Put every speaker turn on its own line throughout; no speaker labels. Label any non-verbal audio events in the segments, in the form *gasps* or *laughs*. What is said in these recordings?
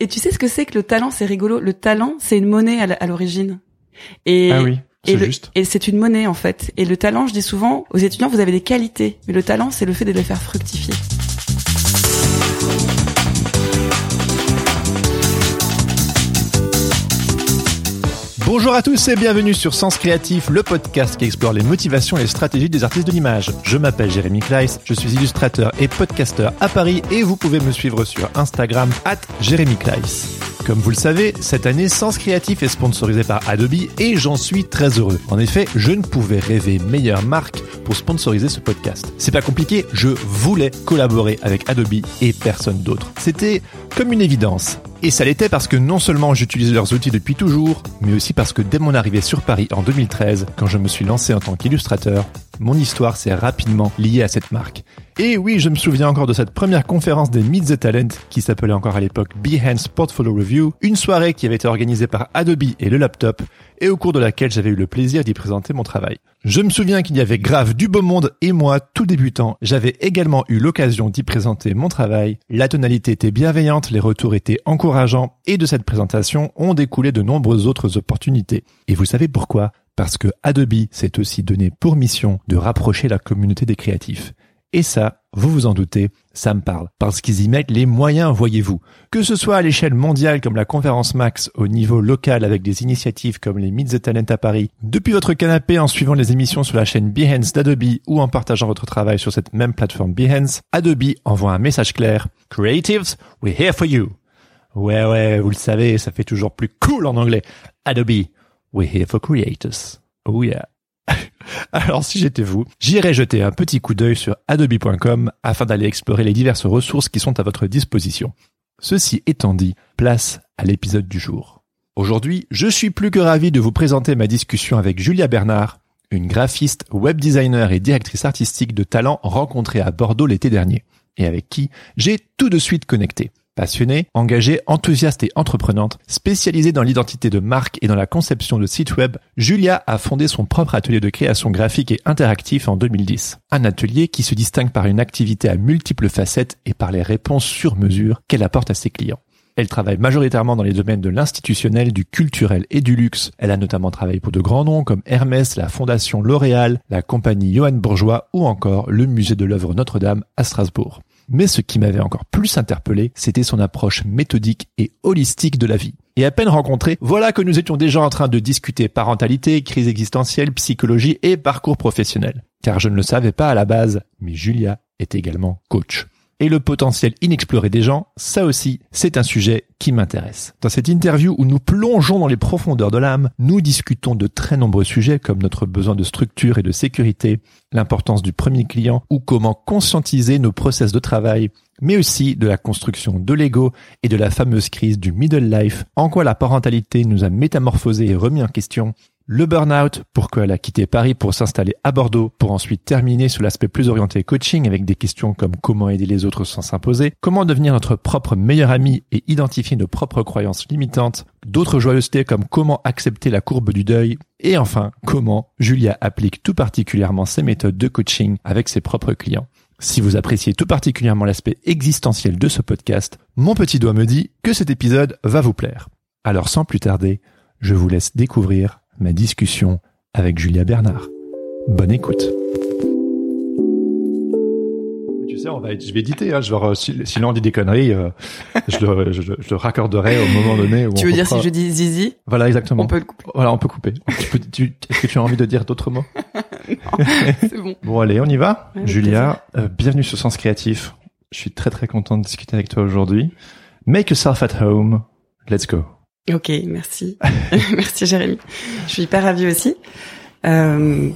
Et tu sais ce que c'est que le talent C'est rigolo. Le talent, c'est une monnaie à l'origine. Et
ah oui.
Et,
juste.
et c'est une monnaie en fait. Et le talent, je dis souvent aux étudiants, vous avez des qualités, mais le talent, c'est le fait de les faire fructifier.
Bonjour à tous et bienvenue sur Sens Créatif, le podcast qui explore les motivations et les stratégies des artistes de l'image. Je m'appelle Jérémy Kleiss, je suis illustrateur et podcasteur à Paris et vous pouvez me suivre sur Instagram at Jérémy Kleiss. Comme vous le savez, cette année, Sens Créatif est sponsorisé par Adobe et j'en suis très heureux. En effet, je ne pouvais rêver meilleure marque pour sponsoriser ce podcast. C'est pas compliqué, je voulais collaborer avec Adobe et personne d'autre. C'était comme une évidence. Et ça l'était parce que non seulement j'utilise leurs outils depuis toujours, mais aussi parce que dès mon arrivée sur Paris en 2013, quand je me suis lancé en tant qu'illustrateur, mon histoire s'est rapidement liée à cette marque. Et oui, je me souviens encore de cette première conférence des Meet the Talent, qui s'appelait encore à l'époque Behance Portfolio Review, une soirée qui avait été organisée par Adobe et le laptop, et au cours de laquelle j'avais eu le plaisir d'y présenter mon travail. Je me souviens qu'il y avait grave du beau monde et moi, tout débutant, j'avais également eu l'occasion d'y présenter mon travail. La tonalité était bienveillante, les retours étaient encourageants, et de cette présentation ont découlé de nombreuses autres opportunités. Et vous savez pourquoi? Parce que Adobe s'est aussi donné pour mission de rapprocher la communauté des créatifs. Et ça, vous vous en doutez, ça me parle, parce qu'ils y mettent les moyens, voyez-vous. Que ce soit à l'échelle mondiale comme la conférence Max, au niveau local avec des initiatives comme les Meet the Talent à Paris, depuis votre canapé en suivant les émissions sur la chaîne Behance d'Adobe ou en partageant votre travail sur cette même plateforme Behance, Adobe envoie un message clair. Creatives, we're here for you. Ouais, ouais, vous le savez, ça fait toujours plus cool en anglais. Adobe, we're here for creators. Oh yeah. *laughs* Alors si j'étais vous, j'irais jeter un petit coup d'œil sur adobe.com afin d'aller explorer les diverses ressources qui sont à votre disposition. Ceci étant dit, place à l'épisode du jour. Aujourd'hui, je suis plus que ravi de vous présenter ma discussion avec Julia Bernard, une graphiste, web designer et directrice artistique de talent rencontrée à Bordeaux l'été dernier, et avec qui j'ai tout de suite connecté. Passionnée, engagée, enthousiaste et entreprenante, spécialisée dans l'identité de marque et dans la conception de sites web, Julia a fondé son propre atelier de création graphique et interactif en 2010. Un atelier qui se distingue par une activité à multiples facettes et par les réponses sur mesure qu'elle apporte à ses clients. Elle travaille majoritairement dans les domaines de l'institutionnel, du culturel et du luxe. Elle a notamment travaillé pour de grands noms comme Hermès, la Fondation L'Oréal, la compagnie Johan Bourgeois ou encore le musée de l'œuvre Notre-Dame à Strasbourg. Mais ce qui m'avait encore plus interpellé, c'était son approche méthodique et holistique de la vie. Et à peine rencontré, voilà que nous étions déjà en train de discuter parentalité, crise existentielle, psychologie et parcours professionnel. Car je ne le savais pas à la base, mais Julia est également coach et le potentiel inexploré des gens, ça aussi, c'est un sujet qui m'intéresse. Dans cette interview où nous plongeons dans les profondeurs de l'âme, nous discutons de très nombreux sujets comme notre besoin de structure et de sécurité, l'importance du premier client ou comment conscientiser nos process de travail, mais aussi de la construction de l'ego et de la fameuse crise du middle life, en quoi la parentalité nous a métamorphosés et remis en question, le burn-out, pourquoi elle a quitté Paris pour s'installer à Bordeaux, pour ensuite terminer sur l'aspect plus orienté coaching avec des questions comme comment aider les autres sans s'imposer, comment devenir notre propre meilleur ami et identifier nos propres croyances limitantes, d'autres joyeusetés comme comment accepter la courbe du deuil, et enfin, comment Julia applique tout particulièrement ses méthodes de coaching avec ses propres clients. Si vous appréciez tout particulièrement l'aspect existentiel de ce podcast, mon petit doigt me dit que cet épisode va vous plaire. Alors sans plus tarder, je vous laisse découvrir ma discussion avec Julia Bernard. Bonne écoute. Tu sais, on va, je vais éditer. Hein, genre, si, si l'on dit des conneries, euh, *laughs* je, le, je, je, le raccorderai au moment donné. Où
tu veux dire si je dis zizi?
Voilà, exactement.
On peut le couper.
Voilà, on peut couper. Est-ce que tu as envie de dire d'autres mots? *laughs*
Non, c'est bon.
bon, allez, on y va.
Ouais,
Julia, euh, bienvenue sur Sens Créatif. Je suis très très content de discuter avec toi aujourd'hui. Make yourself at home. Let's go.
Ok, merci. *laughs* merci Jérémy. Je suis hyper ravie aussi. Euh,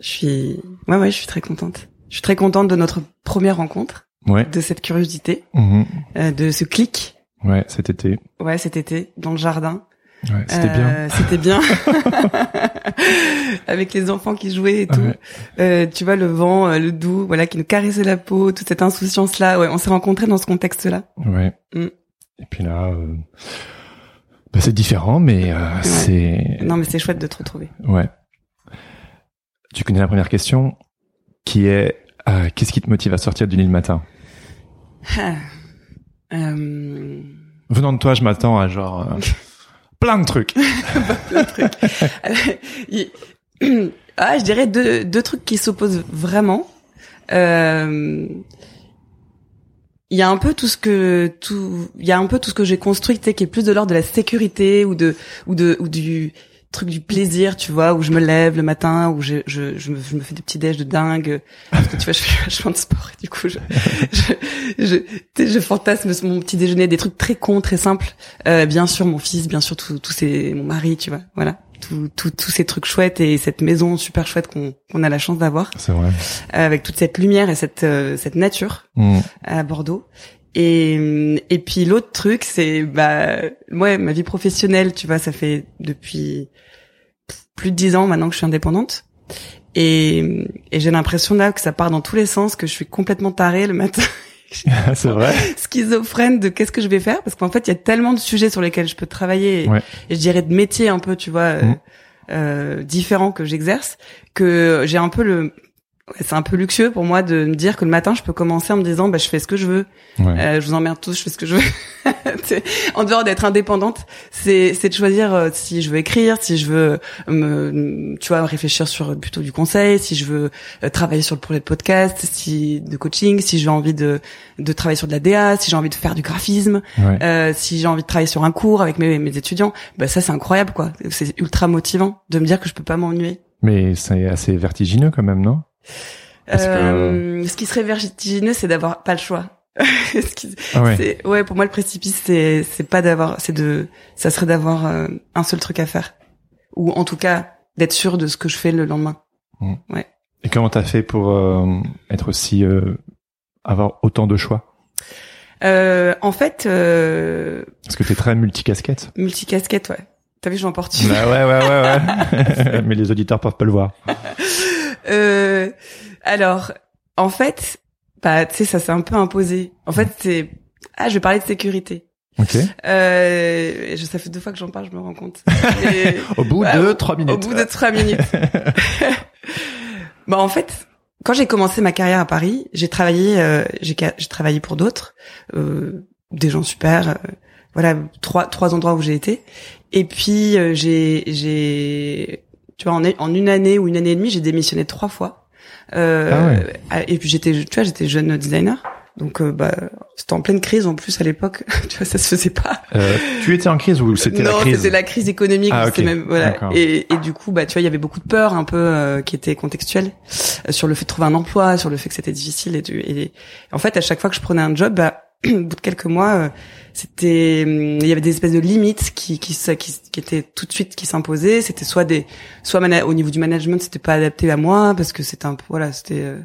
je suis, ouais, ouais, je suis très contente. Je suis très contente de notre première rencontre.
Ouais.
de cette curiosité,
Mhm.
euh, de ce clic.
Ouais, cet été.
Ouais, cet été dans le jardin.
Ouais, c'était bien.
Euh, C'était bien. *laughs* Avec les enfants qui jouaient et tout.
Ouais.
Euh, tu vois le vent, euh, le doux, voilà, qui nous caressait la peau, toute cette insouciance là. Ouais, on s'est rencontrés dans ce contexte-là.
Ouais.
Mm.
Et puis là, euh, bah, c'est différent, mais euh, c'est
Non, mais c'est chouette de te retrouver.
ouais. Tu connais la première question, qui est euh, qu'est-ce qui te motive à sortir du lit le matin?
Ah. Euh,
Venant de toi, je m'attends à genre euh, *laughs* plein de trucs.
le truc. Il- ah, je dirais deux, deux trucs qui s'opposent vraiment. Euh, Il y a un peu tout ce que tout, il y a un peu tout ce que j'ai construit, qui est plus de l'ordre de la sécurité ou de ou de ou du truc du plaisir, tu vois, où je me lève le matin, où je je je me, je me fais des petits déj de dingue parce que tu vois, je fais *laughs* vachement de sport du coup je je je, je fantasme mon petit déjeuner, des trucs très cons, très simples. Euh, bien sûr, mon fils, bien sûr, tous ces mon mari, tu vois, voilà, tout tout tous ces trucs chouettes et cette maison super chouette qu'on qu'on a la chance d'avoir
C'est vrai.
euh, avec toute cette lumière et cette euh, cette nature
Mm.
à Bordeaux. Et et puis l'autre truc, c'est bah moi ma vie professionnelle, tu vois, ça fait depuis plus de dix ans maintenant que je suis indépendante. Et, et j'ai l'impression là que ça part dans tous les sens, que je suis complètement tarée le matin, *laughs* *laughs*
c'est vrai.
schizophrène de qu'est-ce que je vais faire, parce qu'en fait il y a tellement de sujets sur lesquels je peux travailler, et,
Ouais.
et je dirais de métiers un peu, tu vois, euh,
Mhm.
euh, différents que j'exerce, que j'ai un peu le c'est un peu luxueux pour moi de me dire que le matin je peux commencer en me disant bah je fais ce que je veux
Ouais.
euh, je vous emmerde tous, je fais ce que je veux. *laughs* En dehors d'être indépendante, c'est c'est de choisir euh, si je veux écrire, si je veux me, tu vois, réfléchir sur plutôt du conseil, si je veux euh, travailler sur le projet de podcast, si de coaching, si j'ai envie de de travailler sur de la DA, si j'ai envie de faire du graphisme,
Ouais.
euh, si j'ai envie de travailler sur un cours avec mes mes étudiants. Bah ça c'est incroyable quoi. C'est ultra motivant de me dire que je peux pas m'ennuyer.
Mais c'est assez vertigineux quand même, non? Parce que-
Euh, Ce qui serait vertigineux, c'est d'avoir pas le choix. *laughs* Ce qui-
Ah ouais.
Ouais, pour moi le précipice c'est c'est pas d'avoir c'est de ça serait d'avoir euh, un seul truc à faire ou en tout cas d'être sûr de ce que je fais le lendemain.
Et comment t'as fait pour euh, être aussi euh, avoir autant de choix?
Euh, en fait euh,
Parce que t'es très multicasquette.
multicasquette ouais. T'as vu j'en porte une.
bah ouais, ouais, ouais, ouais. *laughs* *laughs* Mais les auditeurs peuvent pas le voir.
Euh, alors en fait bah tu sais ça s'est un peu imposé. En fait c'est ah je vais parler de sécurité.
Ok.
Euh, je, ça fait deux fois que j'en parle, je me rends compte. *laughs* Et-
Au bout
Ouais,
de trois minutes.
Au bout de trois minutes. *laughs* bah en fait, quand j'ai commencé ma carrière à Paris, j'ai travaillé, euh, j'ai travaillé pour d'autres, euh, des gens super. euh, voilà, trois trois endroits où j'ai été. Et puis euh, j'ai j'ai tu vois en, en une année ou une année et demie, j'ai démissionné trois fois. Euh, Et puis j'étais tu vois j'étais jeune designer. Donc euh, bah c'était en pleine crise en plus à l'époque, *laughs* tu vois ça se faisait pas.
Euh, tu étais en crise ou c'était la
Non,
crise
c'était la crise économique.
Ah,
même voilà. Et, et du coup, bah tu vois, il y avait beaucoup de peur un peu euh, qui était contextuelle euh, sur le fait de trouver un emploi, sur le fait que c'était difficile et, du, et en fait, à chaque fois que je prenais un job, bah *clears throat* au bout de quelques mois, euh, c'était hum, il y avait des espèces de limites qui qui qui, qui étaient tout de suite qui s'imposaient. C'était soit des soit au niveau du management, c'était pas adapté à moi parce que c'était un peu voilà, c'était euh,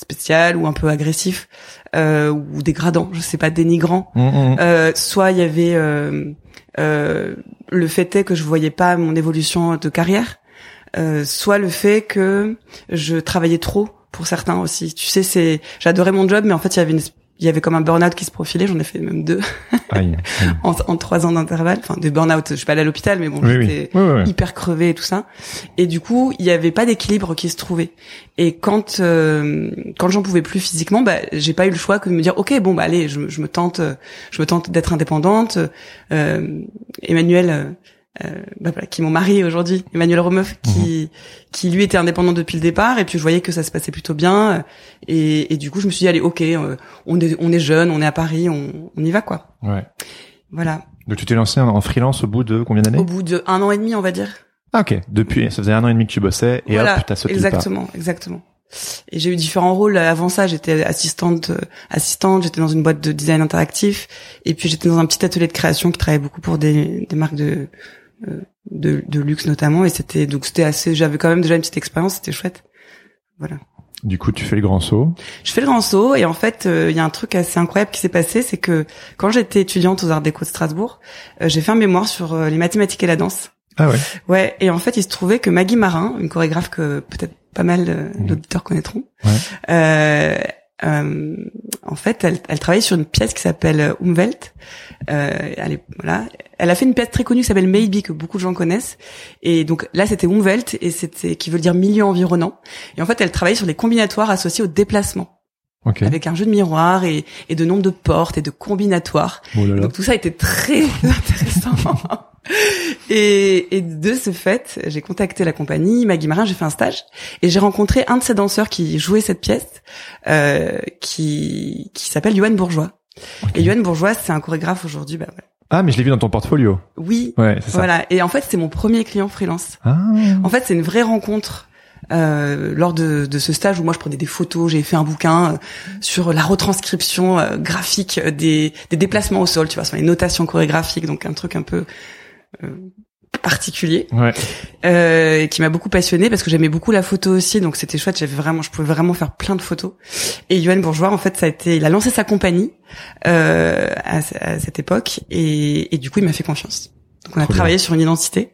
spécial ou un peu agressif euh, ou dégradant, je sais pas, dénigrant.
Hum, hum.
Euh, soit il y avait euh, euh, le fait est que je voyais pas mon évolution de carrière, euh, soit le fait que je travaillais trop pour certains aussi. Tu sais, c'est j'adorais mon job, mais en fait il y avait une, il y avait comme un burn-out qui se profilait. J'en ai fait même deux
Aïe, aïe. *laughs*
en, en trois ans d'intervalle. Enfin, de burn-out. Je suis pas allée à l'hôpital, mais bon,
Oui,
j'étais
oui. Oui,
hyper crevée et tout ça. Et du coup, il y avait pas d'équilibre qui se trouvait. Et quand euh, quand j'en pouvais plus physiquement, bah j'ai pas eu le choix que de me dire ok bon bah allez, je, je me tente, euh, je me tente d'être indépendante. Euh, Emmanuel. Euh, bah voilà, qui est mon mari aujourd'hui, Emmanuel Romeuf, qui qui lui était indépendant depuis le départ, et puis je voyais que ça se passait plutôt bien, euh, et, et du coup je me suis dit allez ok, euh, on est on est jeune, on est à Paris, on, on y va quoi.
Ouais.
Voilà.
Donc tu t'es lancé en- freelance au bout de combien d'années?
Au bout de un an et demi, on va dire.
Ah ok. Depuis, ça faisait un an et demi que tu bossais et
voilà,
hop, t'as sauté le pas.
exactement, exactement. Et j'ai eu différents rôles. Avant ça, j'étais assistante, assistante. J'étais dans une boîte de design interactif, et puis j'étais dans un petit atelier de création qui travaillait beaucoup pour des, des marques de, de de luxe notamment. Et c'était donc c'était assez. J'avais quand même déjà une petite expérience. C'était chouette. Voilà.
Du coup, tu fais le grand saut.
Je fais le grand saut et en fait, il y a un truc assez incroyable qui s'est passé, c'est que quand j'étais étudiante aux Arts Déco de Strasbourg, j'ai fait un mémoire sur les mathématiques et la danse.
Ah ouais.
Ouais, et en fait, il se trouvait que Maggie Marin, une chorégraphe que peut-être pas mal mhm. d'auditeurs connaîtront, ouais. Euh, euh, en fait, elle, elle travaille sur une pièce qui s'appelle Umwelt. Euh, elle, est, voilà, elle a fait une pièce très connue qui s'appelle Maybe que beaucoup de gens connaissent. Et donc là, c'était Umwelt et c'était qui veut dire milieu environnant. Et en fait, elle travaille sur les combinatoires associés au déplacement. Okay. avec un jeu de miroir et, et, de nombre de portes et de combinatoires.
Oh
donc tout ça était très *laughs* intéressant. et, et, de ce fait, j'ai contacté la compagnie Maggie Marin, j'ai fait un stage et j'ai rencontré un de ces danseurs qui jouait cette pièce, euh, qui qui s'appelle Yoann Bourgeois. Et Yoann Bourgeois, c'est un chorégraphe aujourd'hui. Bah,
Ah, mais je l'ai vu dans ton portfolio.
Oui.
Ouais, c'est
ça. Voilà. Et en fait, c'est mon premier client freelance.
Ah.
En fait, c'est une vraie rencontre euh, lors de, de, ce stage où moi je prenais des photos, j'ai fait un bouquin euh, sur la retranscription euh, graphique des, des, déplacements au sol, tu vois, sur les notations chorégraphiques, donc un truc un peu euh, particulier,
ouais.
qui m'a beaucoup passionné parce que j'aimais beaucoup la photo aussi, donc c'était chouette. J'avais vraiment, je pouvais vraiment faire plein de photos. Et Yoann Bourgeois, en fait, ça a été, il a lancé sa compagnie à, à, cette époque, et, et, du coup, il m'a fait confiance. Donc on a travaillé sur une identité,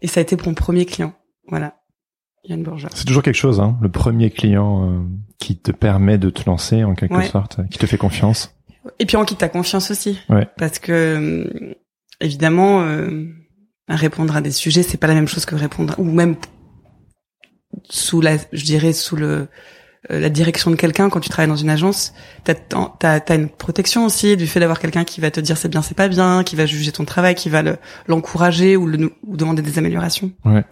et ça a été pour mon premier client. Voilà. Yann.
C'est toujours quelque chose, hein, le premier client euh, qui te permet de te lancer en quelque sorte, qui te fait confiance.
Et puis en qui t'as confiance aussi.
Ouais.
Parce que euh, évidemment, euh, répondre à des sujets, c'est pas la même chose que répondre, ou même sous la, je dirais sous le la direction de quelqu'un quand tu travailles dans une agence, t'as as, as, une protection aussi du fait d'avoir quelqu'un qui va te dire c'est bien, c'est pas bien, qui va juger ton travail, qui va l'encourager ou, le, ou demander des améliorations.
Ouais.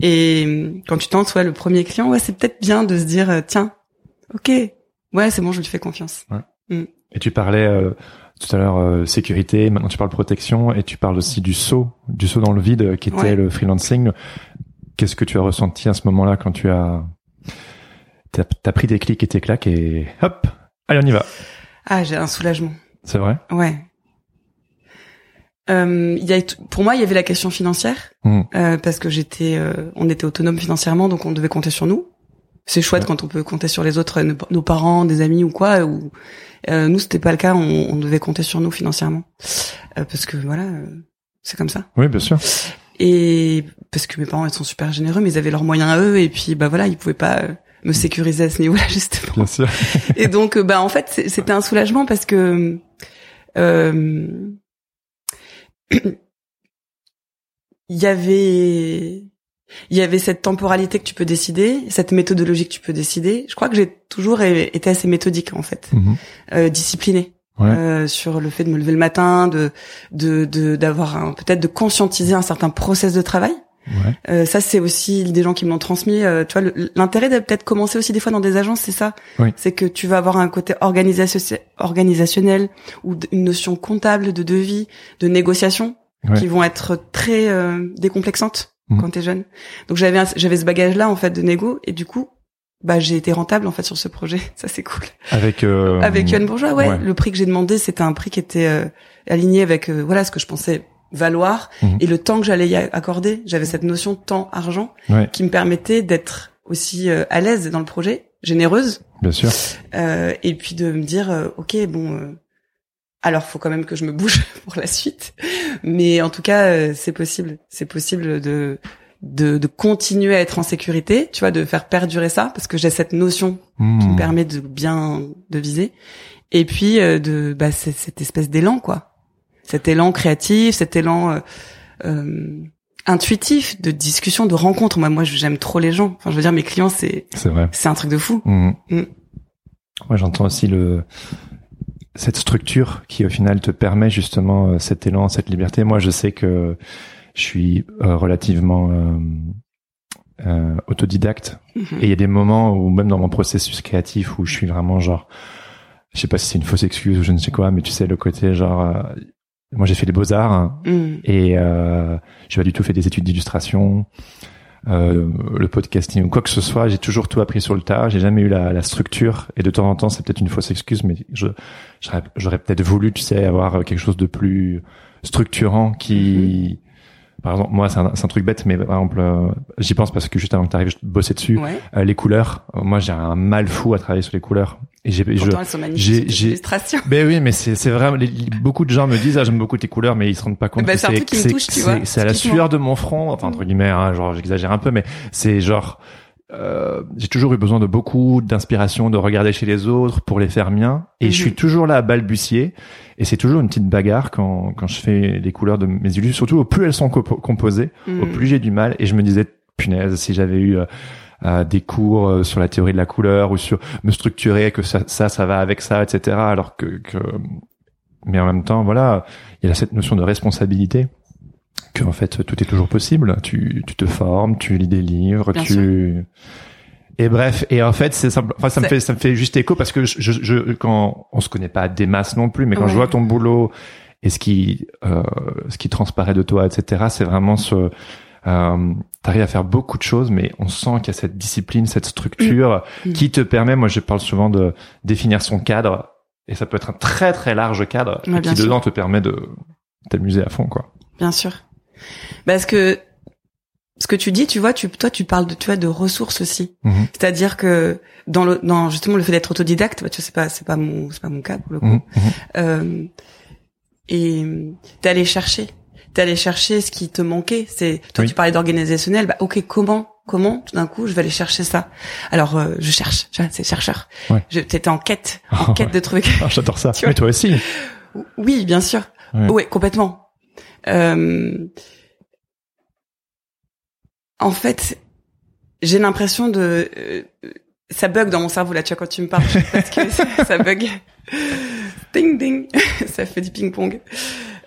Et euh, quand tu tentes, ouais, le premier client, ouais, c'est peut-être bien de se dire, euh, tiens, ok, ouais, c'est bon, je lui fais confiance.
Ouais. Mm. Et tu parlais euh, tout à l'heure sécurité, maintenant tu parles protection, et tu parles aussi du saut, du saut dans le vide, qui était le freelancing. Qu'est-ce que tu as ressenti à ce moment-là quand tu as t'as as pris tes clics et tes claques et hop, allez on y va.
Ah, j'ai un soulagement.
C'est vrai?
Ouais. Euh, il y a, pour moi, il y avait la question financière
mmh.
euh, parce que j'étais, euh, on était autonome financièrement, donc on devait compter sur nous. C'est chouette quand on peut compter sur les autres, nos, parents, des amis ou quoi. Ou euh, nous, c'était pas le cas. On, on, devait compter sur nous financièrement euh, parce que voilà, euh, c'est comme ça.
Oui, bien sûr.
Et parce que mes parents ils sont super généreux, mais ils avaient leurs moyens à eux et puis bah voilà, ils pouvaient pas me sécuriser à ce niveau-là *laughs* justement.
Bien sûr.
et donc bah en fait, c'était un soulagement parce que euh, il y avait il y avait cette temporalité que tu peux décider, cette méthodologie que tu peux décider. Je crois que j'ai toujours été assez méthodique en fait,
mmh.
euh, disciplinée euh, sur le fait de me lever le matin, de de d'avoir peut-être de conscientiser un certain process de travail.
Ouais.
Euh, ça, c'est aussi des gens qui me l'ont transmis. Euh, tu vois, l'intérêt de peut-être commencer aussi des fois dans des agences, c'est ça.
Oui.
C'est que tu vas avoir un côté organisationnel ou une notion comptable de devis, de négociation,
ouais.
qui vont être très euh, décomplexantes
mmh.
quand t'es jeune. Donc j'avais j'avais ce bagage-là en fait de négo et du coup. Bah j'ai été rentable en fait sur ce projet, *laughs* ça c'est cool.
Avec euh...
avec Yann Bourgeois, ouais. Le prix que j'ai demandé, c'était un prix qui était euh, aligné avec voilà ce que je pensais valoir
mmh.
et le temps que j'allais y accorder. J'avais cette notion de temps-argent
ouais.
qui me permettait d'être aussi euh, à l'aise dans le projet, généreuse.
Bien sûr.
Euh, et puis de me dire, euh, ok, bon, euh, alors faut quand même que je me bouge *laughs* pour la suite. Mais en tout cas, c'est possible. C'est possible de, de, de continuer à être en sécurité, tu vois, de faire perdurer ça, parce que j'ai cette notion
mmh.
qui me permet de bien de viser. Et puis de bah, cette espèce d'élan, quoi cet élan créatif, cet élan euh, euh, intuitif de discussion, de rencontre. Moi, moi, j'aime trop les gens. Enfin, je veux dire, mes clients, c'est
c'est vrai,
c'est un truc de fou.
Mmh.
Mmh.
Moi, j'entends aussi le cette structure qui, au final, te permet justement euh, cet élan, cette liberté. Moi, je sais que je suis relativement euh, euh, autodidacte
mmh.
et il y a des moments où même dans mon processus créatif où je suis vraiment genre je sais pas si c'est une fausse excuse ou je ne sais quoi mais tu sais le côté genre moi j'ai fait les beaux arts hein,
mmh.
et euh, j'ai pas du tout fait des études d'illustration euh, le podcasting ou quoi que ce soit j'ai toujours tout appris sur le tas j'ai jamais eu la, la, structure et de temps en temps c'est peut-être une fausse excuse mais je j'aurais peut-être voulu tu sais avoir quelque chose de plus structurant qui par exemple, moi, c'est un, c'est un truc bête, mais par exemple, euh, j'y pense parce que juste avant que tu arrives, je bossais dessus.
Ouais.
Euh, les couleurs, euh, moi, j'ai un mal fou à travailler sur les couleurs. Et j'ai, je,
elles sont
j'ai-
magnifiques.
j'ai-
illustrations.
ben oui, mais c'est, c'est vraiment, beaucoup de gens me disent, ah, j'aime beaucoup tes couleurs, mais ils se rendent pas compte
Ben,
que
c'est
c'est- c'est- à la sueur de mon front, enfin, entre guillemets, hein, genre, j'exagère un peu, mais c'est genre, euh, j'ai toujours eu besoin de beaucoup d'inspiration, de regarder chez les autres pour les faire miens. Et
Mhm.
je suis toujours là à balbutier. Et c'est toujours une petite bagarre quand, quand je fais les couleurs de mes illustrations. Surtout au plus elles sont compo- composées, au
Mm.
plus j'ai du mal. Et je me disais, punaise, si j'avais eu euh, euh, des cours euh, sur la théorie de la couleur ou sur me structurer, que ça, ça, ça va avec ça, etc. Alors que, que, mais en même temps, voilà, il y a cette notion de responsabilité que en fait tout est toujours possible. Tu, tu te formes, tu lis des livres,
Bien
tu et bref, et en fait, c'est simple. Enfin, ça me fait, ça me fait juste écho parce que je, je, je- quand on se connaît pas des masses non plus, mais quand je vois ton boulot et ce qui, euh, ce qui transparaît de toi, etc., c'est vraiment ce, euh, t'arrives à faire beaucoup de choses, mais on sent qu'il y a cette discipline, cette structure
Mm.
qui te permet. Moi, je parle souvent de définir son cadre, et ça peut être un très très large cadre
Ouais,
et qui
sûr.
dedans te permet de t'amuser à fond, quoi.
Bien sûr. Parce que ce que tu dis, tu vois, tu, toi, tu parles de, tu vois, de ressources aussi.
Mhm.
C'est-à-dire que dans le, dans justement le fait d'être autodidacte, bah, tu c'est pas, c'est pas mon, c'est pas mon cas pour le coup.
Mhm, mhm.
Euh, et allé chercher, t'es allé chercher ce qui te manquait. C'est, toi,
Oui.
tu parlais d'organisationnel. Bah, ok, comment, comment, tout d'un coup, je vais aller chercher ça? Alors, euh, je cherche, c'est chercheur.
Ouais.
T'étais en quête, en *laughs* quête de trouver.
Ah, J'adore ça. *laughs* Mais toi aussi. *laughs*
Oui, bien sûr.
Ouais.
Ouais, complètement. Euh, En fait, j'ai l'impression de euh, ça bug dans mon cerveau là, tu vois quand tu me parles parce que ça, ça bug. Ding ding, ça fait du ping pong.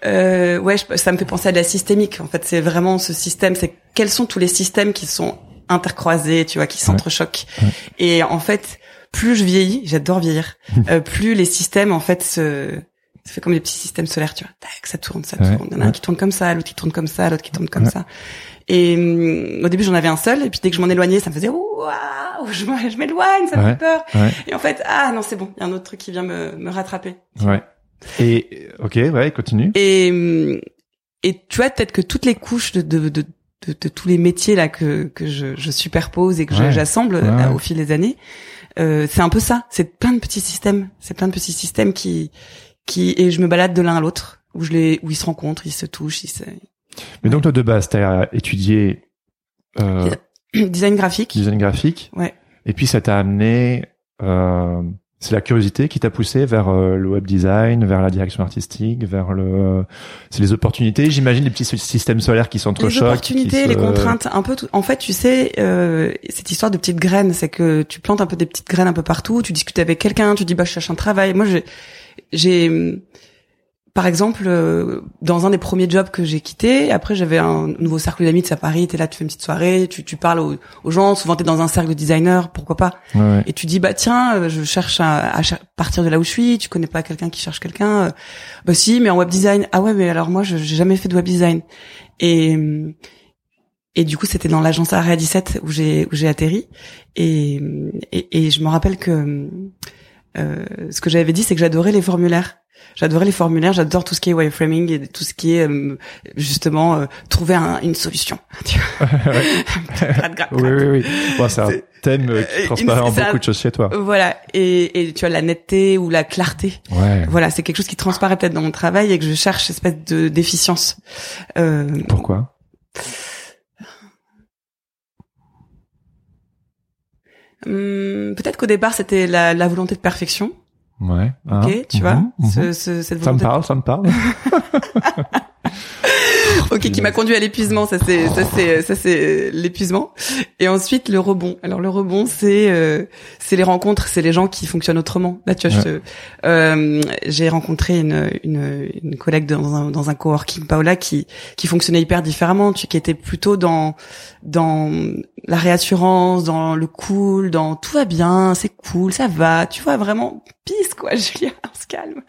Euh, ouais, je- ça me fait penser à de la systémique. En fait, c'est vraiment ce système. C'est quels sont tous les systèmes qui sont intercroisés, tu vois, qui s'entrechoquent.
Ouais.
Et en fait, plus je vieillis, j'adore vieillir, *laughs* euh, plus les systèmes en fait se ça fait comme les petits systèmes solaires, tu vois. Tac, ça tourne, ça
Ouais,
tourne. Il y en a un qui tourne comme ça, l'autre qui tourne comme ça, l'autre qui tourne comme ça. Et hum, au début, j'en avais un seul, et puis dès que je m'en éloignais, ça me faisait waouh, je m'éloigne, ça me fait peur. Et en fait, ah non, c'est bon, il y a un autre truc qui vient me, me rattraper.
Ouais. Et ok, ouais, continue.
Et hum, et tu vois peut-être que toutes les couches de de, de, de, de tous les métiers là que que je, je superpose et que
Ouais.
j'assemble
Ouais,
euh,
ouais.
au fil des années, euh, c'est un peu ça. C'est plein de petits systèmes. C'est plein de petits systèmes qui qui et je me balade de l'un à l'autre où je les où ils se rencontrent, ils se touchent, ils se
Mais donc toi de base, t'as étudié euh, *coughs*
design graphique.
design graphique.
Ouais.
Et puis ça t'a amené, euh, c'est la curiosité qui t'a poussé vers euh, le web design, vers la direction artistique, vers le, c'est les opportunités. J'imagine les petits sy- systèmes solaires qui
les
s'entrechoquent.
opportunités,
qui
les contraintes, un peu tout. En fait, tu sais, euh, cette histoire de petites graines, c'est que tu plantes un peu des petites graines un peu partout. Tu discutes avec quelqu'un, tu dis bah je cherche un travail. Moi, j'ai, j'ai, par exemple, euh, dans un des premiers jobs que j'ai quitté, après j'avais un nouveau cercle d'amis à Paris. T'es là, tu fais une petite soirée, tu, tu parles aux, aux gens. Souvent t'es dans un cercle de designers, pourquoi pas
Ouais, ouais.
Et tu dis bah tiens, euh, je cherche à, à partir de là où je suis. Tu connais pas quelqu'un qui cherche quelqu'un euh, Bah si, mais en web design. Ah ouais, mais alors moi je j'ai jamais fait de web design. Et et du coup c'était dans l'agence Area 17 où j'ai où j'ai atterri. Et et, et je me rappelle que euh, ce que j'avais dit c'est que j'adorais les formulaires. J'adorais les formulaires, j'adore tout ce qui est wireframing et tout ce qui est euh, justement euh, trouver un- une solution. *laughs*
Oui, oui, oui. Bon, c'est un thème euh, qui transparaît en beaucoup de choses chez toi.
Voilà, et, et tu as la netteté ou la clarté.
Ouais.
Voilà, c'est quelque chose qui transparaît peut-être dans mon travail et que je cherche espèce de déficience. Euh,
Pourquoi?
Hum, peut-être qu'au départ c'était la, la volonté de perfection,
Ouais. Hein
ok, tu
Mhm,
vois,
mhm.
ce, ce- cette
Ça me
volonté,
parle, ça me parle. *laughs* *laughs*
ok, qui m'a conduit à l'épuisement. Ça c'est, ça c'est, ça c'est l'épuisement. Et ensuite le rebond. Alors le rebond, c'est, euh, c'est les rencontres, c'est les gens qui fonctionnent autrement. Là, tu vois, je te- euh, j'ai rencontré une, une, une collègue dans un, dans un coworking, Paola, qui, qui fonctionnait hyper différemment, tu, qui était plutôt dans, dans la réassurance, dans le cool, dans tout va bien, c'est cool, ça va, tu vois, vraiment, pisse, quoi, *laughs* Julia, on se calme.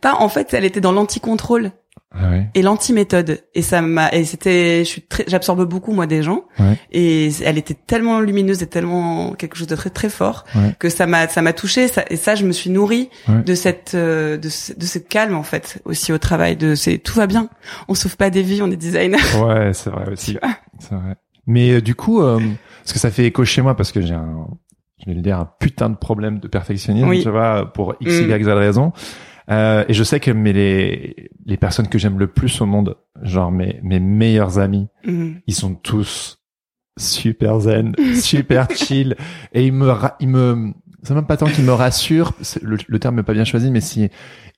Pas, en fait, elle était dans l'anti-contrôle.
Ah ouais.
et l'anti-méthode. Et ça m'a, et c'était, je suis très, j'absorbe beaucoup moi des gens.
Ouais.
Et elle était tellement lumineuse et tellement quelque chose de très très fort
Ouais.
que ça m'a, ça m'a touché. Ça, et ça, je me suis nourrie de cette, euh, de ce, de ce calme en fait aussi au travail. De c'est tout va bien. On sauve pas des vies, on est designer. *laughs*
Ouais, c'est vrai aussi. C'est vrai. Mais euh, du coup, euh, parce que ça fait écho chez moi parce que j'ai un, je vais le dire, un putain de problème de perfectionnisme,
Oui.
tu vois, pour x,
Mm.
y, z raison. Euh, et je sais que mais les, les personnes que j'aime le plus au monde, genre mes, mes meilleurs amis,
Mhm.
ils sont tous super zen, *laughs* super chill, et ils me, ils me, c'est même pas tant qu'ils me rassurent, le, le terme n'est pas bien choisi, mais si,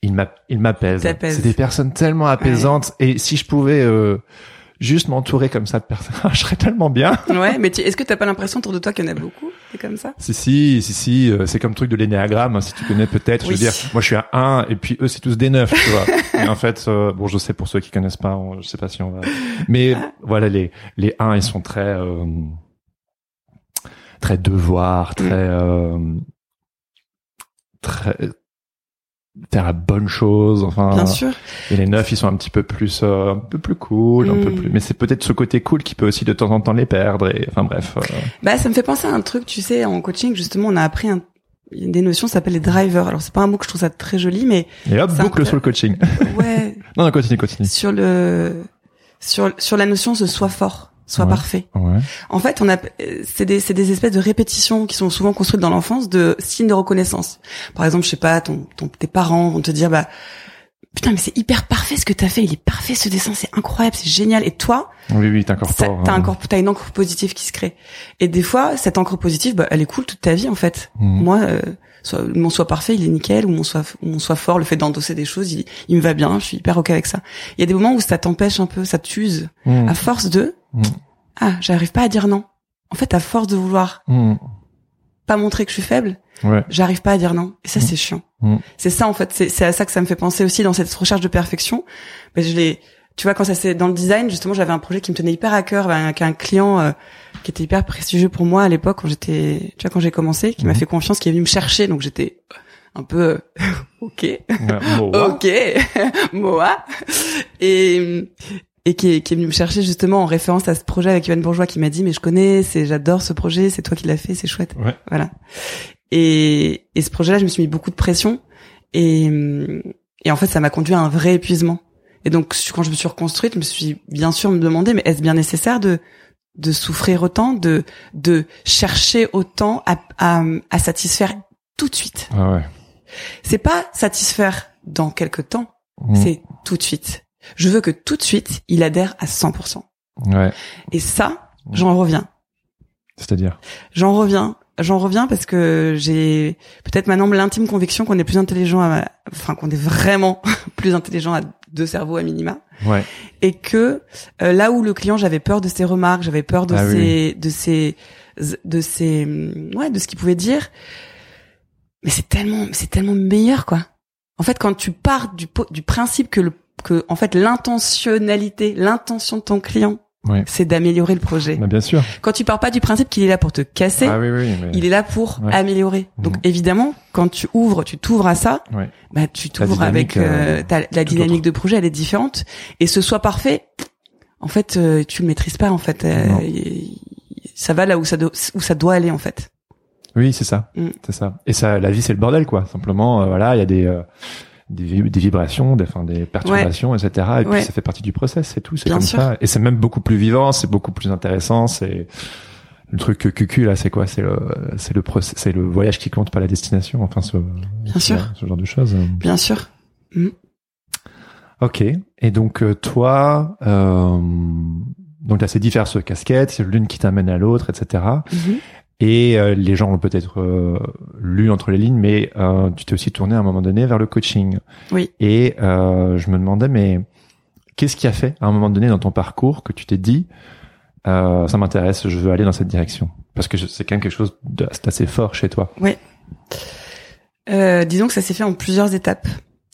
ils m'a- ils m'apaisent. C'est des personnes tellement apaisantes, et si je pouvais, euh, juste m'entourer comme ça de personnes, *laughs* je serais tellement bien.
Ouais, mais est-ce que t'as pas l'impression autour de toi qu'il y en a beaucoup? C'est comme ça
Si, si, si, si, euh, c'est comme le truc de l'énéagramme, hein, si tu connais peut-être. Je veux dire, moi je suis à 1 et puis eux c'est tous des 9, tu vois. *laughs* et en fait, euh, bon, je sais pour ceux qui connaissent pas, on- je sais pas si on va. Mais voilà, les les 1 ils sont très euh, très devoir, très euh, très faire la bonne chose, enfin.
Bien sûr.
Et les 9 ils sont un petit peu plus euh, un peu plus cool, un
Mm.
peu plus. Mais c'est peut-être ce côté cool qui peut aussi de temps en temps les perdre. Et enfin bref. euh,
Bah, ça me fait penser à un truc, tu sais, en coaching, justement, on a appris un, des notions qui s'appellent les drivers. Alors, c'est pas un mot que je trouve ça très joli, mais
Et hop,
un
boucle
peu-
sur le coaching.
ouais, *laughs*
non, non, continue, continue.
sur le, sur, sur la notion de soit fort, soit
Ouais.
parfait.
Ouais.
En fait, on a, euh, c'est des, c'est des espèces de répétitions qui sont souvent construites dans l'enfance de signes de reconnaissance. Par exemple, je sais pas, ton, ton, tes parents vont te dire, bah, putain, mais c'est hyper parfait ce que t'as fait, il est parfait ce dessin, c'est incroyable, c'est génial. Et toi,
Oui, oui, t'incorpores.
t'as
hein.
un t'as une encre positive qui se crée. Et des fois, cette encre positive, bah, elle est cool toute ta vie, en fait.
Mhm.
Moi, euh, soit, mon soit parfait, il est nickel, ou mon soit, mon soit fort, le fait d'endosser des choses, il, il me va bien, je suis hyper ok avec ça. Il y a des moments où ça t'empêche un peu, ça t'use.
Mhm.
À force de,
Mhm.
ah, j'arrive pas à dire non. En fait, à force de vouloir
Mhm.
pas montrer que je suis faible,
Ouais.
j'arrive pas à dire non. Et ça, c'est chiant. C'est ça, en fait, c'est c'est à ça que ça me fait penser aussi dans cette recherche de perfection. Mais je l'ai, tu vois, quand ça c'est dans le design, justement, j'avais un projet qui me tenait hyper à cœur, avec un client euh, qui était hyper prestigieux pour moi à l'époque quand j'étais, tu vois, quand j'ai commencé, qui m'a
Mhm.
fait confiance, qui est venu me chercher, donc j'étais un peu euh, *laughs* ok,
Moa.
ok, *laughs* Moa, et et qui est, qui est venu me chercher justement en référence à ce projet avec Yoann Bourgeois qui m'a dit mais je connais, c'est j'adore ce projet, c'est toi qui l'as fait, c'est chouette.
Ouais.
Voilà. Et, et ce projet-là, je me suis mis beaucoup de pression et, et en fait, ça m'a conduit à un vrai épuisement. Et donc, quand je me suis reconstruite, je me suis bien sûr me demander, mais est-ce bien nécessaire de de souffrir autant, de de chercher autant à, à, à satisfaire tout de suite.
Ah ouais.
C'est pas satisfaire dans quelques temps,
Mhm.
c'est tout de suite. Je veux que tout de suite, il adhère à 100%.
Ouais.
Et ça, j'en reviens.
C'est-à-dire.
J'en reviens. J'en reviens parce que j'ai peut-être maintenant l'intime conviction qu'on est plus intelligent, à, enfin qu'on est vraiment *laughs* plus intelligent à deux cerveaux à minima,
Ouais.
et que euh, là où le client j'avais peur de ses remarques, j'avais peur de
Ah oui,
ses, de ses, de ses, ouais, de ce qu'il pouvait dire, mais c'est tellement, c'est tellement meilleur quoi. En fait, quand tu pars du du principe que le que en fait l'intentionnalité, l'intention de ton client,
Ouais.
c'est d'améliorer le projet.
Bah, bien sûr.
Quand tu pars pas du principe qu'il est là pour te casser,
Ah oui, oui. Mais...
il est là pour
Ouais.
améliorer. Donc
Mhm.
évidemment, quand tu ouvres, tu t'ouvres à ça,
Ouais.
bah tu t'ouvres avec euh,
euh,
ta- la dynamique
autre.
de projet, elle est différente. Et ce soit parfait, en fait, euh, tu le maîtrises pas en fait. Euh, ça va là où ça do- où ça doit aller en fait.
Oui, c'est ça.
Mm.
C'est ça. Et ça, la vie, c'est le bordel, quoi. Simplement, euh, voilà, il y a des, euh, des, vi- des vibrations, des, enfin, des perturbations, etc. Et puis,
Ouais.
ça fait partie du process, c'est tout. C'est comme
sûr.
ça. Et c'est même beaucoup plus vivant, c'est beaucoup plus intéressant. C'est le truc que cucu là, c'est quoi? C'est le, c'est le c'est le voyage qui compte, pas la destination. Enfin, ce,
Bien sûr.
ce, ce genre de choses.
Bien sûr.
Ok. Et donc euh, toi, euh, donc t'as ces diverses casquettes, c'est l'une qui t'amène à l'autre, etc. Et euh, les gens l'ont peut-être euh, lu entre les lignes, mais euh, tu t'es aussi tourné à un moment donné vers le coaching.
Oui.
Et euh, je me demandais, mais qu'est-ce qui a fait à un moment donné dans ton parcours que tu t'es dit, euh, ça m'intéresse, je veux aller dans cette direction? Parce que c'est quand même quelque chose de- c'est assez fort chez toi.
Euh, disons que ça s'est fait en plusieurs étapes.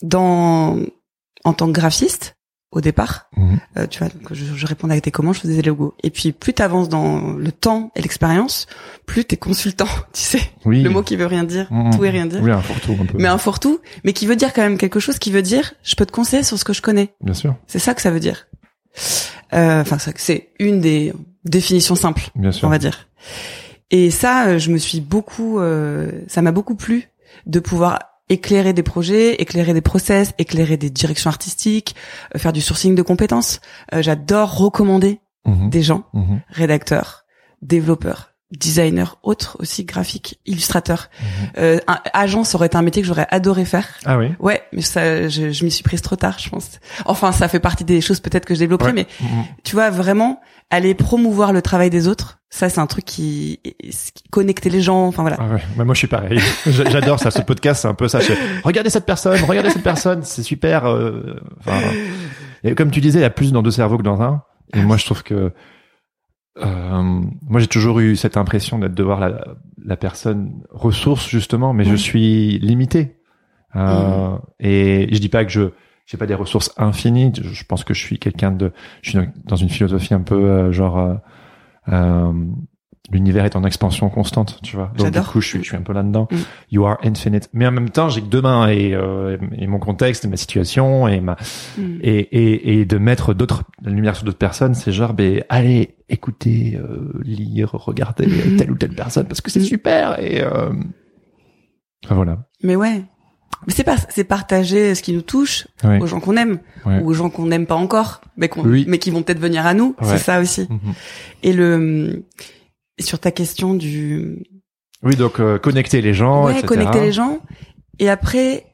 Dans en tant que graphiste, au départ.
Mhm.
Euh, tu vois, donc je, je répondais à tes commandes, je faisais des logos. Et puis plus t'avances dans le temps et l'expérience, plus t'es consultant. *laughs* Tu sais,
Oui.
le mot qui veut rien dire,
Mhm.
tout et rien dire.
Oui, un fourre-tout un peu.
Mais un fourre-tout, mais qui veut dire quand même quelque chose, qui veut dire, je peux te conseiller sur ce que je connais.
Bien sûr,
C'est ça que ça veut dire. Euh, Enfin, c'est une des définitions simples,
bien sûr.
on va dire. Et ça, euh, je me suis beaucoup, euh, ça m'a beaucoup plu de pouvoir éclairer des projets, éclairer des process, éclairer des directions artistiques, euh, faire du sourcing de compétences. Euh, J'adore recommander
Mhm.
des gens,
Mhm.
rédacteurs, développeurs, designers, autres aussi, graphiques, illustrateurs.
Mhm.
Euh, un, agent, ça aurait été un métier que j'aurais adoré faire.
Ah oui.
Ouais, mais ça, je, je m'y suis prise trop tard, je pense. Enfin, ça fait partie des choses peut-être que je développerai,
Ouais.
mais tu vois, vraiment, aller promouvoir le travail des autres, ça, c'est un truc qui, qui connecter les gens, enfin voilà.
Ah ouais, bah moi je suis pareil. *laughs* J'a- J'adore ça. Ce podcast, c'est un peu ça. Je- Regardez cette personne, regardez cette personne, c'est super. euh, Enfin, et comme tu disais, il y a plus dans deux cerveaux que dans un. Et moi, je trouve que euh, moi j'ai toujours eu cette impression d'être de voir la, la personne ressource justement, mais je
Ouais.
suis limité. Euh, Et je dis pas que je j'ai pas des ressources infinies. Je, pense que je suis quelqu'un de, je suis dans- une philosophie un peu euh, genre. euh, euh, L'univers est en expansion constante, tu vois. Donc du coup, je suis, je suis un peu là-dedans.
Mm.
You are infinite. Mais en même temps, j'ai que deux mains et, euh, et mon contexte, et ma situation et ma
Mm.
et et, et de mettre d'autres la lumière sur d'autres personnes, c'est genre, ben allez, écoutez, euh, lire, regarder
Mhm.
telle ou telle personne parce que c'est
Mhm.
super et euh... enfin, voilà.
Mais ouais. Mais c'est pas, c'est partager ce qui nous touche
Ouais.
aux gens qu'on aime
Ouais.
ou aux gens qu'on n'aime pas encore, mais qu'on,
Oui.
mais qui vont peut-être venir à nous.
Ouais.
C'est ça aussi.
Mhm.
Et le, sur ta question du,
Oui, donc euh, connecter les gens, etc.
connecter les gens. Et après,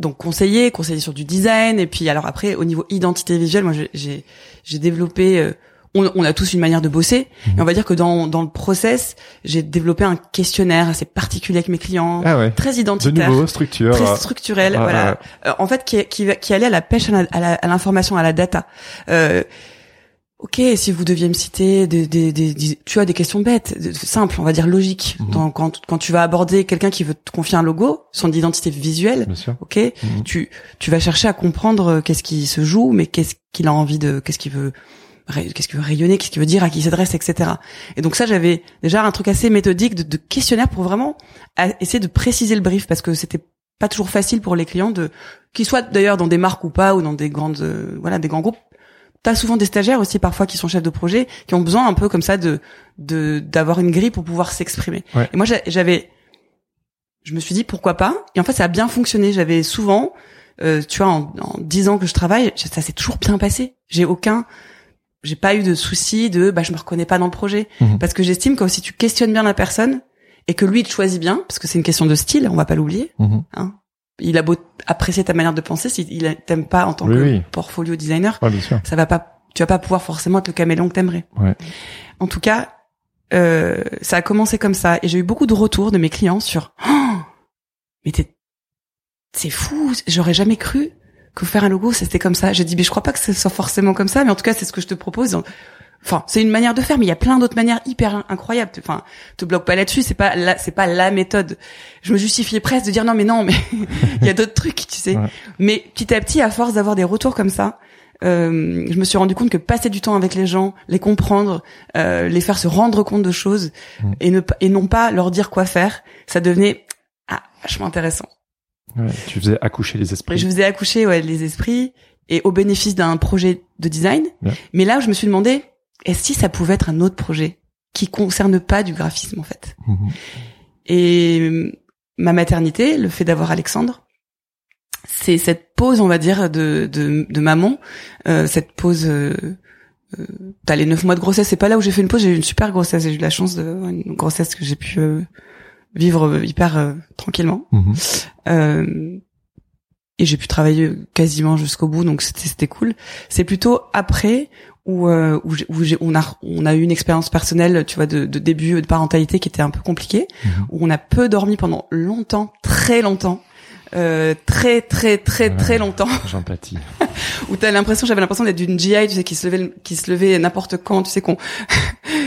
donc conseiller, conseiller sur du design. Et puis alors après, au niveau identité visuelle, moi j'ai- j'ai j'ai développé. euh, on, on a tous une manière de bosser.
Mhm.
Et on va dire que dans dans le process, j'ai développé un questionnaire assez particulier avec mes clients,
Ah ouais.
très
De
identitaire.
nouveau, structure.
Très structurel,
ah,
voilà. Euh, en fait, qui, qui, qui allait à la pêche à la- à à l'information, à la data. Euh, ok, si vous deviez me citer des, des, des, des- tu as des questions bêtes, de- simples, on va dire logiques. Dans- quand, quand tu vas aborder quelqu'un qui veut te confier un logo, son identité visuelle,
Bien sûr.
ok,
Mhm.
tu, tu vas chercher à comprendre euh, qu'est-ce qui se joue, mais qu'est-ce qu'il a envie de, qu'est-ce qu'il veut, qu'est-ce qu'il veut rayonner, qu'est-ce qu'il veut dire, à qui s'adresse, etc. Et donc ça, j'avais déjà un truc assez méthodique de, de questionnaire pour vraiment essayer de préciser le brief parce que c'était pas toujours facile pour les clients de, qu'ils soient d'ailleurs dans des marques ou pas ou dans des grandes, euh, voilà, des grands groupes. T'as souvent des stagiaires aussi parfois qui sont chefs de projet qui ont besoin un peu comme ça de de d'avoir une grille pour pouvoir s'exprimer.
Ouais.
Et moi j'a- j'avais je me suis dit pourquoi pas? Et en fait ça a bien fonctionné. J'avais souvent euh, tu vois en, 10 ans que je travaille, ça s'est toujours bien passé. J'ai aucun j'ai pas eu de souci de bah je me reconnais pas dans le projet
Mhm.
parce que j'estime que si tu questionnes bien la personne et que lui il te choisit bien parce que c'est une question de style, on va pas l'oublier
Mhm.
hein. Il a beau apprécier ta manière de penser, s'il il t'aime pas en tant
Oui,
que
oui.
portfolio designer,
Ouais, bien sûr.
ça va pas, tu vas pas pouvoir forcément être le caméléon que t'aimerais.
Ouais.
En tout cas, euh, ça a commencé comme ça et j'ai eu beaucoup de retours de mes clients sur, oh, *gasps* mais t'es, c'est fou, j'aurais jamais cru que faire un logo c'était comme ça. J'ai dit, mais je crois pas que ce soit forcément comme ça, mais en tout cas c'est ce que je te propose. Enfin, c'est une manière de faire, mais il y a plein d'autres manières hyper incroyables. Enfin, te bloque pas là-dessus, c'est pas la, c'est pas la méthode. Je me justifiais presque de dire non, mais non, mais *laughs* il y a d'autres trucs, tu sais.
Ouais.
Mais petit à petit, à force d'avoir des retours comme ça, euh, je me suis rendu compte que passer du temps avec les gens, les comprendre, euh, les faire se rendre compte de choses
Mm.
et ne pas- et non pas leur dire quoi faire, ça devenait ah, vachement intéressant.
Ouais, tu faisais accoucher les esprits.
je faisais accoucher ouais, les esprits et au bénéfice d'un projet de design. Mais là, je me suis demandé est-ce si ça pouvait être un autre projet qui concerne pas du graphisme en fait?
Mhm.
Et euh, ma maternité, le fait d'avoir Alexandre, c'est cette pause, on va dire, de, de, de maman, euh, cette pause. Euh, euh, T'as les neuf mois de grossesse, c'est pas là où j'ai fait une pause. J'ai eu une super grossesse. J'ai eu de la chance de une grossesse que j'ai pu euh, vivre hyper euh, tranquillement.
Mhm.
Euh, et j'ai pu travailler quasiment jusqu'au bout, donc c'était c'était cool. C'est plutôt après où euh, où, j'ai- où j'ai- on a on a eu une expérience personnelle, tu vois, de, de début de parentalité qui était un peu compliquée,
Mhm.
où on a peu dormi pendant longtemps, très longtemps. Euh, très très très très longtemps *laughs*
J'empathie.
où t'as l'impression j'avais l'impression d'être d'une GI tu sais qui se levait qui se levait n'importe quand tu sais qu'on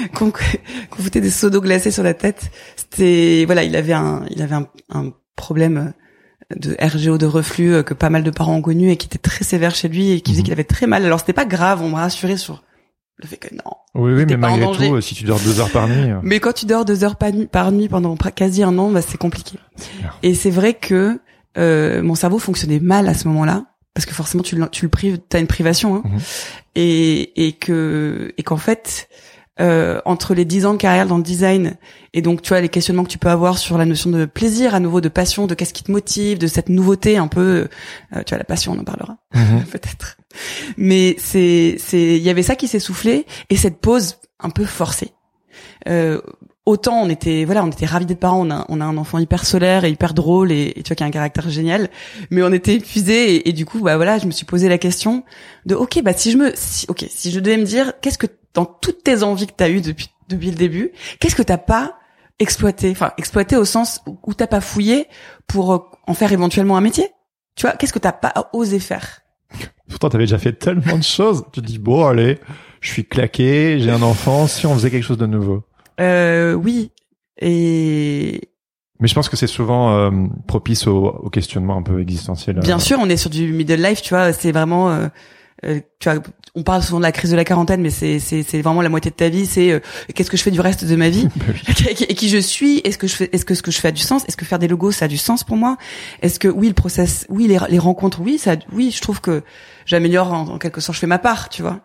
qu'on *laughs* qu'on foutait des seaux d'eau sur la tête c'était voilà il avait un il avait un, un problème de RGO de reflux euh, que pas mal de parents ont connu et qui était très sévère chez lui et qui faisait
Mhm.
qu'il avait très mal. Alors c'était pas grave, on m'a rassuré sur le fait que non.
Oui, oui, mais malgré tout, euh, si tu dors deux heures par nuit, euh,
Mais quand tu dors deux heures par nuit, par nuit pendant quasi un an, bah, c'est compliqué.
clair.
Et c'est vrai que euh, mon cerveau fonctionnait mal à ce moment-là parce que forcément tu le, tu le prives, t'as une privation, hein,
Mhm.
et et que et qu'en fait euh, entre les dix ans de carrière dans le design et donc tu vois les questionnements que tu peux avoir sur la notion de plaisir à nouveau, de passion, de qu'est-ce qui te motive, de cette nouveauté un peu, euh, tu vois la passion on en parlera
Mhm. *laughs*
peut-être. Mais c'est c'est il y avait ça qui s'est soufflé et cette pause un peu forcée. Euh, autant on était voilà on était ravis d'être parents on a on a un enfant hyper solaire et hyper drôle et, et tu vois qui a un caractère génial mais on était épuisés et, et du coup bah voilà je me suis posé la question de ok bah si je me si, ok si je devais me dire qu'est-ce que dans toutes tes envies que t'as eues depuis depuis le début qu'est-ce que t'as pas exploité enfin exploité au sens où, où t'as pas fouillé pour euh, en faire éventuellement un métier? Tu vois qu'est-ce que t'as pas osé faire?
Pourtant, t'avais déjà fait tellement de choses. Tu te dis, bon, allez, je suis claqué, j'ai un enfant, si on faisait quelque chose de nouveau.
euh, oui et
Mais je pense que c'est souvent euh, propice au, au questionnement un peu existentiel.
Bien
euh,
sûr, on est sur du middle life, tu vois, c'est vraiment euh, euh, tu vois, on parle souvent de la crise de la quarantaine mais c'est c'est c'est vraiment la moitié de ta vie, c'est euh, qu'est-ce que je fais du reste de ma vie *laughs*
Bah *laughs*
et qui je suis, est-ce que je fais est-ce que ce que je fais a du sens Est-ce que faire des logos ça a du sens pour moi? Est-ce que oui, le process, oui, les, les rencontres, oui, ça oui, je trouve que j'améliore en, en quelque sorte, je fais ma part, tu vois.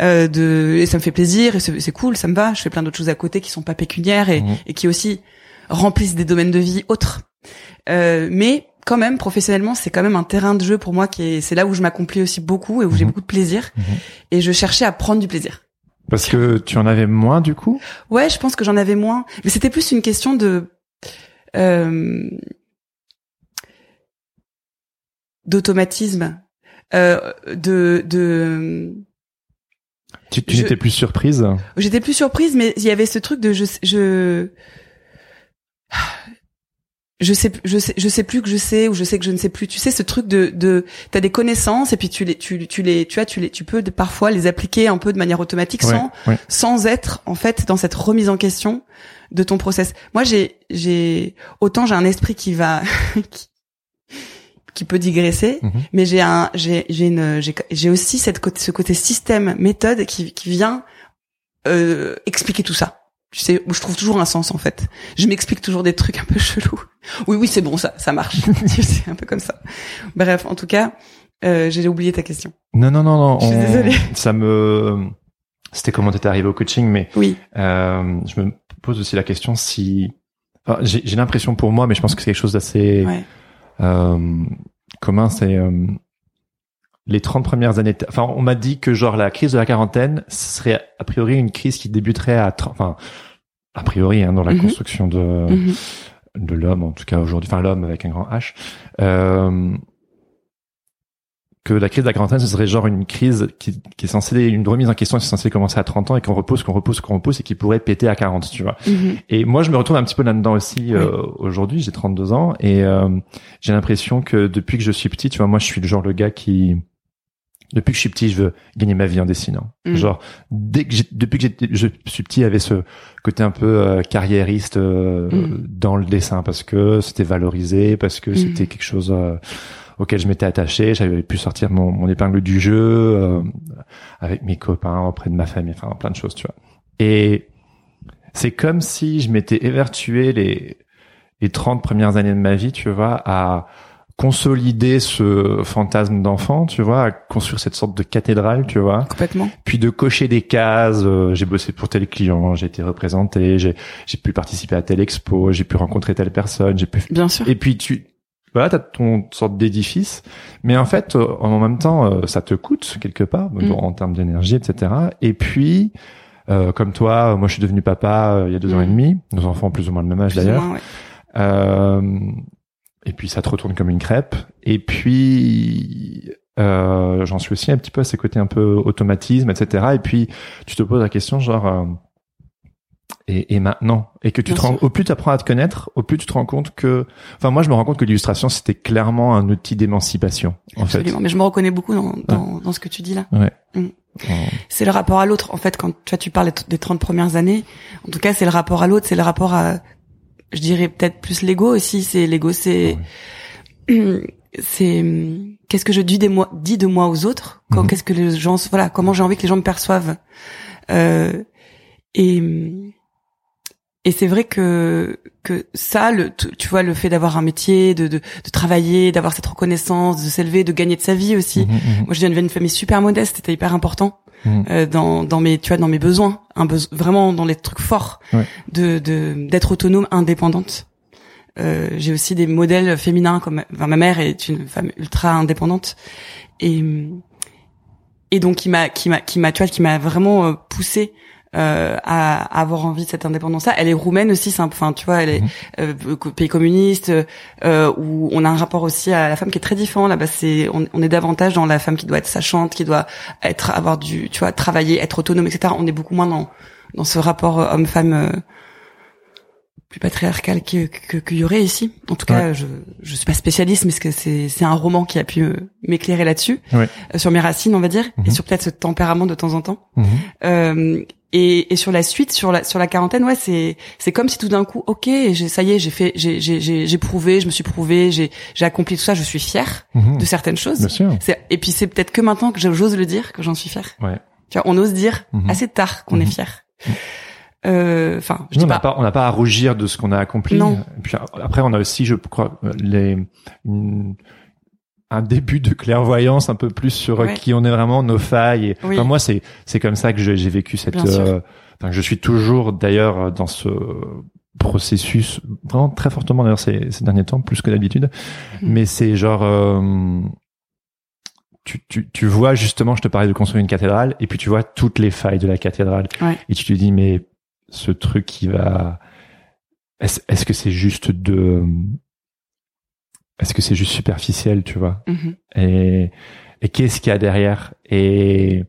Euh, de et ça me fait plaisir et c'est cool, ça me va, je fais plein d'autres choses à côté qui sont pas pécuniaires et,
Mhm.
et qui aussi remplissent des domaines de vie autres. Euh, mais quand même, professionnellement, c'est quand même un terrain de jeu pour moi qui est, c'est là où je m'accomplis aussi beaucoup et où j'ai
Mhm.
beaucoup de plaisir.
Mhm.
Et je cherchais à prendre du plaisir.
Parce que tu en avais moins du coup?
Ouais, je pense que j'en avais moins. Mais c'était plus une question de, euh, d'automatisme, euh, de, de,
Tu, tu
Je-
n'étais plus surprise?
J'étais plus surprise, mais il y avait ce truc de je je je sais je sais je sais plus que je sais ou je sais que je ne sais plus. Tu sais ce truc de de t'as des connaissances et puis tu les tu tu les tu vois tu les tu peux parfois les appliquer un peu de manière automatique
Ouais,
sans
ouais.
sans être en fait dans cette remise en question de ton process. Moi j'ai j'ai autant j'ai un esprit qui va *laughs* qui, qui peut digresser,
Mhm.
mais j'ai un j'ai j'ai une j'ai j'ai aussi cette côté ce côté système méthode qui qui vient euh, expliquer tout ça. Tu sais, où je trouve toujours un sens en fait. Je m'explique toujours des trucs un peu chelous. Oui oui, c'est bon ça, ça marche. *laughs* c'est un peu comme ça. Bref, en tout cas, euh, j'ai oublié ta question.
Non, non, non, non.
Je suis
on-
désolée.
Ça me. C'était comment t'étais arrivé au coaching, mais
Oui.
euh, je me pose aussi la question si. Enfin, j'ai l'impression pour moi, mais je pense que c'est quelque chose d'assez
Ouais.
euh, commun. C'est euh, les 30 premières années. Enfin, on m'a dit que genre la crise de la quarantaine ce serait a priori une crise qui débuterait à 30. Enfin, a priori hein, dans la
Mhm.
construction de
Mhm.
de l'homme, en tout cas aujourd'hui, enfin l'homme avec un grand H, euh, que la crise de la quarantaine, ce serait genre une crise qui, qui est censée, une remise en question qui est censée commencer à 30 ans et qu'on repousse, qu'on repousse, qu'on repousse et qui pourrait péter à 40, tu vois.
Mhm.
Et moi, je me retrouve un petit peu là-dedans aussi euh, aujourd'hui, j'ai 32 ans et euh, j'ai l'impression que depuis que je suis petit, tu vois, moi, je suis le genre le gars qui... Depuis que je suis petit, je veux gagner ma vie en dessinant.
Mhm.
Genre, dès que depuis que je suis petit, avait ce côté un peu euh, carriériste euh,
Mhm.
dans le dessin parce que c'était valorisé, parce que
Mhm.
c'était quelque chose euh, auquel je m'étais attaché. J'avais pu sortir mon, mon épingle du jeu euh, avec mes copains, auprès de ma famille, enfin plein de choses, tu vois. Et c'est comme si je m'étais évertué les les 30 premières années de ma vie, tu vois, à consolider ce fantasme d'enfant, tu vois, à construire cette sorte de cathédrale, tu vois
Complètement.
puis de cocher des cases. euh, j'ai bossé pour tel client, j'ai été représenté, j'ai j'ai pu participer à telle expo, j'ai pu rencontrer telle personne, j'ai pu.
Bien sûr.
Et puis tu voilà, t'as ton sorte d'édifice, mais en fait, euh, en même temps, euh, ça te coûte quelque part
Mm.
en termes d'énergie, etc. Et puis, euh, comme toi, moi, je suis devenu papa euh, il y a deux ans
Mm.
et demi. Nos enfants ont plus ou moins le même âge d'ailleurs.
ouais.
Euh, et puis ça te retourne comme une crêpe. Et puis euh, j'en suis aussi un petit peu à ces côtés un peu automatisme, etc. Et puis tu te poses la question genre euh, et, et maintenant? Et que tu
Bien
te rends, au plus tu apprends à te connaître, au plus tu te rends compte que enfin moi je me rends compte que l'illustration c'était clairement un outil d'émancipation en
Absolument. Mais je me reconnais beaucoup dans, dans, dans ce que tu dis là.
fait. Ouais.
Mm. C'est le rapport à l'autre. En fait, quand tu, vois, tu parles des 30 premières années, en tout cas, c'est le rapport à l'autre, c'est le rapport à, je dirais peut-être plus l'ego aussi. C'est l'ego, c'est *clears throat* c'est qu'est-ce que je dis des moi dis de moi aux autres quand-
Mhm.
qu'est-ce que les gens voilà comment j'ai envie que les gens me perçoivent euh, et et c'est vrai que que ça le tu vois le fait d'avoir un métier de de, de travailler d'avoir cette reconnaissance de s'élever de gagner de sa vie aussi
Mhm, mhm,
moi je viens d'une famille super modeste c'était hyper important
mhm.
euh, dans dans mes tu vois dans mes besoins un beso- vraiment dans les trucs forts
Ouais.
de de d'être autonome indépendante euh, j'ai aussi des modèles féminins comme enfin, ma mère est une femme ultra indépendante et et donc qui m'a qui m'a qui m'a tu vois qui m'a vraiment euh, poussé euh, à, à avoir envie de cette indépendance là elle est roumaine aussi c'est un- enfin tu vois elle est
Mhm.
euh, pays communiste euh, où on a un rapport aussi à la femme qui est très différent. Là-bas c'est on, on est davantage dans la femme qui doit être sachante qui doit être avoir du tu vois travailler être autonome etc on est beaucoup moins dans dans ce rapport euh, homme-femme plus patriarcal que que- qu'il y aurait ici en tout cas je je suis pas spécialiste mais c'est c'est c'est un roman qui a pu euh, m'éclairer là-dessus
Ouais.
euh, sur mes racines on va dire
Mhm.
et sur peut-être ce tempérament de temps en temps
Mhm.
euh, et, et sur la suite, sur la sur la quarantaine, ouais, c'est c'est comme si tout d'un coup, ok, ça y est, j'ai fait, j'ai j'ai j'ai prouvé, je me suis prouvé, j'ai j'ai accompli tout ça, je suis fière
Mhm.
de certaines
Bien
choses. et puis c'est peut-être que maintenant que j'ose le dire que j'en suis fière.
Ouais.
Tu vois, on ose dire
Mhm.
assez tard qu'on
Mhm.
est fier. Euh, Enfin, je
Nous,
dis
on n'a
pas.
pas, on n'a pas à rougir de ce qu'on a accompli.
Non.
Et puis après, on a aussi, je crois, les, une- un début de clairvoyance un peu plus sur
Ouais.
qui on est vraiment, nos failles. Et,
Oui.
enfin, moi, c'est, c'est comme ça que j'ai vécu cette. Euh, enfin, je suis toujours d'ailleurs dans ce processus vraiment très fortement d'ailleurs ces, ces derniers temps plus que d'habitude.
Mhm.
Mais c'est genre. euh, tu, tu, tu vois justement, je te parlais de construire une cathédrale, et puis tu vois toutes les failles de la cathédrale,
Ouais.
et tu te dis mais ce truc qui va, est-ce que c'est juste de, est-ce que c'est juste superficiel, tu vois?
Mhm.
Et, et qu'est-ce qu'il y a derrière? Et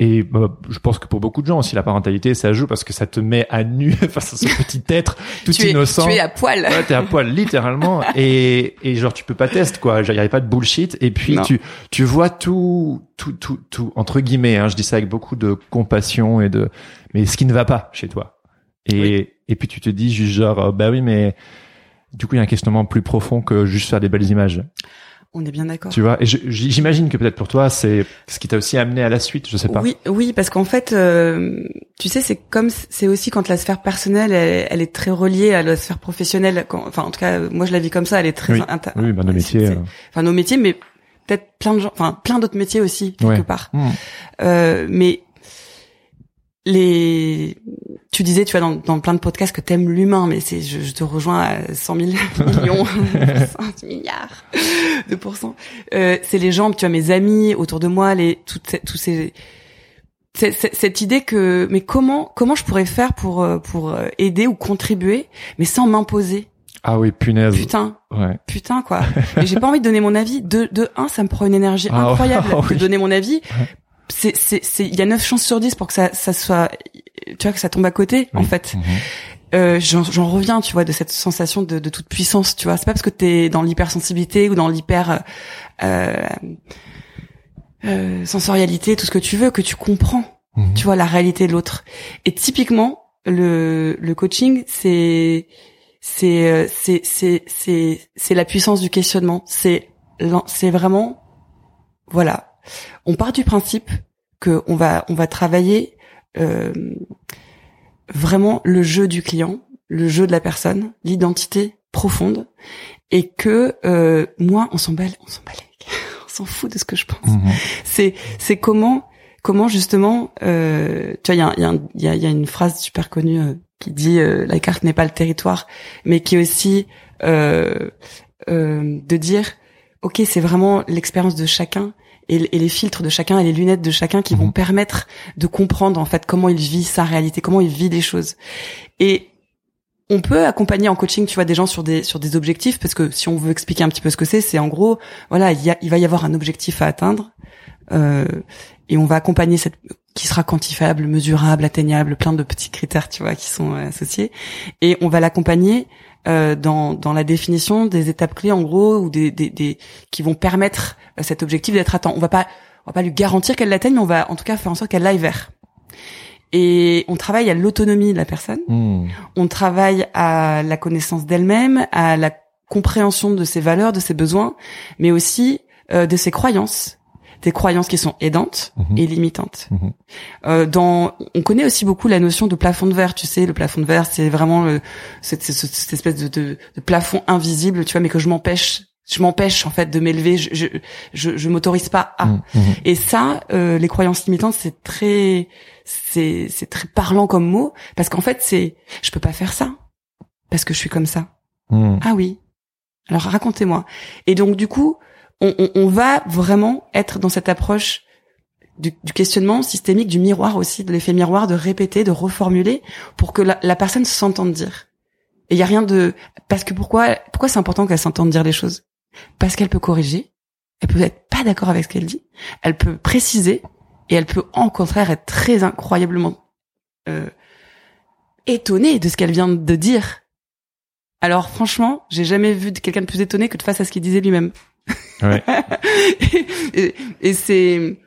et bah, je pense que pour beaucoup de gens aussi, la parentalité, ça joue parce que ça te met à nu *laughs* face à ce petit être tout
tu es
innocent.
tu es à poil.
Ouais, t'es à poil littéralement *laughs* et et genre tu peux pas tester quoi. Il y avait pas de bullshit et puis
Non.
tu tu vois tout tout tout tout entre guillemets. Hein, je dis ça avec beaucoup de compassion et de mais ce qui ne va pas chez toi. Et et puis tu te dis juste genre euh, bah oui mais du coup il y a un questionnement plus profond que juste faire des belles images.
On est bien d'accord.
Tu vois. Et j'imagine que peut-être pour toi c'est ce qui t'a aussi amené à la suite. Je sais pas.
Oui, oui, parce qu'en fait, euh, tu sais, c'est comme c'est aussi quand la sphère personnelle, elle, elle est très reliée à la sphère professionnelle. Quand, enfin, en tout cas, moi, je la vis comme ça. Elle est très.
Oui.
inter-
Oui, bah nos métiers. euh,
Enfin, nos métiers, mais peut-être plein de gens, enfin, plein d'autres métiers aussi quelque
Ouais.
part.
hmm.
Euh, mais les, tu disais, tu vois, dans, dans plein de podcasts que t'aimes l'humain, mais c'est, je, je te rejoins à 100 000 *laughs* millions, 100 milliards de pourcents. Euh, c'est les gens, tu vois, mes amis autour de moi, les, toutes, ces- tous ces, cette idée que, mais comment, comment je pourrais faire pour, euh, pour euh, aider ou contribuer, mais sans m'imposer?
Ah oui punaise.
Putain,
Ouais.
putain quoi. *laughs* Et j'ai pas envie de donner mon avis. De, de un, ça me prend une énergie
Ah,
incroyable *laughs* de donner mon avis. C'est, c'est, c'est, il y a 9 chances sur 10 pour que ça, ça soit, tu vois, que ça tombe à côté, en fait.
Mhm.
Euh, j'en, j'en reviens, tu vois, de cette sensation de, de toute puissance, tu vois. C'est pas parce que t'es dans l'hypersensibilité ou dans l'hyper, euh, euh, sensorialité, tout ce que tu veux, que tu comprends
Mhm.
tu vois la réalité de l'autre et typiquement le le coaching c'est c'est euh, c'est c'est c'est c'est la puissance du questionnement c'est c'est vraiment voilà on part du principe que on va on va travailler euh, vraiment le jeu du client le jeu de la personne l'identité profonde et que euh, moi on s'en bat on les- *laughs* on s'en fout de ce que je pense
Mhm.
c'est c'est comment comment justement euh, tu vois il y a, il y, a y, a, y a une phrase super connue euh, qui dit euh, la carte n'est pas le territoire mais qui est aussi euh, euh, de dire ok c'est vraiment l'expérience de chacun et, et les filtres de chacun et les lunettes de chacun qui vont
Mhm.
permettre de comprendre en fait comment il vit sa réalité comment il vit les choses et on peut accompagner en coaching, tu vois, des gens sur des sur des objectifs parce que si on veut expliquer un petit peu ce que c'est, c'est en gros, voilà, il, y a, il va y avoir un objectif à atteindre euh, et on va accompagner cette qui sera quantifiable, mesurable, atteignable, plein de petits critères, tu vois, qui sont euh, associés et on va l'accompagner euh, dans dans la définition des étapes clés en gros ou des des, des qui vont permettre à cet objectif d'être atteint. On va pas on va pas lui garantir qu'elle l'atteigne, mais on va en tout cas faire en sorte qu'elle aille vers. Et on travaille à l'autonomie de la personne
Mhm.
on travaille à la connaissance d'elle-même, à la compréhension de ses valeurs, de ses besoins, mais aussi euh, de ses croyances, des croyances qui sont aidantes
Mhm.
et limitantes.
Mhm.
Euh, dans, on connaît aussi beaucoup la notion de plafond de verre. Tu sais, le plafond de verre, c'est vraiment le, cette, cette- cette espèce de, de, de plafond invisible, tu vois, mais que je m'empêche, je m'empêche en fait de m'élever. Je, je, je, je m'autorise pas à.
Mhm.
Et ça, euh, les croyances limitantes, c'est très, c'est, c'est très parlant comme mot, parce qu'en fait, c'est, je peux pas faire ça, parce que je suis comme ça. Ah oui. Alors racontez-moi. Et donc du coup, on, va vraiment être dans cette approche du, questionnement systémique, du miroir aussi, de l'effet miroir, de répéter, de reformuler, pour que la, la personne s'entende dire. Et il y a rien de, parce que pourquoi, pourquoi c'est important qu'elle s'entende dire les choses? Parce qu'elle peut corriger, elle peut être pas d'accord avec ce qu'elle dit, elle peut préciser, et elle peut au contraire être très incroyablement euh, étonnée de ce qu'elle vient de dire. Alors franchement, j'ai jamais vu quelqu'un de plus étonné que de face à ce qu'il disait lui-même.
Ouais. *laughs*
et et c'est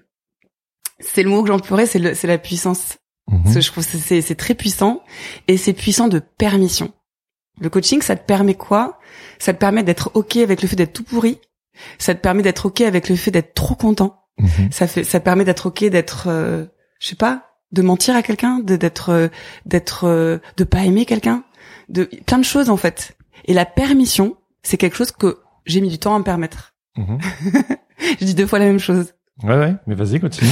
c'est le mot que j'emploierais, c'est c'est la puissance.
Mhm.
Parce que je trouve c'est c'est très puissant et c'est puissant de permission. Le coaching, ça te permet quoi? Ça te permet d'être ok avec le fait d'être tout pourri. Ça te permet d'être ok avec le fait d'être trop content.
Mhm.
Ça fait, ça te permet d'être ok, d'être, euh, je sais pas, de mentir à quelqu'un, de d'être, euh, d'être, euh, de pas aimer quelqu'un, de plein de choses en fait. Et la permission, c'est quelque chose que j'ai mis du temps à me permettre.
Mhm. *laughs*
Je dis deux fois la même chose.
Ouais, ouais, mais vas-y, continue.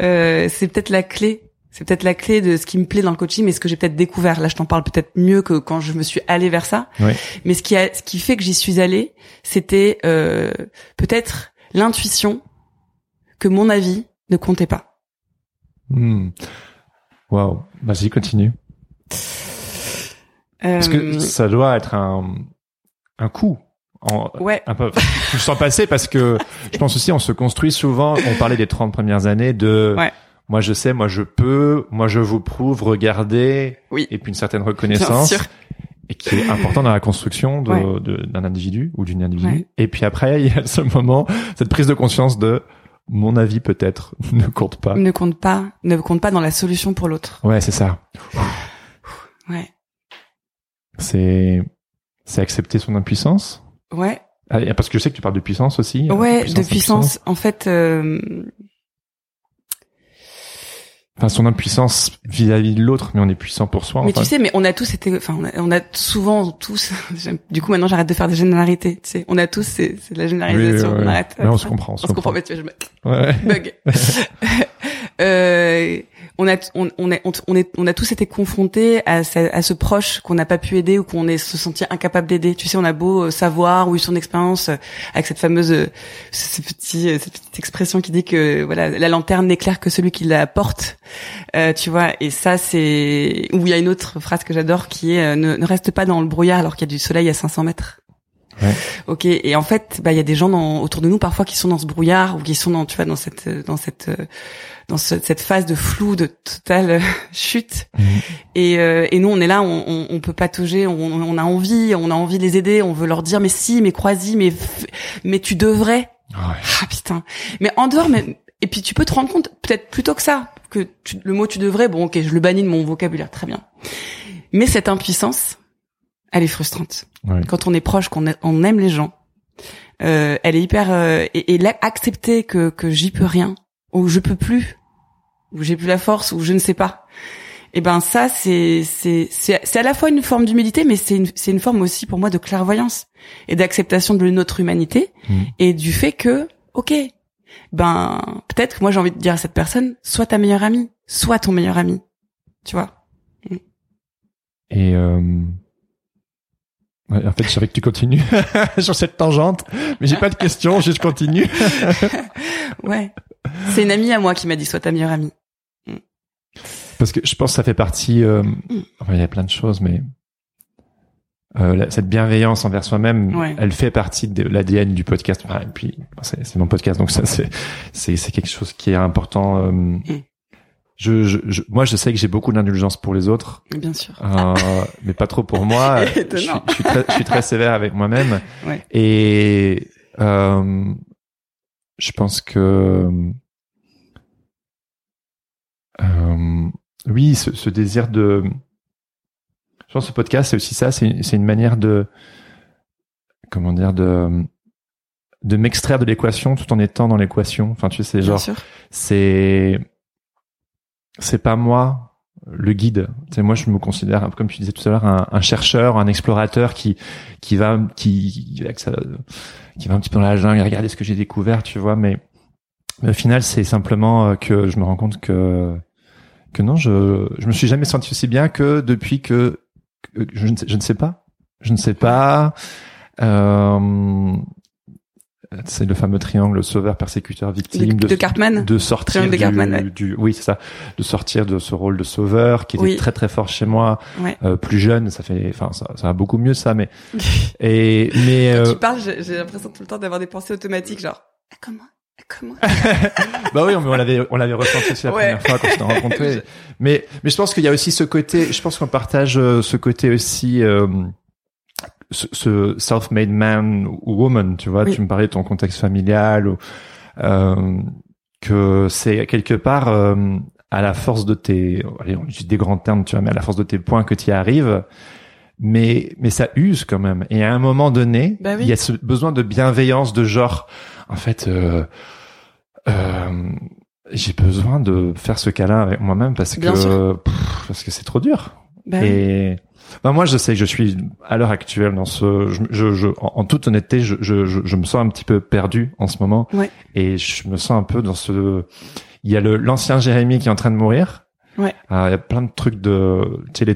Euh, c'est peut-être la clé. C'est peut-être la clé de ce qui me plaît dans le coaching, mais ce que j'ai peut-être découvert. Là, je t'en parle peut-être mieux que quand je me suis allée vers ça.
Ouais.
Mais ce qui a, ce qui fait que j'y suis allée, c'était euh, peut-être l'intuition que mon avis ne comptait pas.
Hmm. Waouh. Vas-y, continue. Parce que
Euh,
ça doit être un, un coup. En,
ouais,
un peu, je sens passer parce que je pense aussi on se construit souvent, on parlait des 30 premières années de
Ouais.
moi je sais, moi je peux, moi je vous prouve, regardez,
Oui.
et puis une certaine
bien
reconnaissance
sûr.
et qui est important dans la construction de,
Ouais.
de- d'un individu ou d'une individu.
Ouais.
Et puis après, il y a ce moment, cette prise de conscience de mon avis peut-être *laughs* ne compte pas.
Ne compte pas, ne compte pas dans la solution pour l'autre.
Ouais, c'est ça.
Ouais,
C'est c'est accepter son impuissance.
Ouais,
Ah, parce que je sais que tu parles de puissance aussi. euh,
ouais, de puissance. En fait, euh,
Enfin, son impuissance vis-à-vis de l'autre, mais on est puissant pour soi.
mais
enfin.
tu sais, mais on a tous été, enfin, on a, on a souvent tous. *laughs* du coup, maintenant, j'arrête de faire des généralités. Tu sais, on a tous, c'est, de la généralisation.
Oui.
On arrête.
Mais on se comprend, on se *laughs*
On se comprend.
comprend.
mais tu vois, je me-
Ouais. *laughs*
bug. euh, on a, on, on, on, est, on a tous été confrontés à, ce- proche qu'on n'a pas pu aider ou qu'on est se sentir incapable d'aider. Tu sais, on a beau euh, savoir ou son expérience euh, avec cette fameuse, euh, ce petit, cette petite expression qui dit que voilà, la lanterne n'éclaire que celui qui la porte. Euh, tu vois, et ça c'est où il y a une autre phrase que j'adore qui est ne, ne reste pas dans le brouillard alors qu'il y a du soleil à 500 mètres.
Ouais.
Ok. Et en fait, bah il y a des gens dans, autour de nous parfois qui sont dans ce brouillard ou qui sont dans, tu vois, dans cette, euh, dans cette, euh, dans ce- cette phase de flou, de totale euh, *laughs* chute.
Mhm.
Et, euh, et nous, on est là, on, on, on peut patauger, on, on a envie, on a envie de les aider, on veut leur dire mais si, mais crois-y, mais mais tu devrais.
Ouais.
Ah putain. Mais en dehors, mais et puis tu peux te rendre compte peut-être plutôt que ça que tu- le mot tu devrais. Bon, ok, je le bannis de mon vocabulaire, très bien. Mais cette impuissance, elle est frustrante
Ouais.
quand on est proche, qu'on on aime les gens, euh, elle est hyper euh, et, et là, accepter que que j'y peux rien ou je peux plus ou j'ai plus la force ou je ne sais pas. Et ben ça c'est c'est c'est c'est à la fois une forme d'humilité mais c'est une c'est une forme aussi pour moi de clairvoyance et d'acceptation de notre humanité
Mhm.
et du fait que OK ben peut-être que moi j'ai envie de dire à cette personne sois ta meilleure amie, sois ton meilleur ami. Tu vois
Et euh... ouais, en fait, je savais que tu continues *laughs* sur cette tangente, mais j'ai pas de questions, juste continue. *laughs*
Ouais. C'est une amie à moi qui m'a dit sois ta meilleure amie.
Parce que je pense que ça fait partie. euh, enfin, il y a plein de choses, mais euh, cette bienveillance envers soi-même,
Ouais.
elle fait partie de l'ADN du podcast. Enfin, et puis, c'est mon podcast, donc ça, c'est c'est quelque chose qui est important. euh, je, je, je- moi, je sais que j'ai beaucoup d'indulgence pour les autres,
Bien sûr.
euh, mais pas trop pour moi. *laughs* je, suis,
Étonnant.
je suis très, je suis très sévère avec moi-même.
Ouais.
Et euh, je pense que euh, oui, ce, ce désir de, je pense que ce podcast c'est aussi ça, c'est c'est une manière de comment dire de de m'extraire de l'équation tout en étant dans l'équation. Enfin, tu sais, genre, c'est c'est pas moi le guide. Moi, je me considère, comme tu disais tout à l'heure, un, un, chercheur, un explorateur qui qui va qui qui va un petit peu dans la jungle, regarder ce que j'ai découvert, tu vois. Mais, au final, c'est simplement euh, que je me rends compte que que non, je je me suis jamais senti aussi bien que depuis que, je, ne sais, je ne sais pas, je ne sais pas. Euh, c'est le fameux triangle sauveur, persécuteur, victime
de, de Cartman,
de sortir
de
du,
Cartman,
du, oui c'est ça, de sortir de ce rôle de sauveur qui était très très fort chez moi,
ouais.
euh, plus jeune, ça fait, enfin ça, ça va beaucoup mieux ça, mais *laughs* et mais
Quand
euh,
tu parles, j'ai l'impression tout le temps d'avoir des pensées automatiques, genre ah, comment? Ah, Comment? *laughs*
Bah oui, mais on l'avait, on l'avait ressenti aussi la
Ouais.
première fois quand on s'est rencontrés. *laughs* mais, mais je pense qu'il y a aussi ce côté, je pense qu'on partage euh, ce côté aussi, euh, ce, ce self-made man ou woman, tu vois.
Oui.
Tu me parlais de ton contexte familial ou, euh, que c'est quelque part, euh, à la force de tes, allez, on utilise des grands termes, tu vois, mais à la force de tes points que tu y arrives, mais, mais ça use quand même. Et à un moment donné,
Bah oui.
il y a ce besoin de bienveillance, de genre, en fait, euh, euh, j'ai besoin de faire ce câlin avec moi-même parce
Bien
que pff, parce que c'est trop dur.
oui.
Et ben moi, je sais que je suis à l'heure actuelle dans ce, je, je, je- en, toute honnêteté, je, je, je, je me sens un petit peu perdu en ce moment.
Ouais.
Et je me sens un peu dans ce, il y a le l'ancien Jérémy qui est en train de mourir.
Ouais.
Ah, il y a plein de trucs de, tu sais les,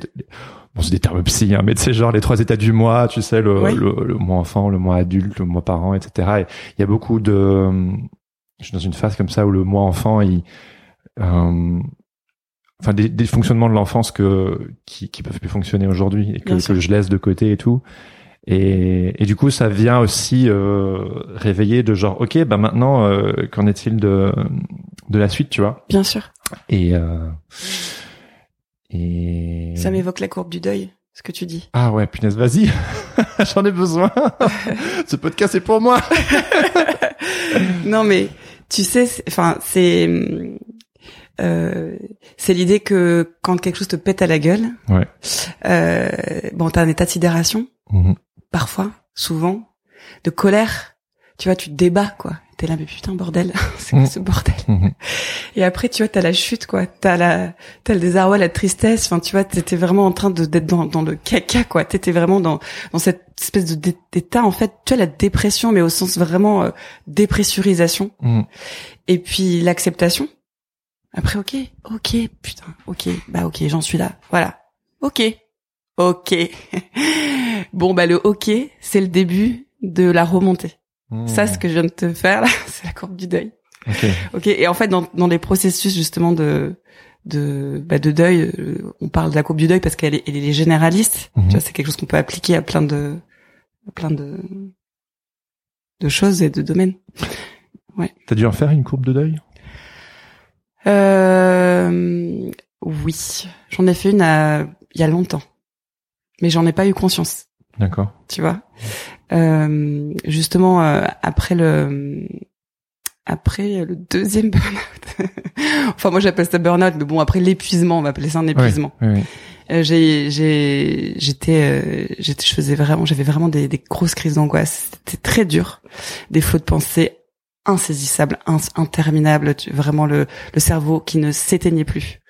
bon c'est des termes psy, hein, mais tu sais genre les trois états du mois, tu sais le,
Oui.
le, le mois enfant, le mois adulte, le mois parent, etc. Et il y a beaucoup de, je suis dans une phase comme ça où le mois enfant, il, euh, enfin des, des fonctionnements de l'enfance que qui, qui peuvent plus fonctionner aujourd'hui et que, que je laisse de côté et tout. Et, et du coup, ça vient aussi euh, réveiller de genre, ok, bah maintenant, euh, qu'en est-il de de la suite, tu vois?
Bien sûr.
Et euh, et
Ça m'évoque la courbe du deuil, ce que tu dis.
ah ouais, punaise, vas-y, *laughs* j'en ai besoin. *laughs* Ce podcast est pour moi. *laughs*
non mais tu sais, enfin c'est euh, c'est l'idée que quand quelque chose te pète à la gueule,
Ouais.
euh, bon t'as un état de sidération
Mhm.
parfois, souvent, de colère. Tu vois, tu te débats quoi. T'es là mais putain bordel, *laughs* c'est quoi
Mm.
ce bordel
Mhm.
Et après tu vois t'as la chute quoi, t'as la t'as le désarroi, la tristesse. Enfin tu vois t'étais vraiment en train de d'être dans dans le caca quoi. T'étais vraiment dans dans cette espèce de dé- d'état en fait. Tu vois la dépression mais au sens vraiment euh, dépressurisation.
Mhm.
Et puis l'acceptation. Après, ok, ok, putain, ok, bah ok, j'en suis là. Voilà. Ok. Ok. *laughs* bon, bah le ok, c'est le début de la remontée.
Mhm.
Ça, ce que je viens de te faire, là, *laughs* c'est la courbe du deuil.
Ok.
Ok. Et en fait, dans, dans les processus, justement, de, de, bah, de deuil, euh, on parle de la courbe du deuil parce qu'elle est, elle est généraliste.
Mhm.
Tu vois, c'est quelque chose qu'on peut appliquer à plein de, à plein de, de choses et de domaines.
T'as dû en faire une courbe de deuil?
Euh, oui, j'en ai fait une à- il y a longtemps, mais j'en ai pas eu conscience,
D'accord.
tu vois? Euh, justement euh, après le après le deuxième burn-out. *laughs* enfin moi j'appelle ça burn-out, mais bon après l'épuisement, on va appeler ça un épuisement.
Oui, oui.
Euh, j'ai j'ai j'étais euh, j'étais je faisais vraiment j'avais vraiment des, des grosses crises d'angoisse c'était très dur des flots de pensée insaisissables ins- interminables tu- vraiment le le cerveau qui ne s'éteignait plus.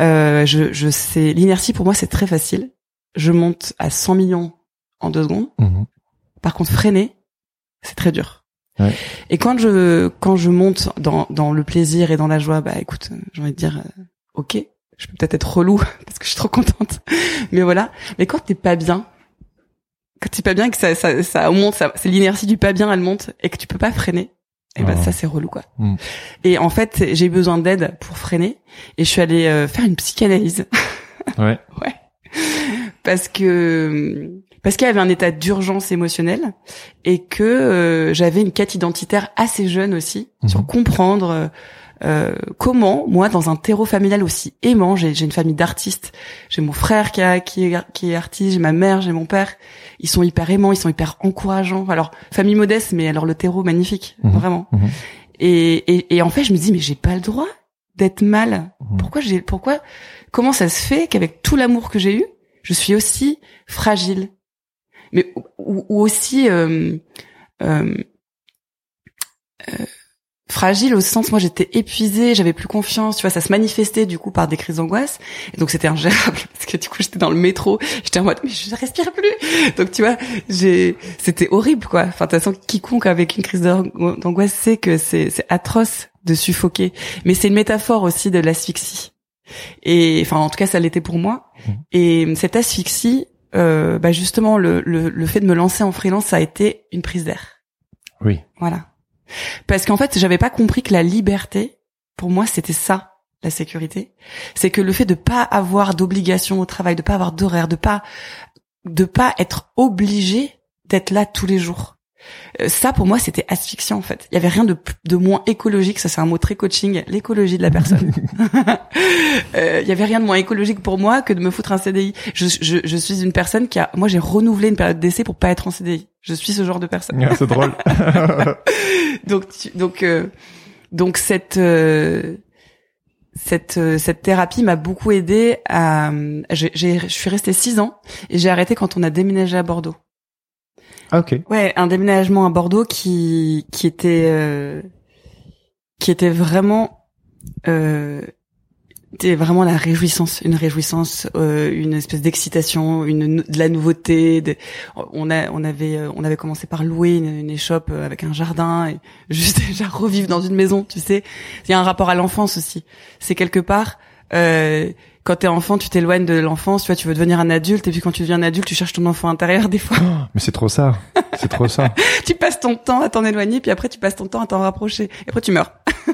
Euh, je je sais l'inertie pour moi c'est très facile. Je monte à 100 millions en deux secondes.
Mhm.
par contre freiner c'est très dur.
Ouais.
et quand je quand je monte dans dans le plaisir et dans la joie bah écoute j'ai envie de dire euh, ok je peux peut-être être relou *laughs* parce que je suis trop contente. Mais voilà. Mais quand t'es pas bien quand t'es pas bien et que ça ça ça monte ça c'est l'inertie du pas bien elle monte et que tu peux pas freiner et ben
Ah.
ça c'est relou quoi
Mm.
et en fait j'ai eu besoin d'aide pour freiner et je suis allée euh, faire une psychanalyse *laughs*
Ouais.
parce que parce qu'il y avait un état d'urgence émotionnelle et que euh, j'avais une quête identitaire assez jeune aussi
Mhm.
sur comprendre euh, comment moi dans un terreau familial aussi aimant j'ai j'ai une famille d'artistes j'ai mon frère qui a, qui est qui est artiste j'ai ma mère j'ai mon père ils sont hyper aimants ils sont hyper encourageants alors famille modeste mais alors le terreau magnifique
Mhm.
vraiment
Mhm.
et, et et en fait je me dis mais j'ai pas le droit d'être mal
Mhm.
pourquoi j'ai pourquoi comment ça se fait qu'avec tout l'amour que j'ai eu je suis aussi fragile? Mais ou, ou aussi euh, euh, euh, fragile au sens moi j'étais épuisée j'avais plus confiance tu vois ça se manifestait du coup par des crises d'angoisse. Et donc c'était ingérable *laughs* parce que du coup j'étais dans le métro j'étais en mode mais je respire plus. Donc tu vois j'ai c'était horrible quoi. Enfin de toute façon quiconque avec une crise d'angoisse sait que c'est c'est atroce de suffoquer. Mais c'est une métaphore aussi de l'asphyxie. Et enfin en tout cas ça l'était pour moi.
Mmh.
et cette asphyxie euh, bah justement le, le le fait de me lancer en freelance ça a été une prise d'air.
Oui.
voilà. Parce qu'en fait, j'avais pas compris que la liberté, pour moi, c'était ça, la sécurité. C'est que le fait de pas avoir d'obligation au travail, de pas avoir d'horaire, de pas, de pas être obligé d'être là tous les jours. Euh, Ça, pour moi, c'était asphyxiant, en fait. Il y avait rien de, de moins écologique. Ça, c'est un mot très coaching. L'écologie de la personne. *laughs* Euh, Il y avait rien de moins écologique pour moi que de me foutre un CDI. Je, je, je suis une personne qui a, moi, j'ai renouvelé une période d'essai pour pas être en CDI. Je suis ce genre de personne
c'est drôle. *laughs* *laughs*
donc tu- donc euh, donc cette euh, cette euh, cette thérapie m'a beaucoup aidé à j'ai- je suis restée six ans et j'ai arrêté quand on a déménagé à Bordeaux
Ah,
ouais un déménagement à Bordeaux qui qui était euh, qui était vraiment euh, c'était vraiment la réjouissance, une réjouissance, euh, une espèce d'excitation, une de la nouveauté. on a, on avait, euh, on avait commencé par louer une, une échoppe euh, avec un jardin et *laughs* juste déjà revivre dans une maison, tu sais. Il y a un rapport à l'enfance aussi. C'est quelque part. Euh, quand t'es enfant, tu t'éloignes de l'enfance, tu vois, tu veux devenir un adulte, et puis quand tu deviens un adulte, tu cherches ton enfant intérieur *laughs* des fois.
Oh, mais c'est trop ça. C'est trop ça. *laughs*
tu passes ton temps à t'en éloigner, puis après tu passes ton temps à t'en rapprocher, et après tu meurs.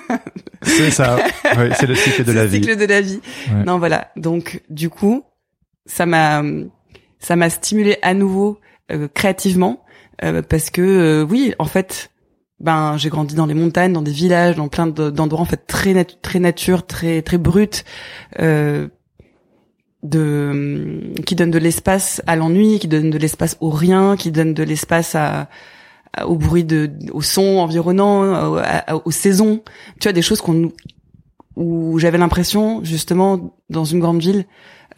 *laughs*
C'est ça. Ouais, c'est le cycle de
C'est
la
le
vie.
cycle de la vie.
Ouais.
Non, voilà. Donc, du coup, ça m'a, ça m'a stimulé à nouveau euh, créativement euh, parce que euh, oui, en fait, ben j'ai grandi dans les montagnes, dans des villages, dans plein de- d'endroits en fait très très nature, très très brut, euh, de qui donne de l'espace à l'ennui, qui donne de l'espace au rien, qui donne de l'espace à, au bruit de au son environnant, aux saisons. Tu vois des choses qu'on où j'avais l'impression justement dans une grande ville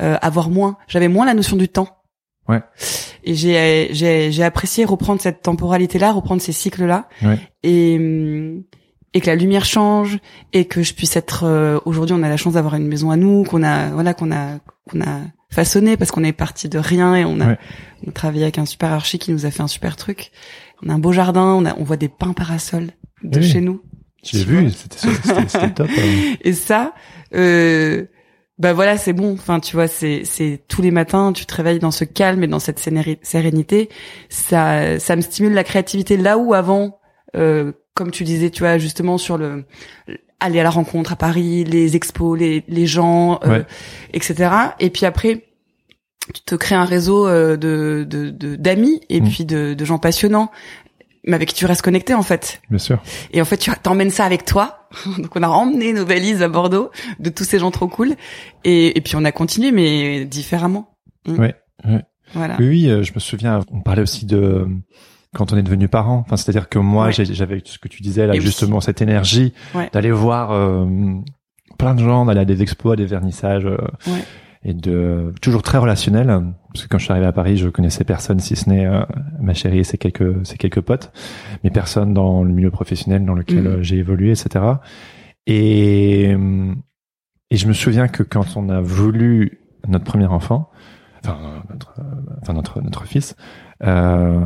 euh, avoir moins j'avais moins la notion du temps
Ouais.
et j'ai j'ai j'ai apprécié reprendre cette temporalité là reprendre ces cycles là
Ouais.
et hum, et que la lumière change et que je puisse être euh, aujourd'hui on a la chance d'avoir une maison à nous qu'on a voilà qu'on a qu'on a façonné parce qu'on est parti de rien et on a,
Ouais.
on a travaillé avec un super archi qui nous a fait un super truc on a un beau jardin on a on voit des pins parasols de
Oui.
chez nous
J'ai vu, c'était c'était- top. euh. *laughs*
et ça, euh, bah voilà, c'est bon. Enfin, tu vois, c'est c'est tous les matins, tu te réveilles dans ce calme et dans cette sérénité. Ça, ça me stimule la créativité là où avant, euh, comme tu disais, tu vois, justement sur le aller à la rencontre à Paris, les expos, les les gens, euh,
Ouais.
etc. Et puis après. Tu te crées un réseau euh, de de- de- d'amis et
Mm.
puis de, de gens passionnants, mais avec qui tu restes connecté en fait.
Bien sûr.
Et en fait, tu t'emmènes ça avec toi. *laughs* Donc, on a emmené nos valises à Bordeaux de tous ces gens trop cool. Et, et puis, on a continué, mais différemment. Mm.
Ouais, ouais.
Voilà.
Oui, oui, euh, je me souviens, on parlait aussi de euh, quand on est devenu parent. Enfin, c'est-à-dire que moi,
Ouais.
j'avais ce que tu disais là,
Et
justement, cette énergie
Ouais.
d'aller voir euh, plein de gens, d'aller à des expos, à des vernissages, euh,
Ouais.
Et de toujours très relationnel. Parce que quand je suis arrivé à Paris, je connaissais personne si ce n'est euh, ma chérie et ses quelques ses quelques potes, mais personne dans le milieu professionnel dans lequel
Mhm.
euh, j'ai évolué, etc. Et euh, et je me souviens que quand on a voulu notre premier enfant, enfin notre, enfin notre notre fils, euh,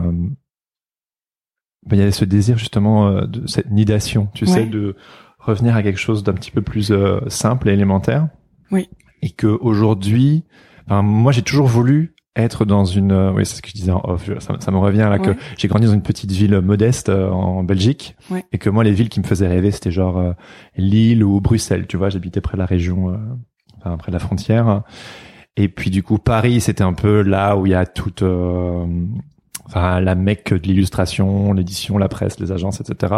ben, il y avait ce désir justement de cette nidation, tu sais, de revenir à quelque chose d'un petit peu plus euh, simple et élémentaire.
Oui.
Et que aujourd'hui, enfin, moi j'ai toujours voulu être dans une, euh, oui c'est ce que je disais en off, ça, ça me revient là que
Ouais.
j'ai grandi dans une petite ville modeste euh, en Belgique
Ouais.
et que moi les villes qui me faisaient rêver c'était genre euh, Lille ou Bruxelles, tu vois, j'habitais près de la région, euh, enfin près de la frontière. Et puis du coup Paris c'était un peu là où il y a toute, euh, enfin la mecque de l'illustration, l'édition, la presse, les agences, etc.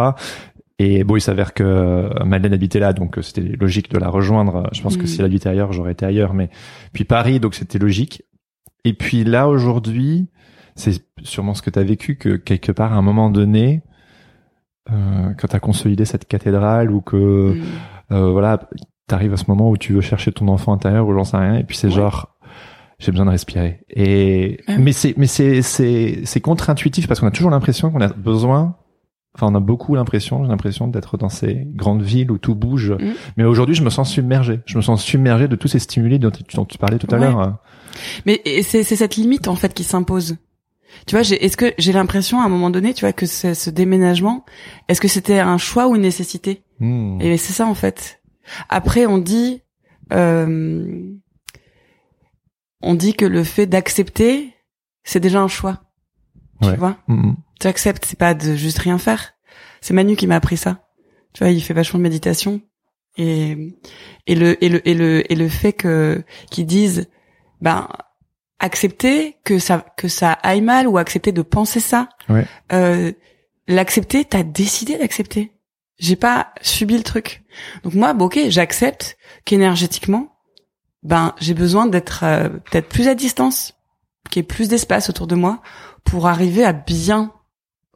Et bon, il s'avère que Madeleine habitait là, donc euh, c'était logique de la rejoindre. Je pense que
Mhm.
si elle habitait ailleurs, j'aurais été ailleurs. Mais puis Paris, donc c'était logique. Et puis là aujourd'hui, c'est sûrement ce que tu as vécu que quelque part à un moment donné, euh, quand tu as consolidé cette cathédrale ou que
Mm.
euh, voilà, t'arrives à ce moment où tu veux chercher ton enfant intérieur ou j'en sais rien, et puis c'est
Ouais.
genre j'ai besoin de respirer. Et mais c'est mais c'est c'est c'est contre-intuitif parce qu'on a toujours l'impression qu'on a besoin. Enfin, on a beaucoup l'impression, j'ai l'impression d'être dans ces grandes villes où tout bouge.
Mhm.
Mais aujourd'hui, je me sens submergé. Je me sens submergé de tous ces stimuli dont tu, dont tu parlais tout à
Ouais.
l'heure. hein.
Mais c'est cette limite en fait qui s'impose. Tu vois, j'ai est-ce que j'ai l'impression à un moment donné, tu vois, que ce, ce déménagement, est-ce que c'était un choix ou une nécessité?
Hmm.
Et c'est ça en fait. Après, on dit, euh, on dit que le fait d'accepter, c'est déjà un choix. Tu
Ouais.
vois,
Hmm.
Tu acceptes, c'est pas de juste rien faire. C'est Manu qui m'a appris ça. Tu vois, il fait vachement de méditation et et le et le et le et le fait que qu'ils disent, ben accepter que ça que ça aille mal ou accepter de penser ça.
Ouais.
Euh, l'accepter, t'as décidé d'accepter. J'ai pas subi le truc. Donc moi, bon, ok, j'accepte qu'énergétiquement, ben j'ai besoin d'être euh, peut-être plus à distance, qu'il y ait plus d'espace autour de moi pour arriver à bien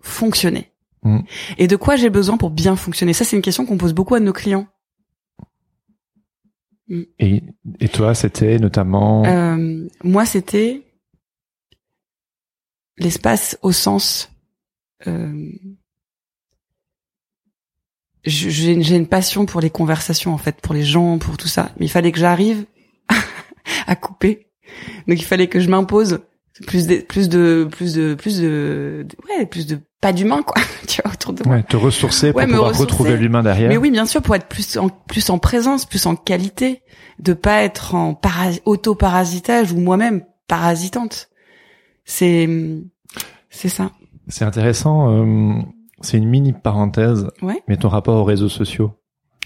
fonctionner.
Mhm.
Et de quoi j'ai besoin pour bien fonctionner? Ça, c'est une question qu'on pose beaucoup à nos clients.
Et, et toi, c'était notamment.
Euh, moi, c'était l'espace au sens. Euh, j'ai j'ai une passion pour les conversations en fait, pour les gens, pour tout ça. Mais il fallait que j'arrive *laughs* à couper. Donc il fallait que je m'impose plus de plus de plus de plus de ouais plus de pas d'humain quoi, *laughs* tu vois autour de moi.
Ouais, te ressourcer pour
Ouais,
pouvoir
ressourcer.
retrouver l'humain derrière.
Mais oui, bien sûr, pour être plus en plus en présence, plus en qualité, de pas être en para- auto-parasitage ou moi-même parasitante. C'est c'est ça.
C'est intéressant. euh, c'est une mini parenthèse.
Ouais.
Mais ton rapport aux réseaux sociaux.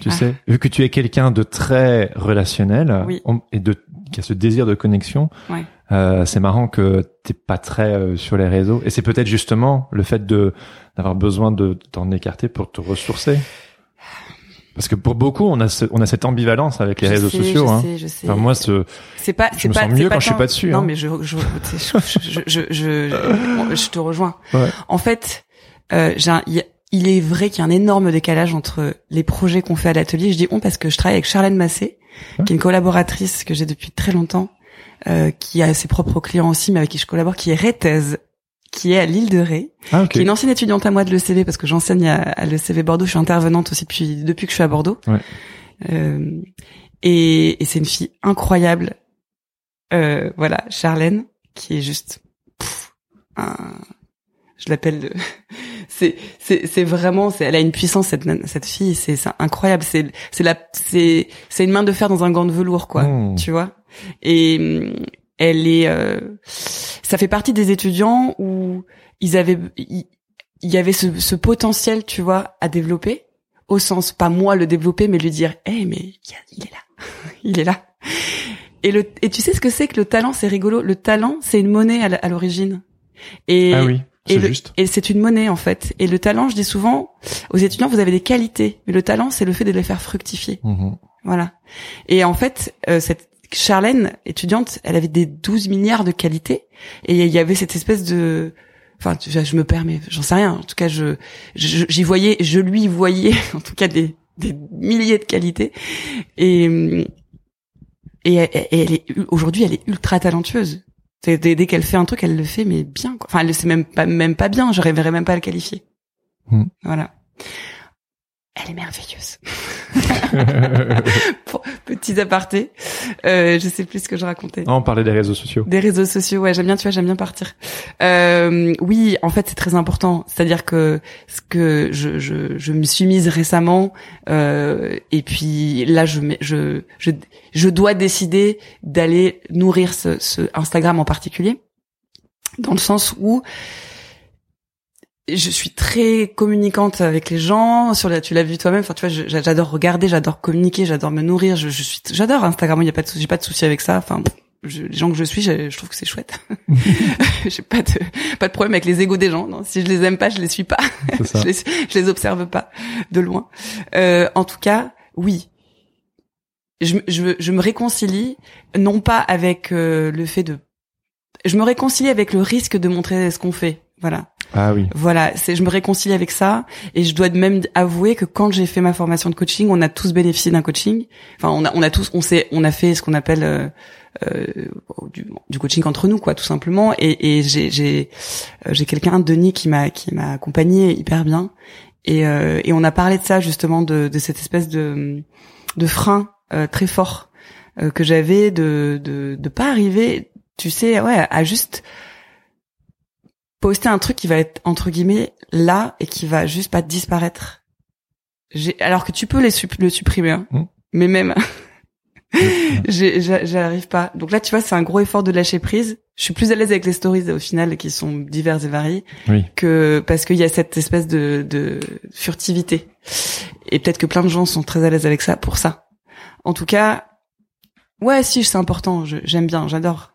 Tu
Ah.
sais, vu que tu es quelqu'un de très relationnel
Oui.
on- et de qui a ce désir de connexion,
Ouais.
Euh, c'est marrant que t'es pas très euh, sur les réseaux. Et c'est peut-être justement le fait de d'avoir besoin de t'en écarter pour te ressourcer. Parce que pour beaucoup, on a ce- on a cette ambivalence avec les
Je
réseaux
sais,
sociaux.
je
hein.
sais, je sais.
Enfin, moi, ce,
c'est pas,
je me
pas,
sens mieux quand je suis pas dessus,
Non,
hein.
mais je, je, je, je, te rejoins.
Ouais.
En fait, euh, j'ai un- il y a- il est vrai qu'il y a un énorme décalage entre les projets qu'on fait à l'atelier. Je dis on parce que je travaille avec Charlène Massé, qui est une collaboratrice que j'ai depuis très longtemps, euh, qui a ses propres clients aussi, mais avec qui je collabore, qui est Réthèse, qui est à l'île de Ré,
ah ok.
qui est une ancienne étudiante à moi de l'ECV parce que j'enseigne à, à l'ECV Bordeaux. Je suis intervenante aussi depuis depuis que je suis à Bordeaux.
Ouais.
Euh, et, et c'est une fille incroyable. Euh, voilà, Charlène, qui est juste, pff, un- je l'appelle, le- *laughs* c'est c'est c'est vraiment, c'est, elle a une puissance cette cette fille, c'est c'est incroyable. C'est c'est la c'est c'est une main de fer dans un gant de velours quoi,
Mmh.
tu vois. Et hum, elle est, euh, ça fait partie des étudiants où ils avaient, il y avait ce, ce potentiel, tu vois, à développer, au sens pas moi le développer, mais lui dire, eh mais il est là, *laughs* il est là. Et le et tu sais ce que c'est que le talent, c'est rigolo. Le talent, c'est une monnaie à l'origine. Et
ah oui,
et
c'est
le-
juste.
et c'est une monnaie en fait. Et le talent, je dis souvent aux étudiants, vous avez des qualités, mais le talent, c'est le fait de les faire fructifier.
Mhm.
Voilà. Et en fait, euh, cette Charlène, étudiante, elle avait des 12 milliards de qualités. Et il y avait cette espèce de... Enfin, je me permets, j'en sais rien. En tout cas, je je- j'y voyais, je lui voyais, *laughs* en tout cas, des, des milliers de qualités. Et, et, et elle est aujourd'hui, elle est ultra talentueuse. C'est- Dès, dès qu'elle fait un truc, elle le fait, mais bien. Quoi. Enfin, elle le sait même pas, même pas bien. Je rêverais même pas à le qualifier.
Hmm.
Voilà. Elle est merveilleuse. *laughs* Petits apartés. Euh, je sais plus ce que je racontais.
Ah, on parlait des réseaux sociaux.
Des réseaux sociaux, ouais, j'aime bien, tu vois, j'aime bien partir. Euh, oui, en fait, c'est très important. C'est-à-dire que ce que je, je, je me suis mise récemment, euh, et puis là, je, je, je, je dois décider d'aller nourrir ce, ce Instagram en particulier, dans le sens où je suis très communicante avec les gens sur la tu l'as vu toi-même enfin tu vois j'adore regarder j'adore communiquer j'adore me nourrir je, je suis j'adore Instagram il y a pas de souci j'ai pas de souci avec ça enfin je- les gens que je suis je, je trouve que c'est chouette. *laughs* *laughs* J'ai pas de pas de problème avec les égos des gens non si je les aime pas je les suis pas. *laughs* Je les je les observe pas de loin. Euh, en tout cas oui. Je, me- je, je me réconcilie non pas avec euh, le fait de je me réconcilie avec le risque de montrer ce qu'on fait Voilà.
Ah oui.
Voilà, c'est je me réconcilie avec ça et je dois même avouer que quand j'ai fait ma formation de coaching, on a tous bénéficié d'un coaching. Enfin, on a on a tous on sait on a fait ce qu'on appelle euh, euh, du, du, coaching entre nous quoi, tout simplement. Et, et j'ai j'ai euh, j'ai quelqu'un Denis qui m'a qui m'a accompagné hyper bien et euh, et on a parlé de ça justement de de cette espèce de de frein euh, très fort que j'avais de de de pas arriver, tu sais, ouais, à juste poster un truc qui va être entre guillemets là et qui va juste pas disparaître. J'ai alors que tu peux les le supprimer, hein. Mmh. mais même *laughs* j'arrive pas. Donc là, tu vois, c'est un gros effort de lâcher prise. Je suis plus à l'aise avec les stories au final qui sont diverses et variées
oui.
que parce qu'il y a cette espèce de, de furtivité. Et peut-être que plein de gens sont très à l'aise avec ça pour ça. En tout cas, ouais, si c'est important. J'aime bien, j'adore.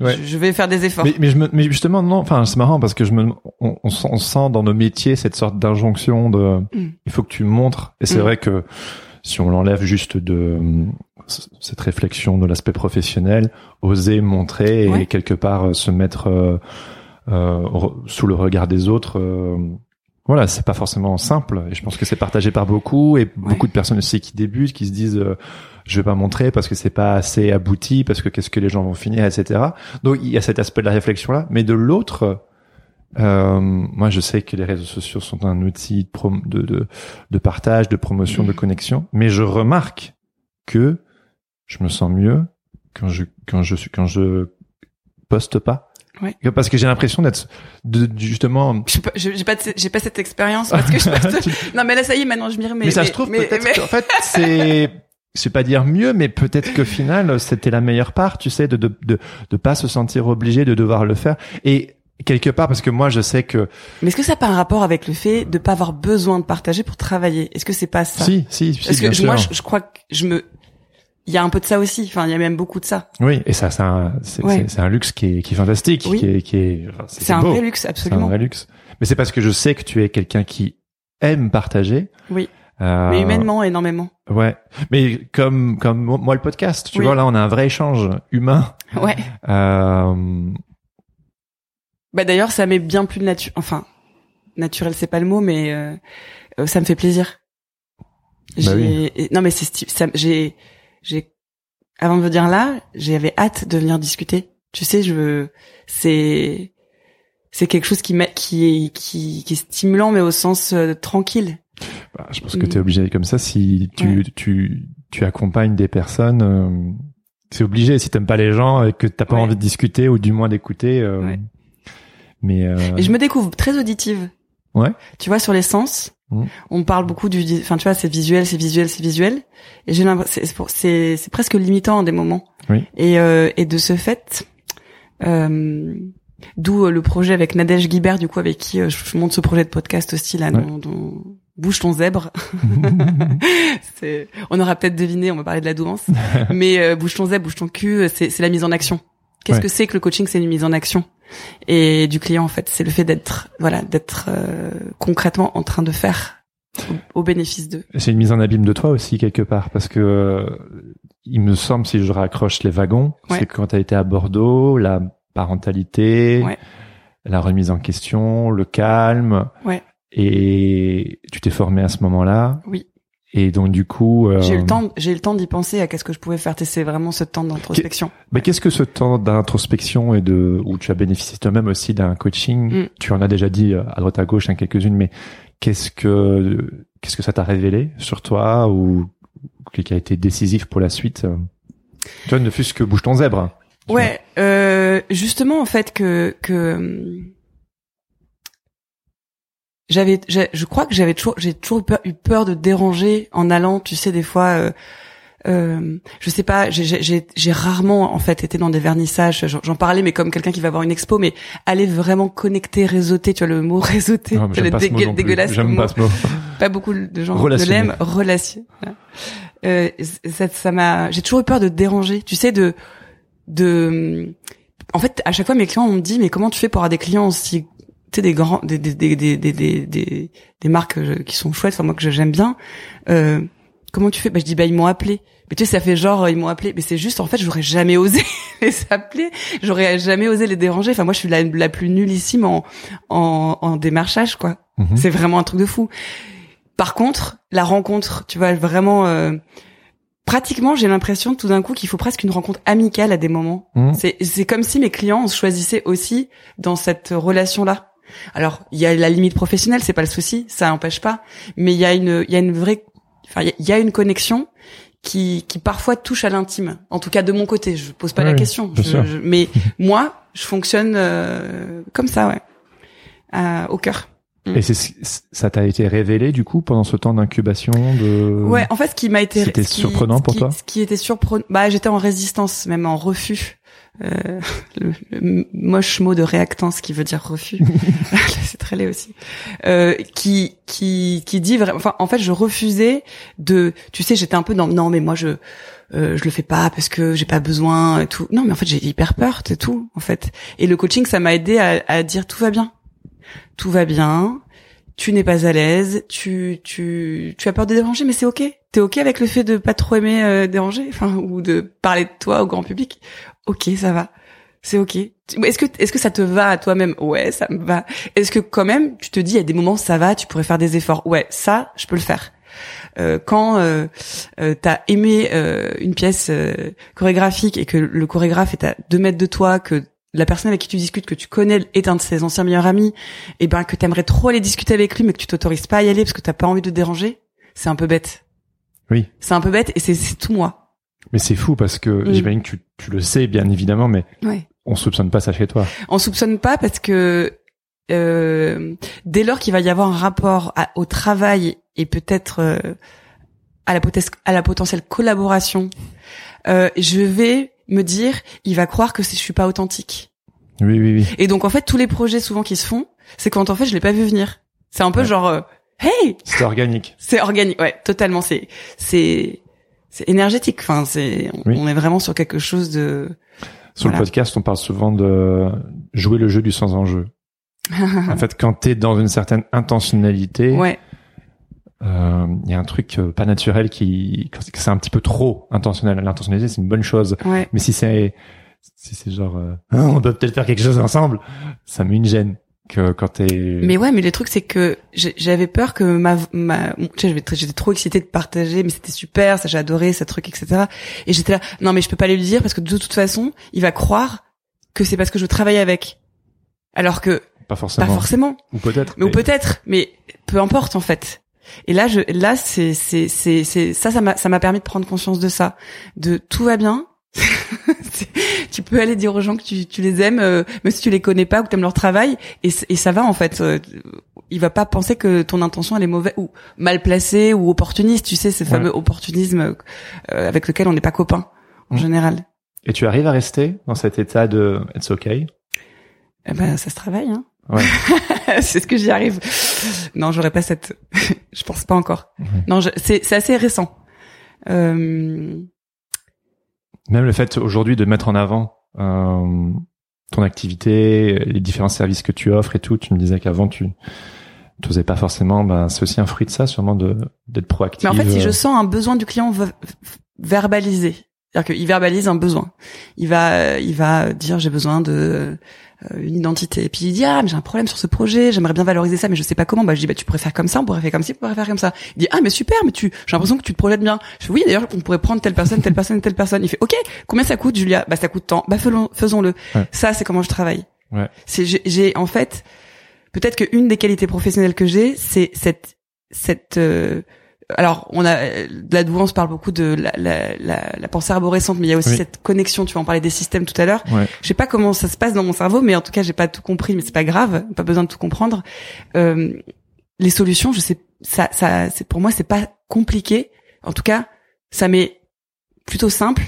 Ouais. Je, vais faire des efforts.
Mais, mais, je me, mais justement, non. Enfin, c'est marrant parce que je me, on, on, sent dans nos métiers cette sorte d'injonction de, mm. il faut que tu montres. Et c'est mm. vrai que si on l'enlève juste de cette réflexion de l'aspect professionnel, oser montrer et quelque part euh, se mettre euh, euh, sous le regard des autres. Euh, voilà, c'est pas forcément simple. Et je pense que c'est partagé par beaucoup et beaucoup de personnes aussi qui débutent, qui se disent euh, je vais pas montrer parce que c'est pas assez abouti, parce que qu'est-ce que les gens vont finir, etc. Donc il y a cet aspect de la réflexion là, mais de l'autre, euh, moi je sais que les réseaux sociaux sont un outil de, de, de, partage, de promotion, de connexion, mais je remarque que je me sens mieux quand je quand je suis quand je poste pas.
Ouais.
Parce que j'ai l'impression d'être de, justement.
J'ai pas, j'ai pas, j'ai pas cette expérience parce que je *laughs* non mais là ça y est maintenant je m'y remets.
Mais ça se trouve peut-être. En fait c'est c'est pas dire mieux, mais peut-être qu'au final, c'était la meilleure part, tu sais, de, de, de, de pas se sentir obligé de devoir le faire. Et quelque part, parce que moi, je sais que.
Mais est-ce que ça n'a pas un rapport avec le fait de pas avoir besoin de partager pour travailler? Est-ce que c'est pas ça?
Si, si, si.
Parce
que
moi, je, crois que je me. Il y a un peu de ça aussi. Enfin, il y a même beaucoup de ça.
Oui, et ça, c'est un, c'est, c'est un luxe qui est, qui est fantastique, qui est, qui est.
c'est, un vrai luxe, absolument.
C'est un vrai luxe. Mais c'est parce que je sais que tu es quelqu'un qui aime partager.
Oui. Euh, mais humainement, énormément.
Ouais. Mais comme comme moi le podcast, tu vois là, on a un vrai échange humain. *laughs*
Ouais.
Euh...
Bah d'ailleurs, ça m'est bien plus nature. Enfin, naturel, c'est pas le mot, mais euh, euh ça me fait plaisir.
Bah oui.
Non, mais c'est. J'ai j'ai avant de dire là, j'avais hâte de venir discuter. Tu sais, je. C'est c'est quelque chose qui qui est qui, qui est stimulant, mais au sens euh, tranquille.
Bah, je pense que tu es obligé comme ça si tu, tu, tu accompagnes des personnes. Euh, c'est obligé si t'aimes pas les gens et que t'as pas envie de discuter ou du moins d'écouter. Euh, mais euh...
et je me découvre très auditive.
Ouais.
Tu vois sur les sens, mmh. on parle beaucoup du, enfin tu vois c'est visuel, c'est visuel, c'est visuel. Et j'ai l'impression c'est c'est presque limitant en des moments.
Oui.
Et euh, et de ce fait. Euh, D'où le projet avec Nadège Guibert, du coup, avec qui je monte ce projet de podcast aussi, là, dont, dont, bouge ton zèbre. *laughs* on aura peut-être deviné, on va parler de la douance, *laughs* mais euh, bouge ton zèbre, bouge ton cul, c'est la mise en action. Qu'est-ce que c'est que le coaching C'est une mise en action? Et du client en fait, c'est le fait d'être voilà d'être euh, concrètement en train de faire au, bénéfice d'eux.
C'est une mise en abîme de toi aussi quelque part parce que euh, il me semble si je raccroche les wagons, c'est quand tu as été à Bordeaux, la parentalité, la remise en question, le calme.
Ouais.
Et tu t'es formé à ce moment-là.
Oui.
Et donc du coup,
euh... j'ai eu le temps, j'ai le temps d'y penser à qu'est-ce que je pouvais faire. C'est vraiment ce temps d'introspection.
Mais qu'est-ce que ce temps d'introspection et de où tu as bénéficié toi-même aussi d'un coaching? Mm. Tu en as déjà dit euh, à droite à gauche, hein, quelques-unes, mais qu'est-ce que qu'est-ce que ça t'a révélé sur toi ou qui a été décisif pour la suite? Tu vois, ne fût-ce que bouge ton zèbre.
Ouais, euh, justement en fait que que j'avais, je crois que j'avais toujours, j'ai toujours eu peur, de déranger en allant, tu sais, des fois, euh, euh, je sais pas, j'ai rarement en fait été dans des vernissages. J'en parlais, mais comme quelqu'un qui va voir une expo, mais aller vraiment connecter, réseauter, tu vois le mot réseauter,
non,
le
dégue
dégueulasse.
J'aime pas ce mot. *laughs*
Pas beaucoup de gens ne l'aiment. Relation. Euh, ça, ça m'a, j'ai toujours eu peur de déranger, tu sais, de, de. En fait, à chaque fois, mes clients on me dit, mais comment tu fais pour avoir des clients aussi sais des grands des des des des des des, des marques qui sont chouettes enfin moi que j'aime bien. Euh, comment tu fais? Bah je dis bah ils m'ont appelé. Mais tu sais ça fait genre ils m'ont appelé. Mais c'est juste en fait j'aurais jamais osé *laughs* les appeler. J'aurais jamais osé les déranger. Enfin moi je suis la, la plus nullissime en en, en démarchage quoi.
Mhm.
c'est vraiment un truc de fou. Par contre la rencontre tu vois vraiment euh, pratiquement j'ai l'impression tout d'un coup qu'il faut presque une rencontre amicale à des moments.
Mhm.
c'est c'est comme si mes clients se choisissaient aussi dans cette relation là alors il y a la limite professionnelle c'est pas le souci ça n'empêche pas. Mais il y a une il y a une vraie enfin il y a- une connexion qui qui parfois touche à l'intime. En tout cas de mon côté je pose pas la question. Je- je- mais *laughs* moi je fonctionne euh, comme ça ouais Euh, au cœur.
Et c'est, ça t'a été révélé du coup pendant ce temps d'incubation de.
Ouais, en fait, ce qui m'a été
C'était
ce qui-
surprenant
ce
pour
qui-
toi
Ce qui était surprenant, bah j'étais en résistance, même en refus. Euh, le, le moche mot de réactance qui veut dire refus. *laughs* *laughs* c'est très laid aussi. Euh, qui qui qui dit vraiment. Enfin, en fait, je refusais de. Tu sais, j'étais un peu dans. Non, mais moi, je euh, je le fais pas parce que j'ai pas besoin et tout. Non, mais en fait, j'ai hyper peur, c'est tout, en fait. Et le coaching, ça m'a aidé à, à dire tout va bien, tout va bien. Tu n'es pas à l'aise, tu tu tu as peur de déranger, mais c'est ok. T'es ok avec le fait de pas trop aimer euh, déranger, enfin ou de parler de toi au grand public. Ok, ça va, c'est ok. Est-ce que est-ce que ça te va à toi-même? Ouais, ça me va. Est-ce que quand même tu te dis il y a des moments ça va, tu pourrais faire des efforts? Ouais, ça je peux le faire. Euh, quand euh, euh, t'as aimé euh, une pièce euh, chorégraphique et que le chorégraphe est à deux mètres de toi, que la personne avec qui tu discutes, que tu connais, est un de ses anciens meilleurs amis, et ben que t'aimerais trop aller discuter avec lui, mais que tu t'autorises pas à y aller parce que t'as pas envie de déranger, c'est un peu bête.
Oui.
C'est un peu bête et c'est c'est tout moi.
Mais c'est fou parce que
Mm.
j'imagine que tu, tu le sais bien évidemment, mais
Ouais.
on soupçonne pas ça chez toi.
On soupçonne pas parce que euh, dès lors qu'il va y avoir un rapport à- au travail et peut-être euh, à la à la potentielle collaboration, euh, je vais me dire, il va croire que je suis pas authentique.
Oui, oui, oui.
Et donc en fait tous les projets souvent qui se font, c'est quand en fait je l'ai pas vu venir. C'est un peu
Ouais.
genre euh, hey,
C'est organique.
c'est organique. Ouais, totalement. C'est c'est c'est énergétique. Enfin, c'est on,
Oui.
on est vraiment sur quelque chose de
Sur
Voilà.
le podcast, on parle souvent de jouer le jeu du sans enjeu. *laughs* en fait, quand t'es dans une certaine intentionnalité,
ouais.
euh, il y a un truc euh, pas naturel qui, c'est- un petit peu trop intentionnel. L'intentionnalité, c'est une bonne chose.
Ouais.
Mais si c'est, si c'est genre, euh, *laughs* on peut peut-être faire quelque chose ensemble, ça met une gêne que quand t'es.
Mais ouais, mais le truc c'est que j'avais peur que ma ma bon, tu sais, j'étais trop excitée de partager, mais c'était super, ça j'ai adoré ce truc, etc. Et j'étais là, non mais je peux pas lui le dire parce que de toute façon, il va croire que c'est parce que je travaille avec, alors que
pas forcément.
pas forcément.
Ou peut-être.
Mais, ou peut-être, mais peu importe en fait. Et là, je, là, c'est, c'est, c'est, c'est, ça, ça m'a, ça m'a permis de prendre conscience de ça, de tout va bien. *laughs* Tu peux aller dire aux gens que tu, tu les aimes, euh, même si tu les connais pas ou que t'aimes leur travail, et, ça va en fait. Euh, il va pas penser que ton intention elle est mauvaise ou mal placée ou opportuniste. Tu sais, ce
Ouais.
fameux opportunisme euh, avec lequel on n'est pas copain en
Mm.
général.
Et tu arrives à rester dans cet état de it's okay.
Eh ben, ça se travaille. Hein.
Ouais. *laughs*
c'est ce que j'y arrive. Non, j'aurais pas cette. *laughs* je pense pas encore. Non, je... c'est c'est assez récent. Euh...
Même le fait aujourd'hui de mettre en avant euh, ton activité, les différents services que tu offres et tout, tu me disais qu'avant tu n'osais pas forcément, ben c'est aussi un fruit de ça, sûrement de d'être proactif.
Mais en fait, si je
euh,
sens un besoin du client verbalisé, c'est-à-dire qu'il verbalise un besoin, il va il va dire j'ai besoin de une identité. Et puis il dit ah mais j'ai un problème sur ce projet, j'aimerais bien valoriser ça, mais je sais pas comment. Bah je dis bah tu pourrais faire comme ça, on pourrait faire comme ci, on pourrait faire comme ça. Il dit ah mais super, mais tu j'ai l'impression que tu te projettes bien. Je fais oui d'ailleurs on pourrait prendre telle personne, telle personne, telle personne. Il fait ok combien ça coûte Julia? Bah ça coûte tant. Bah faisons- faisons-le.
Ouais.
Ça c'est comment je travaille.
Ouais.
C'est j'ai- j'ai en fait peut-être qu'une des qualités professionnelles que j'ai c'est cette cette euh, alors, on a de la douance parle beaucoup de la, la, la, la pensée arborescente, mais il y a aussi
Oui.
cette connexion. Tu vas en parler des systèmes tout à l'heure.
Ouais.
Je sais pas comment ça se passe dans mon cerveau, mais en tout cas, j'ai pas tout compris, mais c'est pas grave, pas besoin de tout comprendre. Euh, les solutions, je sais, ça, ça, c'est pour moi, c'est pas compliqué. En tout cas, ça m'est plutôt simple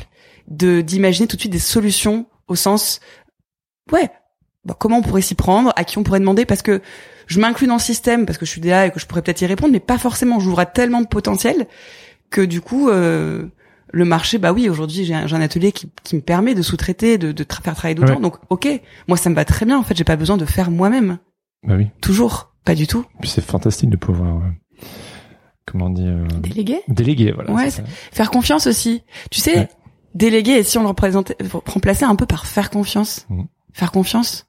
de d'imaginer tout de suite des solutions au sens, ouais, bah, comment on pourrait s'y prendre, à qui on pourrait demander, parce que je m'inclus dans le système parce que je suis DA et que je pourrais peut-être y répondre, mais pas forcément. J'ouvre à tellement de potentiel que du coup, euh, le marché, bah oui, aujourd'hui j'ai un, atelier qui, qui me permet de sous-traiter, de, de tra- faire travailler d'autres
Ouais.
gens. Donc, ok, moi ça me va très bien. En fait, j'ai pas besoin de faire moi-même.
Bah oui.
Toujours, pas du tout.
Puis c'est fantastique de pouvoir. ouais. comment on dit euh,
Déléguer
Déléguer, voilà.
Ouais,
ça.
Faire confiance aussi. Tu sais,
Ouais.
déléguer, et si on le représentait, remplaçait un peu par faire confiance.
Mhm.
Faire confiance.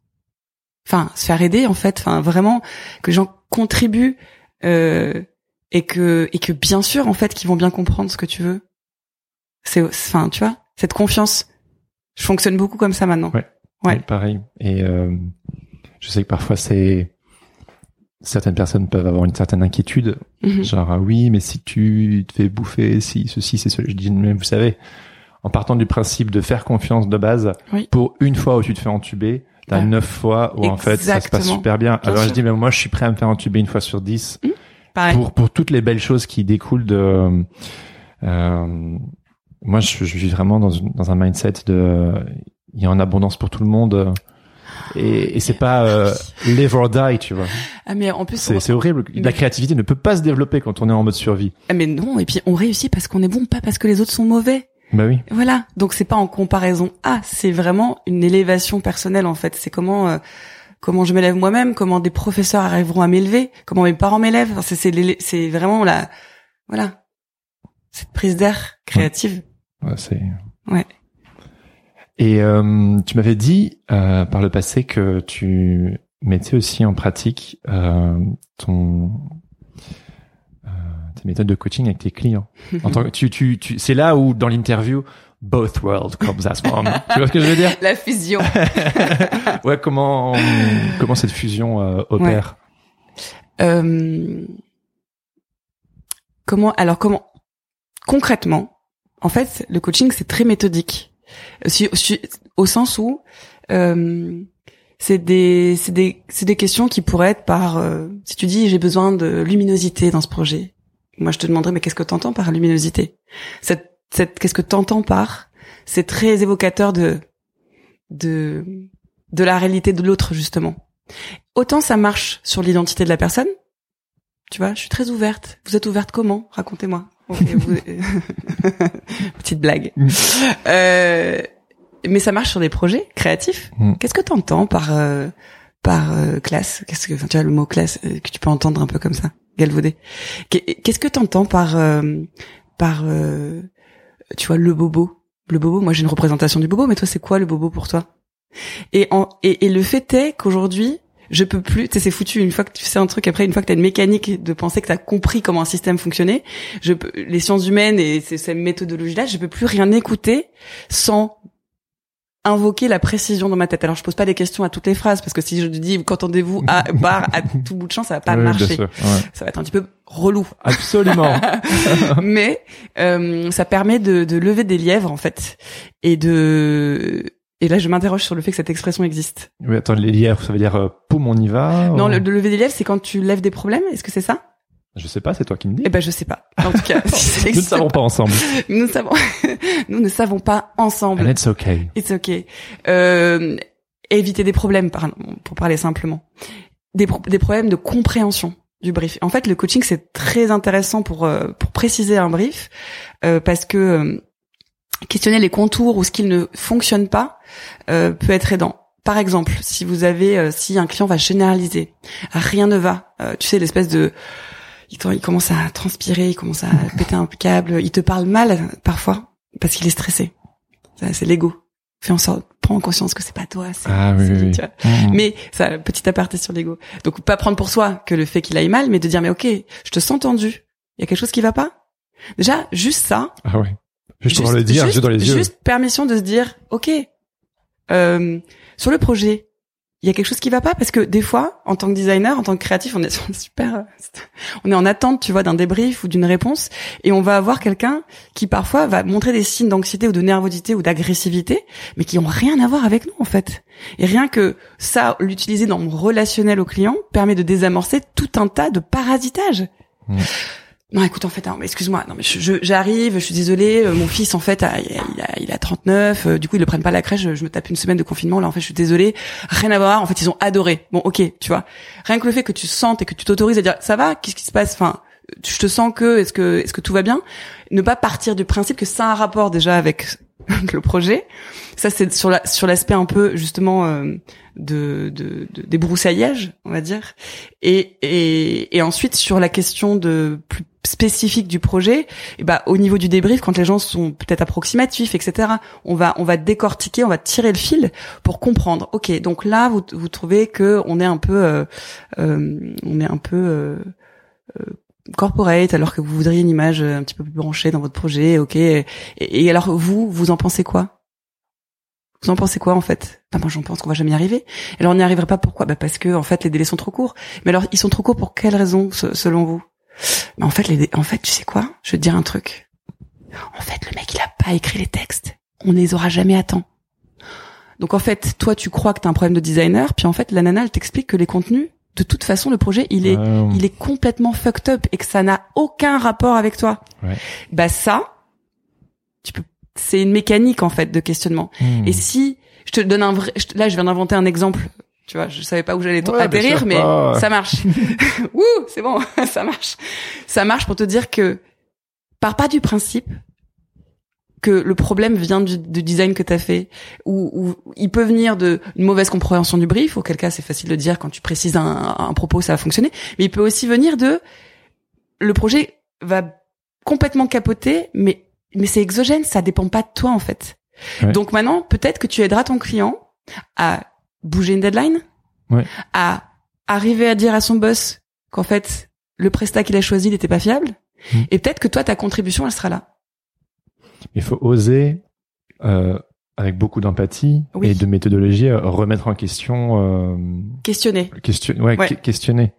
Enfin, se faire aider, en fait. Enfin, vraiment, que les gens contribuent, euh, et que, et que bien sûr, en fait, qu'ils vont bien comprendre ce que tu veux. C'est, enfin, tu vois, cette confiance. Je fonctionne beaucoup comme ça maintenant.
Ouais.
Ouais.
Pareil. Et euh, je sais que parfois c'est certaines personnes peuvent avoir une certaine inquiétude,
Mhm.
genre ah oui, mais si tu te fais bouffer, si ceci, c'est cela. Je dis mais vous savez, en partant du principe de faire confiance de base,
Oui.
pour une fois où tu te fais entuber, t'as
Ouais.
neuf fois où en fait ça se passe super bien.
Bien
Alors je dis mais moi je suis prêt à me faire entuber une fois sur dix
Pareil.
pour pour toutes les belles choses qui découlent de. Euh, moi, je, je vis vraiment dans, une- dans un mindset de il y a en abondance pour tout le monde et, et c'est pas euh, live or die, tu vois.
Ah, mais en plus,
C'est
on-
horrible. La créativité ne peut pas se développer quand on est en mode survie.
Ah, mais non, et puis on réussit parce qu'on est bon, pas parce que les autres sont mauvais.
Bah oui.
Voilà. Donc c'est pas en comparaison à, c'est vraiment une élévation personnelle en fait. C'est comment euh, comment je m'élève moi-même, comment des professeurs arriveront à m'élever, comment mes parents m'élèvent. Enfin, c'est c'est vraiment la voilà cette prise d'air créative.
Ouais, c'est.
Ouais.
Et euh, tu m'avais dit euh, par le passé que tu mettais aussi en pratique euh, ton tes méthodes de coaching avec tes clients. En tant que tu tu tu c'est là où dans l'interview both world comes as one. *laughs* tu vois ce que je veux dire?
La fusion. *laughs*
Ouais, comment comment cette fusion euh, opère?
Euh, comment alors comment concrètement en fait le coaching c'est très méthodique si- au sens où euh, c'est des c'est des c'est des questions qui pourraient être par euh, si tu dis j'ai besoin de luminosité dans ce projet moi je te demanderais mais qu'est-ce que t'entends par luminosité? Cette cette qu'est-ce que t'entends par c'est très évocateur de de de la réalité de l'autre justement? Autant ça marche sur l'identité de la personne. Tu vois, je suis très ouverte. Vous êtes ouverte comment? Racontez-moi. *laughs* Vous- *laughs* Petite blague.
Mm.
Euh, mais ça marche sur des projets créatifs.
Mm.
Qu'est-ce que tu entends par euh, par euh, classe? Qu'est-ce que enfin, tu vois le mot classe euh, que tu peux entendre un peu comme ça, galvaudé. Qu'est- Qu'est-ce que tu entends par euh, par euh, tu vois le bobo? Le bobo, moi j'ai une représentation du bobo, mais toi c'est quoi le bobo pour toi? Et, en, et, et le fait est qu'aujourd'hui, je peux plus, tu sais, c'est foutu. Une fois que tu sais un truc, après, une fois que t'as une mécanique de penser que t'as compris comment un système fonctionnait, je peux, les sciences humaines et ces, ces méthodologies-là, je peux plus rien écouter sans invoquer la précision dans ma tête. Alors, je pose pas des questions à toutes les phrases parce que si je dis qu'entendez-vous à *laughs* bar à tout bout de champ, ça va pas
Oui,
marcher.
sûr. Ouais.
Ça va être un petit peu relou.
Absolument. *laughs*
mais euh, ça permet de, de lever des lièvres en fait et de et là je m'interroge sur le fait que cette expression existe.
oui, attends, les lièvres, ça veut dire euh, poum, on y va
Non,
ou-
le, de lever des lièvres, c'est quand tu lèves des problèmes. Est-ce que c'est ça?
Je sais pas, c'est toi qui me dis.
Eh ben, je sais pas. En tout cas, *laughs* si ça *laughs* *laughs*
Nous ne savons pas ensemble.
Nous ne savons, nous ne savons pas
And
ensemble.
it's okay.
It's okay. Euh, éviter des problèmes, pour parler simplement. Des, pro- des problèmes de compréhension du brief. En fait, le coaching c'est très intéressant pour euh, pour préciser un brief euh, parce que euh, questionner les contours ou ce qui ne fonctionne pas euh, peut être aidant. Par exemple, si vous avez, si un client va généraliser, rien ne va, euh, tu sais l'espèce de, il, il commence à transpirer, il commence à *laughs* péter un câble, il te parle mal parfois parce qu'il est stressé. C'est l'ego. Fais en sorte, prends conscience que c'est pas toi.
Ah oui, oui,
tu vois.
Mhm.
Mais ça, petit aparté sur l'ego. Donc pas prendre pour soi que le fait qu'il aille mal, mais de dire mais ok, je te sens tendu. Il y a quelque chose qui va pas? Déjà, juste ça.
Ah ouais. Juste, pour le dire, juste, dans les yeux.
Juste permission de se dire ok. Euh, sur le projet, il y a quelque chose qui va pas? Parce que des fois, en tant que designer, en tant que créatif, on est *laughs* super, on est en attente, tu vois, d'un débrief ou d'une réponse, et on va avoir quelqu'un qui parfois va montrer des signes d'anxiété ou de nervosité ou d'agressivité, mais qui ont rien à voir avec nous en fait. Et rien que ça, l'utiliser dans mon relationnel au client permet de désamorcer tout un tas de parasitage.
Mm.
Non, écoute, en fait, hein, excuse-moi, non, mais je- je- j'arrive, je, suis désolée, euh, mon fils, en fait, a- il, a, il, a, il a 39, euh, du coup, ils le prennent pas la crèche, je, je me tape une semaine de confinement, là, en fait, je suis désolée, rien à voir, en fait, ils ont adoré. Bon, ok, tu vois. Rien que le fait que tu sentes et que tu t'autorises à dire, ça va, qu'est-ce qui se passe, enfin, je te sens que est-ce que est-ce que tout va bien? Ne pas partir du principe que ça a un rapport déjà avec *laughs* le projet. Ça c'est sur la sur l'aspect un peu justement euh, de, de, de des broussaillages on va dire. Et, et et ensuite sur la question de plus spécifique du projet et bah au niveau du débrief quand les gens sont peut-être approximatifs etc on va on va décortiquer on va tirer le fil pour comprendre. Ok donc là vous vous trouvez que on est un peu euh, euh, on est un peu euh, euh corporate alors que vous voudriez une image un petit peu plus branchée dans votre projet ok et, alors vous vous en pensez quoi? Vous en pensez quoi en fait? Bah, Moi j'en pense qu'on va jamais y arriver. Alors on n'y arriverait pas pourquoi? Bah parce que en fait les délais sont trop courts. Mais alors ils sont trop courts pour quelles raisons selon vous? Mais en fait les en fait tu sais quoi? Je vais te dire un truc. En fait le mec il a pas écrit les textes. On les aura jamais à temps. Donc en fait toi tu crois que t'as un problème de designer, puis en fait la nana elle t'explique que les contenus de toute façon, le projet, il est, il est complètement fucked up et que ça n'a aucun rapport avec toi. Ouais. Bah ça, tu peux c'est une mécanique en fait de questionnement. Hmm. Et si je te donne un vrai, là je viens d'inventer un exemple. Tu vois, je savais pas où j'allais ouais, atterrir, mais ça marche. *laughs* Wouh, c'est bon, *laughs* ça marche. Ça marche pour te dire que par pas du principe que le problème vient du, design que tu as fait ou, ou, il peut venir de une mauvaise compréhension du brief auquel cas c'est facile de dire quand tu précises un, un propos ça va fonctionner mais il peut aussi venir de le projet va complètement capoter mais mais c'est exogène, ça dépend pas de toi en fait. Donc maintenant, peut-être que tu aideras ton client à bouger une deadline, ouais. à arriver à dire à son boss qu'en fait le prestat qu'il a choisi n'était pas fiable, hmm. et peut-être que toi ta contribution elle sera là.
Il faut oser, euh, avec beaucoup d'empathie et de méthodologie, euh, remettre en question. Euh,
questionner.
Question, ouais, questionner.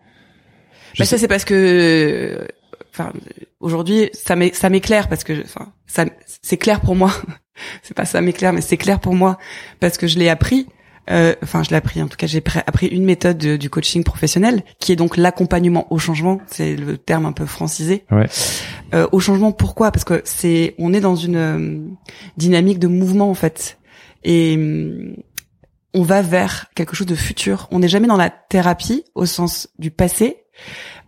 Bah ça c'est parce que enfin aujourd'hui ça m'éclaire parce que enfin ça c'est clair pour moi *laughs* c'est pas ça m'éclaire mais c'est clair pour moi parce que je l'ai appris euh, enfin je l'ai appris en tout cas j'ai appris une méthode du coaching professionnel qui est donc l'accompagnement au changement. C'est le terme un peu francisé. Ouais. euh, au changement pourquoi? Parce que c'est on est dans une euh, dynamique de mouvement en fait. Et mm, on va vers quelque chose de futur. On n'est jamais dans la thérapie au sens du passé.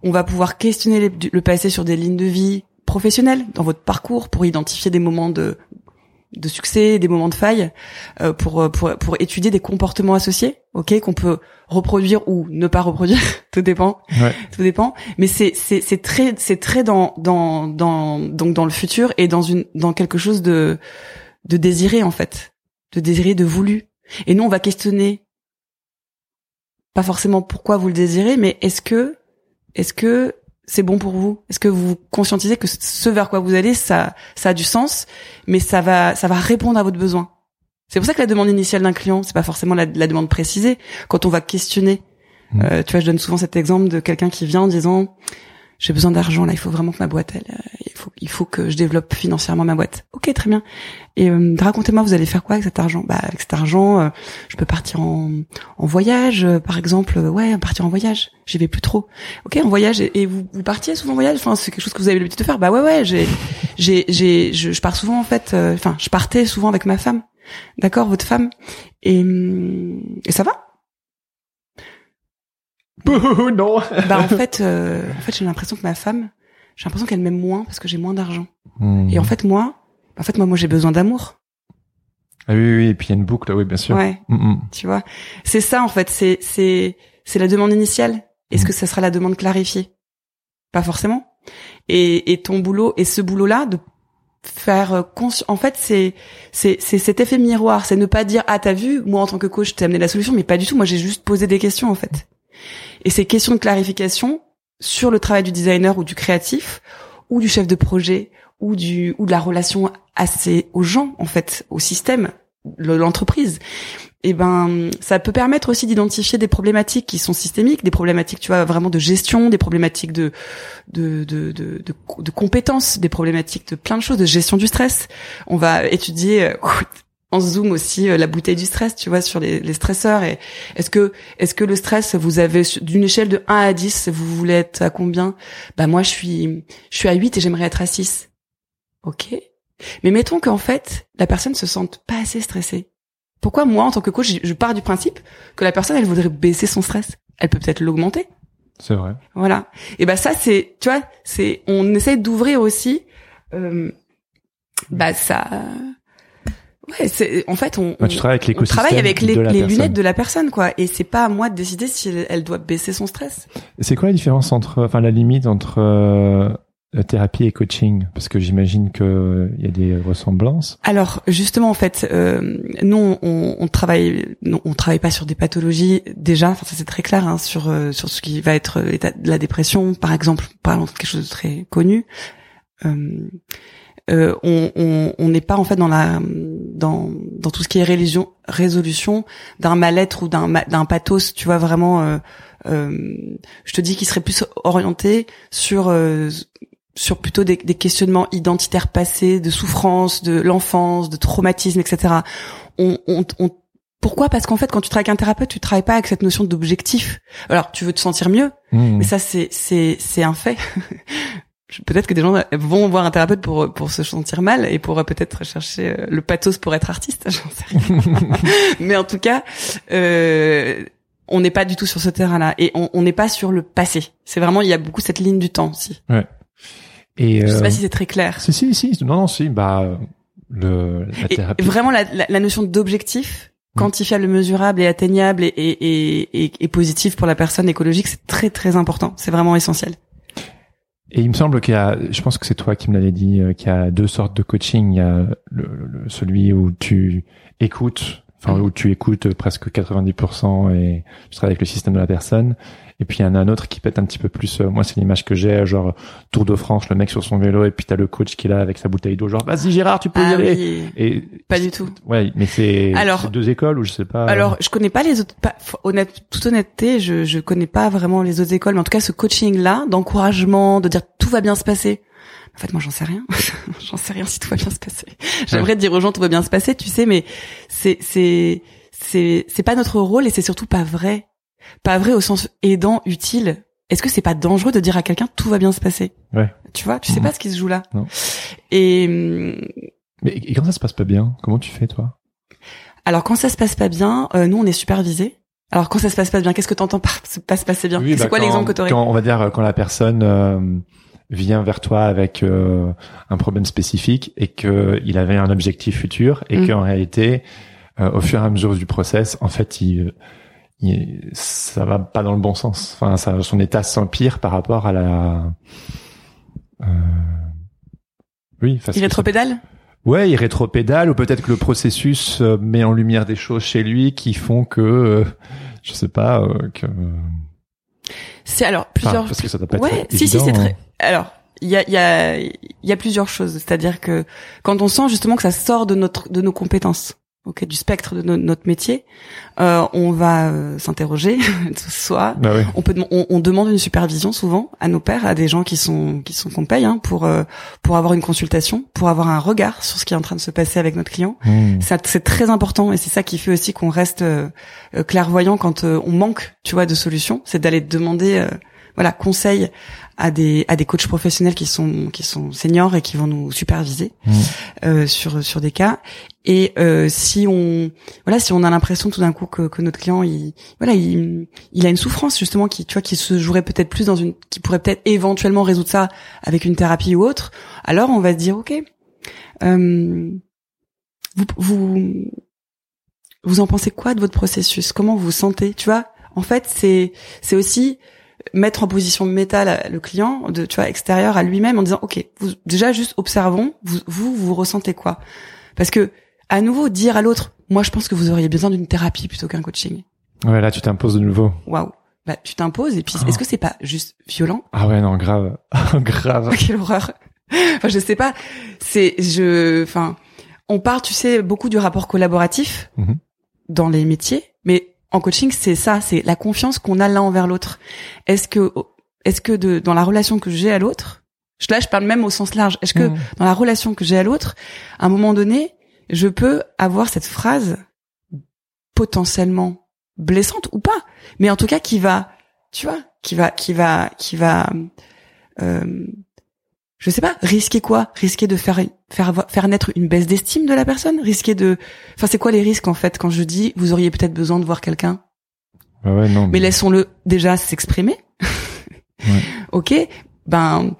On va pouvoir questionner le passé sur des lignes de vie professionnelles dans votre parcours pour identifier des moments de de succès, des moments de faille, euh, pour, euh, pour pour étudier des comportements associés, ok, qu'on peut reproduire ou ne pas reproduire, *laughs* tout dépend, tout dépend. Mais c'est c'est c'est très c'est très dans dans dans donc dans le futur et dans une dans quelque chose de de désiré en fait, de désiré, de voulu. Et nous on va questionner pas forcément pourquoi vous le désirez, mais est-ce que est-ce que c'est bon pour vous? Est-ce que vous conscientisez que ce vers quoi vous allez, ça, ça a du sens, mais ça va, ça va répondre à votre besoin? C'est pour ça que la demande initiale d'un client, c'est pas forcément la, demande précisée. Quand on va questionner, mmh. euh, tu vois, je donne souvent cet exemple de quelqu'un qui vient en disant j'ai besoin d'argent là, il faut vraiment que ma boîte, elle, euh, il faut, il faut que je développe financièrement ma boîte. Ok, très bien. Et euh, racontez-moi, vous allez faire quoi avec cet argent? Bah, avec cet argent, euh, je peux partir en, en voyage, par exemple. ouais, partir en voyage. J'y vais plus trop. Ok, en voyage. Et, vous, vous partiez souvent en voyage? Enfin, c'est quelque chose que vous avez l'habitude de faire? Bah ouais, ouais. J'ai, j'ai, j'ai, je, je, pars souvent en fait. Enfin, je partais souvent avec ma femme. D'accord, votre femme? Et, et ça va?
Non.
bah en *laughs* fait, euh, en fait, j'ai l'impression que ma femme, j'ai l'impression qu'elle m'aime moins parce que j'ai moins d'argent. Hmm. Et en fait, moi, en fait, moi, moi, j'ai besoin d'amour.
Ah oui, oui, et puis il y a une boucle, oui, bien sûr.
Ouais. Hmm, hmm. Tu vois, c'est ça en fait, c'est c'est c'est la demande initiale. Est-ce que ça sera la demande clarifiée? Pas forcément. Et et ton boulot et ce boulot-là de faire euh, en fait c'est c'est c'est cet effet miroir c'est ne pas dire ah t'as vu moi en tant que coach t'ai amené la solution mais pas du tout moi j'ai juste posé des questions en fait et ces questions de clarification sur le travail du designer ou du créatif ou du chef de projet ou du ou de la relation assez aux gens en fait, au système, l'entreprise. Et eh ben ça peut permettre aussi d'identifier des problématiques qui sont systémiques, des problématiques tu vois vraiment de gestion, des problématiques de de de de, de, compétences, des problématiques de plein de choses, de gestion du stress. On va étudier *laughs* en zoom aussi euh, la bouteille du stress, tu vois, sur les, les stresseurs. Et est-ce que est-ce que le stress, vous avez d'une échelle de 1 à 10, vous voulez être à combien? Bah moi, je suis je suis à 8 et j'aimerais être à 6. Ok. Mais mettons qu'en fait, la personne se sente pas assez stressée. Pourquoi moi, en tant que coach, je pars du principe que la personne, elle voudrait baisser son stress? Elle peut peut-être l'augmenter.
C'est vrai.
Voilà. Et ben ça c'est, tu vois, c'est on essaie d'ouvrir aussi euh, bah ça ouais, c'est en fait on,
Bah, tu travailles avec
on travaille avec les,
de
lunettes de la personne quoi. Et c'est pas à moi de décider si elle, elle doit baisser son stress.
C'est quoi la différence entre, enfin la limite entre euh, la thérapie et coaching? Parce que j'imagine que il y a des ressemblances.
Alors justement en fait euh, nous on, on travaille non, on travaille pas sur des pathologies déjà. Enfin ça c'est très clair hein, sur euh, sur ce qui va être l'état de la dépression. Par exemple parlant de quelque chose de très connu euh, euh, on on- on n'est pas en fait dans la dans dans tout ce qui est religion résolution d'un mal-être ou d'un d'un pathos tu vois vraiment euh, euh, je te dis qu'il serait plus orienté sur euh, sur plutôt des, des questionnements identitaires passés, de souffrance, de l'enfance, de traumatisme, etc. On, on, on- pourquoi? Parce qu'en fait, quand tu travailles avec un thérapeute, tu travailles pas avec cette notion d'objectif. Alors, tu veux te sentir mieux,
Mmh.
mais ça, c'est c'est c'est un fait. Peut-être que des gens vont voir un thérapeute pour pour se sentir mal et pour peut-être chercher euh, le pathos pour être artiste. *laughs* J'en sais rien. *laughs* mais en tout cas, euh, on n'est pas du tout sur ce terrain-là et on on n'est pas sur le passé. C'est vraiment il y a beaucoup cette ligne du temps aussi.
Et
Je sais
euh,
pas si c'est très clair.
si si si non non si bah le la
Et
thérapie.
vraiment la, la, la notion d'objectif quantifiable, mesurable et atteignable et, et, et, et positif pour la personne écologique, c'est très très important. C'est vraiment essentiel.
Et il me semble qu'il y a, je pense que c'est toi qui me l'avais dit, euh, qu'il y a deux sortes de coaching. Il y a celui où tu écoutes, enfin où tu écoutes presque 90% et tu travailles avec le système de la personne. Et puis il y en a un autre qui pète un petit peu plus. euh, moi, c'est l'image que j'ai, genre Tour de France, le mec sur son vélo et puis t'as le coach qui est là avec sa bouteille d'eau, genre vas-y Gérard, tu peux y
Ah
aller.
oui,
Et
pas du tout.
ouais, mais c'est
Alors-
deux écoles ou je sais pas.
Alors, je connais pas les autres. Pas, honnête, toute honnêteté, je je connais pas vraiment les autres écoles, mais en tout cas, ce coaching-là, d'encouragement, de dire tout va bien se passer. En fait, moi, j'en sais rien. *laughs* j'en sais rien si tout va bien se passer. J'aimerais dire aux gens tout va bien se passer, tu sais, mais c'est c'est c'est c'est pas notre rôle et c'est surtout pas vrai. Pas vrai au sens aidant, utile. Est-ce que c'est pas dangereux de dire à quelqu'un tout va bien se passer?
Ouais.
Tu vois, tu sais
Mhm.
pas ce qui se joue là.
Non.
Et
Mais et quand ça se passe pas bien, comment tu fais toi?
Alors quand ça se passe pas bien, euh, nous on est supervisés. Alors quand ça se passe pas bien, qu'est-ce que t'entends par se- pas se passer bien?
Oui,
C'est
bah,
quoi l'exemple que t'aurais
Quand on va dire quand la personne euh, vient vers toi avec euh, un problème spécifique et que il avait un objectif futur et
Mm.
qu'en réalité, euh, au fur et à mesure du process, en fait, il, il ça va pas dans le bon sens. Enfin, ça, son état s'empire par rapport à la. Euh, oui,
Il rétropédale
Ouais, il rétropédale ou peut-être que le processus euh, met en lumière des choses chez lui qui font que, euh, je sais pas, euh, que.
C'est alors
Enfin,
plusieurs.
parce que ça doit pas
ouais,
être
si si c'est
hein.
très. Alors il y a y a y a plusieurs choses. C'est-à-dire que quand on sent justement que ça sort de notre de nos compétences, ok, du spectre de no- notre métier, euh, on va euh, s'interroger, *laughs* soit
Bah ouais.
on peut on, on demande une supervision souvent à nos pairs, à des gens qui sont qui sont qu'on paye hein, pour euh, pour avoir une consultation, pour avoir un regard sur ce qui est en train de se passer avec notre client.
Mmh.
Ça, c'est très important et c'est ça qui fait aussi qu'on reste euh, clairvoyant quand euh, on manque, tu vois, de solutions. C'est d'aller demander, euh, voilà, conseil à des à des coachs professionnels qui sont qui sont seniors et qui vont nous superviser
Mm.
euh, sur sur des cas. Et euh, si on voilà, si on a l'impression tout d'un coup que, que notre client, il voilà, il il a une souffrance justement qui tu vois qui se jouerait peut-être plus dans une qui pourrait peut-être éventuellement résoudre ça avec une thérapie ou autre. Alors on va se dire ok. Euh, vous, vous, vous en pensez quoi de votre processus? Comment vous vous sentez? Tu vois, en fait, c'est, c'est aussi mettre en position métal le client, de, tu vois, extérieur à lui-même en disant, ok, vous, déjà juste observons, vous, vous, vous ressentez quoi? Parce que, à nouveau, dire à l'autre, moi, je pense que vous auriez besoin d'une thérapie plutôt qu'un coaching.
Ouais, là, tu t'imposes de nouveau.
Waouh. Bah, tu t'imposes et puis,
Oh.
est-ce que c'est pas juste violent?
Ah ouais, non, grave. *laughs* grave. *laughs*
Quelle horreur. Enfin, je sais pas. C'est, je, enfin, on parle, tu sais, beaucoup du rapport collaboratif
Mhm.
dans les métiers, mais en coaching, c'est ça, c'est la confiance qu'on a l'un envers l'autre. Est-ce que, est-ce que de, dans la relation que j'ai à l'autre, je- là, je parle même au sens large. Est-ce que
Mmh.
dans la relation que j'ai à l'autre, à un moment donné, je peux avoir cette phrase potentiellement blessante ou pas, mais en tout cas qui va, tu vois, qui va, qui va, qui va, euh, je sais pas, risquer quoi? Risquer de faire faire faire naître une baisse d'estime de la personne? Risquer de, enfin, c'est quoi les risques en fait quand je dis vous auriez peut-être besoin de voir quelqu'un?
Ouais, non,
mais laissons-le déjà s'exprimer. *laughs*
Ouais.
ok, ben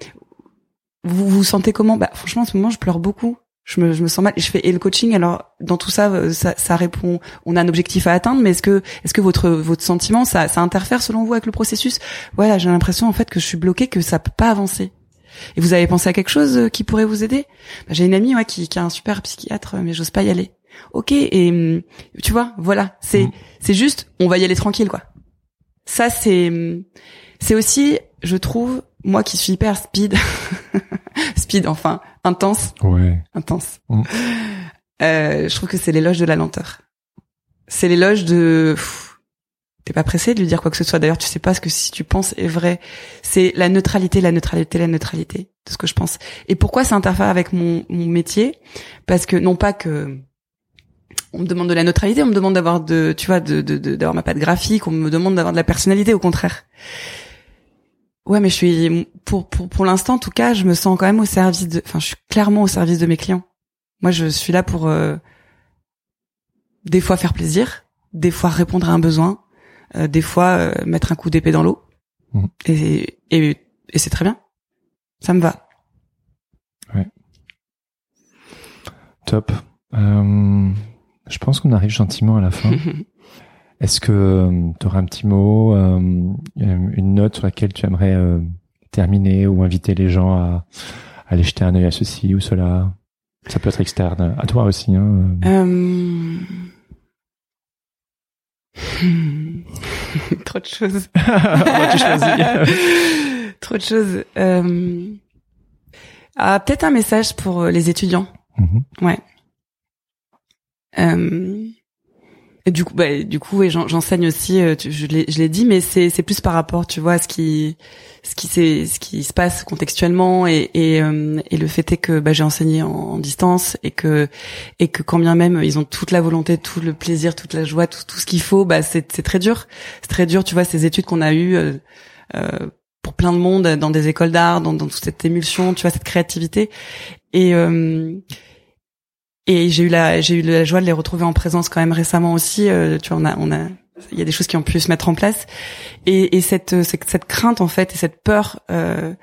vous vous sentez comment? Bah franchement en ce moment je pleure beaucoup. Je me, je me sens mal. Je fais et le coaching. Alors dans tout ça, euh, ça, ça répond. On a un objectif à atteindre, mais est-ce que est-ce que votre votre sentiment ça, ça interfère selon vous avec le processus? Voilà, j'ai l'impression en fait que je suis bloquée, que ça peut pas avancer. Et vous avez pensé à quelque chose euh, qui pourrait vous aider? Bah, J'ai une amie ouais, qui, qui a un super psychiatre, mais j'ose pas y aller. Ok, et hum, tu vois, voilà, c'est
Mm.
c'est juste, on va y aller tranquille quoi. Ça c'est hum, c'est aussi, je trouve, moi qui suis hyper speed, *laughs* speed enfin intense,
Ouais.
intense.
Mm.
Euh, je trouve que c'est l'éloge de la lenteur. C'est l'éloge de pff, t'es pas pressé de lui dire quoi que ce soit. D'ailleurs, tu sais pas ce que si tu penses est vrai. C'est la neutralité, la neutralité, la neutralité de ce que je pense. Et pourquoi ça interfère avec mon, mon métier? Parce que non pas que on me demande de la neutralité, on me demande d'avoir de, tu vois, de, de, d'avoir ma patte graphique, on me demande d'avoir de la personnalité, au contraire. Ouais, mais je suis pour pour pour l'instant, en tout cas, je me sens quand même au service de, enfin, je suis clairement au service de mes clients. Moi, je suis là pour euh, des fois faire plaisir, des fois répondre à un besoin, des fois euh, mettre un coup d'épée dans l'eau.
Mhm.
Et et et c'est très bien. Ça me va.
Top. Euh, je pense qu'on arrive gentiment à la fin. *laughs* Est-ce que tu auras un petit mot, euh, une note sur laquelle tu aimerais euh, terminer ou inviter les gens à, à aller jeter un œil à ceci ou cela? Ça peut être externe, à toi aussi. Hein. *laughs*
Trop de choses. *laughs* *laughs* Trop de choses. Euh... Ah, peut-être un message pour euh, les étudiants.
Mhm.
Ouais. Euh... Et du coup, bah, du coup, et j'en- j'enseigne aussi. euh, tu- je l'ai, je l'ai dit, mais c'est, c'est plus par rapport, tu vois, à ce qui, ce qui ce qui se passe contextuellement et et, euh, et le fait est que bah, j'ai enseigné en, en distance et que et que quand bien même ils ont toute la volonté, tout le plaisir, toute la joie, tout tout ce qu'il faut, bah c'est c'est très dur. C'est très dur, tu vois, ces études qu'on a eues. euh, euh, pour plein de monde dans des écoles d'art, dans, dans toute cette émulsion, tu vois, cette créativité. Et euh, et j'ai eu la j'ai eu la joie de les retrouver en présence quand même récemment aussi. euh, tu vois, on a on a il y a des choses qui ont pu se mettre en place. Et, et cette, euh, cette cette crainte en fait et cette peur euh,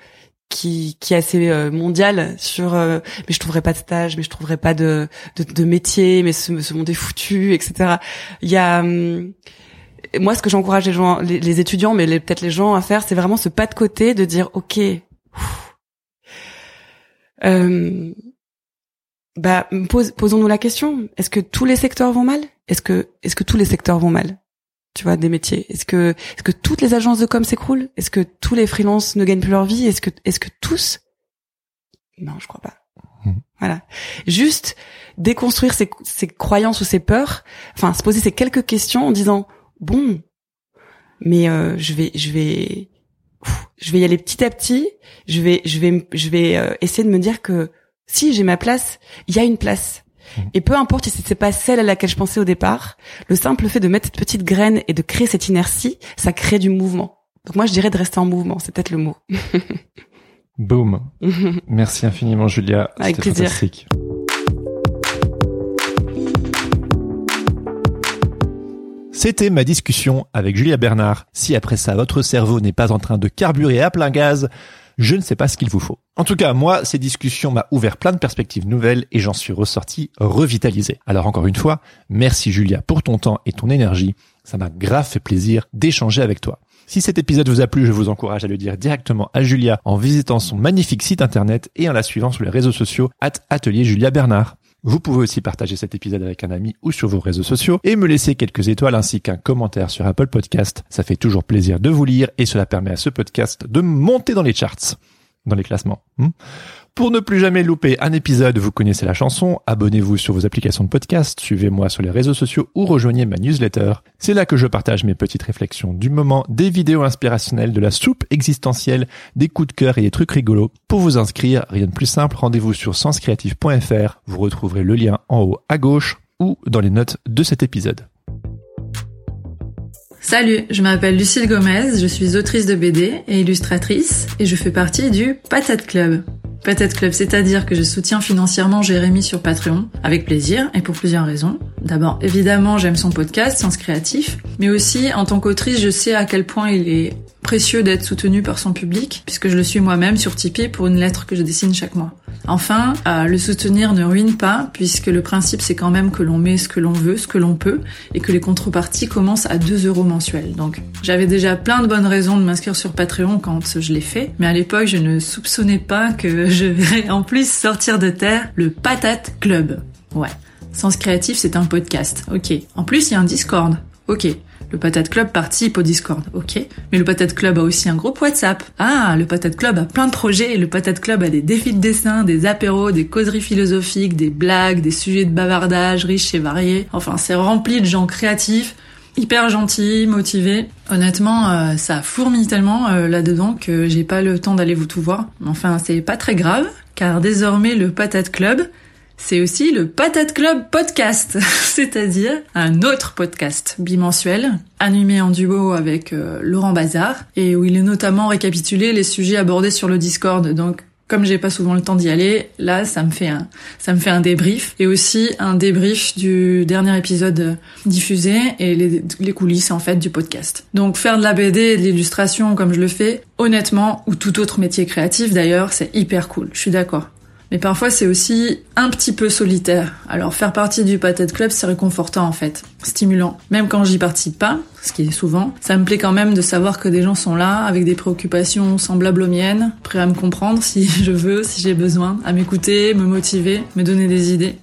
qui qui est assez euh, mondiale sur euh, mais je trouverai pas de stage mais je trouverai pas de de, de métier mais ce, ce monde est foutu etc il y a hum, moi ce que j'encourage les gens les, les étudiants mais peut-être les gens à faire c'est vraiment ce pas de côté de dire ok euh, bah pose- posons-nous la question. Est-ce que tous les secteurs vont mal? Est-ce que est-ce que tous les secteurs vont mal? Tu vois des métiers. Est-ce que est-ce que toutes les agences de com s'écroulent? Est-ce que tous les freelances ne gagnent plus leur vie? Est-ce que est-ce que tous? Non je crois pas.
Mhm.
voilà. Juste déconstruire ses, ses croyances ou ses peurs. Enfin se poser ces quelques questions en disant bon mais euh, je vais je vais je vais y aller petit à petit. Je vais je vais je vais euh, essayer de me dire que si j'ai ma place il y a une place. Et peu importe si c'est pas celle à laquelle je pensais au départ le simple fait de mettre cette petite graine et de créer cette inertie ça crée du mouvement donc moi je dirais de rester en mouvement c'est peut-être le mot *laughs*
Boom. Merci infiniment, Julia.
Avec
C'était
plaisir.
fantastique. C'était ma discussion avec Julia Bernard. Si après ça, votre cerveau n'est pas en train de carburer à plein gaz, je ne sais pas ce qu'il vous faut. En tout cas, moi, ces discussions m'a ouvert plein de perspectives nouvelles et j'en suis ressorti revitalisé. Alors encore une fois, merci Julia pour ton temps et ton énergie. Ça m'a grave fait plaisir d'échanger avec toi. Si cet épisode vous a plu, je vous encourage à le dire directement à Julia en visitant son magnifique site internet et en la suivant sur les réseaux sociaux at atelier Julia Bernard. Vous pouvez aussi partager cet épisode avec un ami ou sur vos réseaux sociaux et me laisser quelques étoiles ainsi qu'un commentaire sur Apple Podcast. Ça fait toujours plaisir de vous lire et cela permet à ce podcast de monter dans les charts, dans les classements. hmm. Pour ne plus jamais louper un épisode, vous connaissez la chanson, abonnez-vous sur vos applications de podcast, suivez-moi sur les réseaux sociaux ou rejoignez ma newsletter. C'est là que je partage mes petites réflexions du moment, des vidéos inspirationnelles, de la soupe existentielle, des coups de cœur et des trucs rigolos. Pour vous inscrire, rien de plus simple, rendez-vous sur senscreative.fr. Vous retrouverez le lien en haut à gauche ou dans les notes de cet épisode.
Salut, je m'appelle Lucille Gomez, je suis autrice de BD et illustratrice et je fais partie du Patate Club. Patate Club, c'est-à-dire que je soutiens financièrement Jérémy sur Patreon, avec plaisir et pour plusieurs raisons. d'abord, évidemment, j'aime son podcast, Sens Créatif, mais aussi, en tant qu'autrice, je sais à quel point il est précieux d'être soutenu par son public, puisque je le suis moi-même sur Tipeee pour une lettre que je dessine chaque mois. Enfin, euh, le soutenir ne ruine pas, puisque le principe c'est quand même que l'on met ce que l'on veut, ce que l'on peut, et que les contreparties commencent à 2 euros mensuels. Donc, j'avais déjà plein de bonnes raisons de m'inscrire sur Patreon quand je l'ai fait, mais à l'époque, je ne soupçonnais pas que *laughs* je verrais en plus sortir de terre le Patate Club. Ouais. Sens Créatif, c'est un podcast. Ok. En plus, il y a un Discord. Ok. Le Patate Club participe au Discord, ok. Mais le Patate Club a aussi un groupe WhatsApp. Ah, le Patate Club a plein de projets. Le Patate Club a des défis de dessin, des apéros, des causeries philosophiques, des blagues, des sujets de bavardage riches et variés. Enfin, c'est rempli de gens créatifs, hyper gentils, motivés. Honnêtement, euh, ça fourmille tellement euh, là-dedans que j'ai pas le temps d'aller vous tout voir. Enfin, c'est pas très grave, car désormais le Patate Club, c'est aussi le Patate Club Podcast, *laughs* c'est-à-dire un autre podcast bimensuel, animé en duo avec euh, Laurent Bazar, et où il est notamment récapitulé les sujets abordés sur le Discord. Donc, comme j'ai pas souvent le temps d'y aller, là, ça me fait un, ça me fait un débrief, et aussi un débrief du dernier épisode diffusé et les, les coulisses en fait du podcast. Donc, faire de la BD et de l'illustration comme je le fais, honnêtement, ou tout autre métier créatif d'ailleurs, c'est hyper cool. Je suis d'accord. Mais parfois c'est aussi un petit peu solitaire. Alors faire partie du Patate Club c'est réconfortant en fait, stimulant. Même quand j'y participe pas, ce qui est souvent, ça me plaît quand même de savoir que des gens sont là avec des préoccupations semblables aux miennes, prêts à me comprendre si je veux, si j'ai besoin, à m'écouter, me motiver, me donner des idées.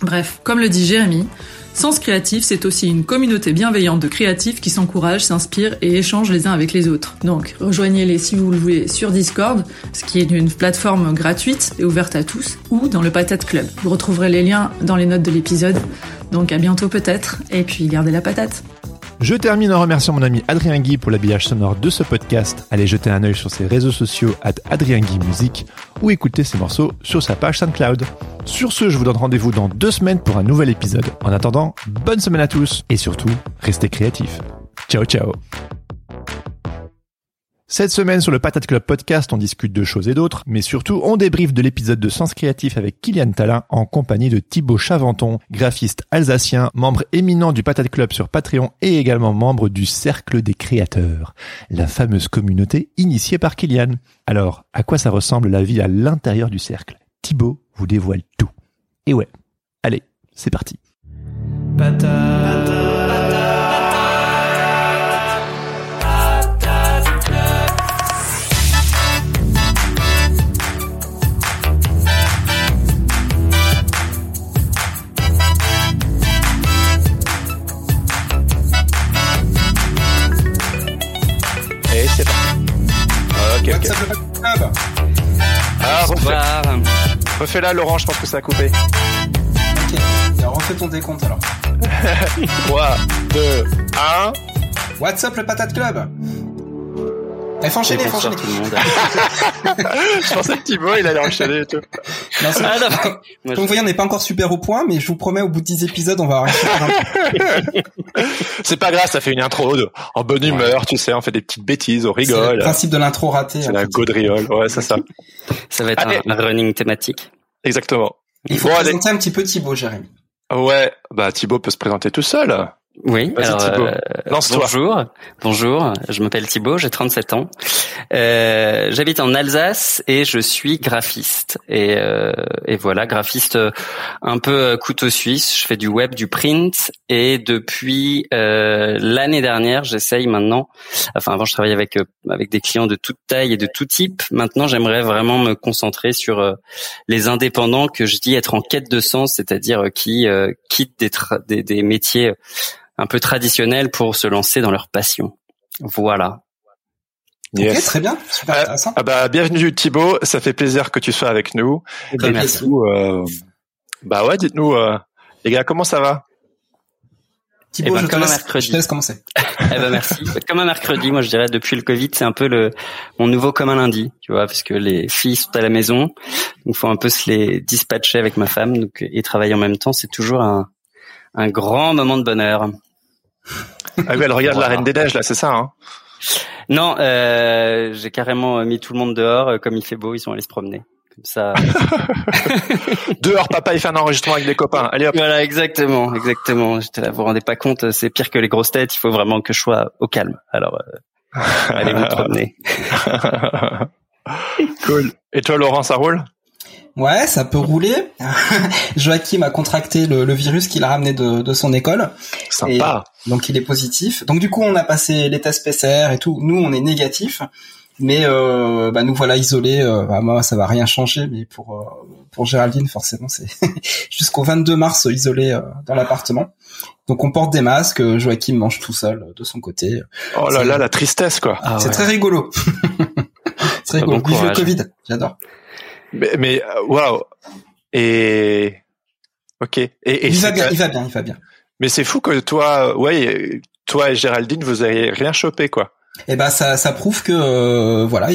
Bref, comme le dit Jérémy, Sens Créatif, c'est aussi une communauté bienveillante de créatifs qui s'encouragent, s'inspirent et échangent les uns avec les autres. Donc, rejoignez-les si vous le voulez sur Discord, ce qui est une plateforme gratuite et ouverte à tous, ou dans le Patate Club. Vous retrouverez les liens dans les notes de l'épisode. Donc à bientôt peut-être, et puis gardez la patate.
Je termine en remerciant mon ami Adrien Guy pour l'habillage sonore de ce podcast. Allez jeter un œil sur ses réseaux sociaux at Adrien Guy Musique ou écouter ses morceaux sur sa page SoundCloud. Sur ce, je vous donne rendez-vous dans deux semaines pour un nouvel épisode. En attendant, bonne semaine à tous et surtout, restez créatifs. Ciao ciao cette semaine sur le Patate Club Podcast, on discute de choses et d'autres, mais surtout on débriefe de l'épisode de Sens Créatif avec Kylian Talin en compagnie de Thibaut Chaventon, graphiste alsacien, membre éminent du Patate Club sur Patreon et également membre du Cercle des Créateurs, la fameuse communauté initiée par Kylian. Alors, à quoi ça ressemble la vie à l'intérieur du cercle? Thibaut vous dévoile tout. Et ouais, allez, c'est parti. Ah, refais,
Bonsoir.
refais là, Laurent, je pense que ça a coupé.
Ok. Alors, refais ton décompte alors.
3, 2, 1.
WhatsApp le Patate Club? Eh, faut enchaîner, faut
Bonsoir
enchaîner.
tout le monde. *laughs*
Je pensais que Thibaut, il allait enchaîner et tout.
Non, c'est-
Ah, non. Moi,
Comme vous voyez, on n'est pas encore super au point, mais je vous promets, au bout de 10 épisodes, on va
C'est pas grave, ça fait une intro de, en bonne humeur, tu sais, on fait des petites bêtises, on
C'est le
rigole.
principe de l'intro ratée.
C'est
en
la gaudriole, ouais, c'est ça.
ça va être
Allez.
un, un running thématique.
Exactement.
Il faut
Bon, allez.
présenter un petit peu Thibaut, Jérémy.
Ouais, bah Thibaut peut se présenter tout seul.
Oui, alors
Thibaut.
euh, bonjour, bonjour, je m'appelle Thibaut, j'ai 37 ans. Euh, J'habite en Alsace et je suis graphiste. Et, euh, et voilà, graphiste euh, un peu euh, couteau suisse, je fais du web, du print et depuis euh, l'année dernière, j'essaye maintenant, enfin avant je travaillais avec euh, avec des clients de toute taille et de tout type. Maintenant, j'aimerais vraiment me concentrer sur euh, les indépendants que je dis être en quête de sens, c'est-à-dire qui euh, quittent des, des, des métiers un peu traditionnels pour se lancer dans leur passion. Voilà.
Ok, très bien. Super
Euh,
intéressant.
Ah bah bienvenue Thibaut, ça fait plaisir que tu sois avec nous.
Eh ben,
Et
merci.
euh, bah ouais, dites-nous, euh, les gars, comment ça va?
Thibaut,
eh ben,
je, te
comme un
laisse,
mercredi.
je te laisse commencer.
Eh ben merci. *laughs* Comme un mercredi, moi je dirais depuis le Covid, c'est un peu le mon nouveau comme un lundi, tu vois, parce que les filles sont à la maison, donc faut un peu se les dispatcher avec ma femme, donc et travailler en même temps, c'est toujours un un grand moment de bonheur.
Ah oui, elle regarde
Voilà.
la Reine des Neiges là, c'est ça hein
Non, euh, j'ai carrément mis tout le monde dehors, euh, comme il fait beau, ils sont allés se promener. Comme ça. *laughs*
Dehors, papa, il fait un enregistrement avec des copains. Allez hop.
Voilà, exactement, exactement. Là, vous vous rendez pas compte, c'est pire que les grosses têtes. Il faut vraiment que je sois au calme. Alors, euh, allez vous *laughs* promener.
cool. Et toi, Laurent, ça roule?
Ouais, ça peut rouler. *laughs* Joachim a contracté le, le virus qu'il a ramené de, de son école.
Sympa.
Et donc il est positif. Donc du coup, on a passé les tests PCR et tout. Nous, on est négatif. Mais euh, bah nous voilà isolés. Euh, bah moi, ça va rien changer. Mais pour euh, pour Géraldine, forcément, c'est *laughs* jusqu'au 22 mars isolé euh, dans l'appartement. Donc on porte des masques. Joachim mange tout seul de son côté.
Oh là là, la tristesse quoi.
Ah, c'est ouais. très rigolo. *laughs* très rigolo. Bon Vive le Covid. J'adore.
Mais, mais waouh. Et ok. Et, et
il va bien, il va bien, il va bien.
Mais c'est fou que toi, ouais, toi et Géraldine, vous avez rien chopé quoi.
Et eh ben ça, ça prouve que euh, voilà,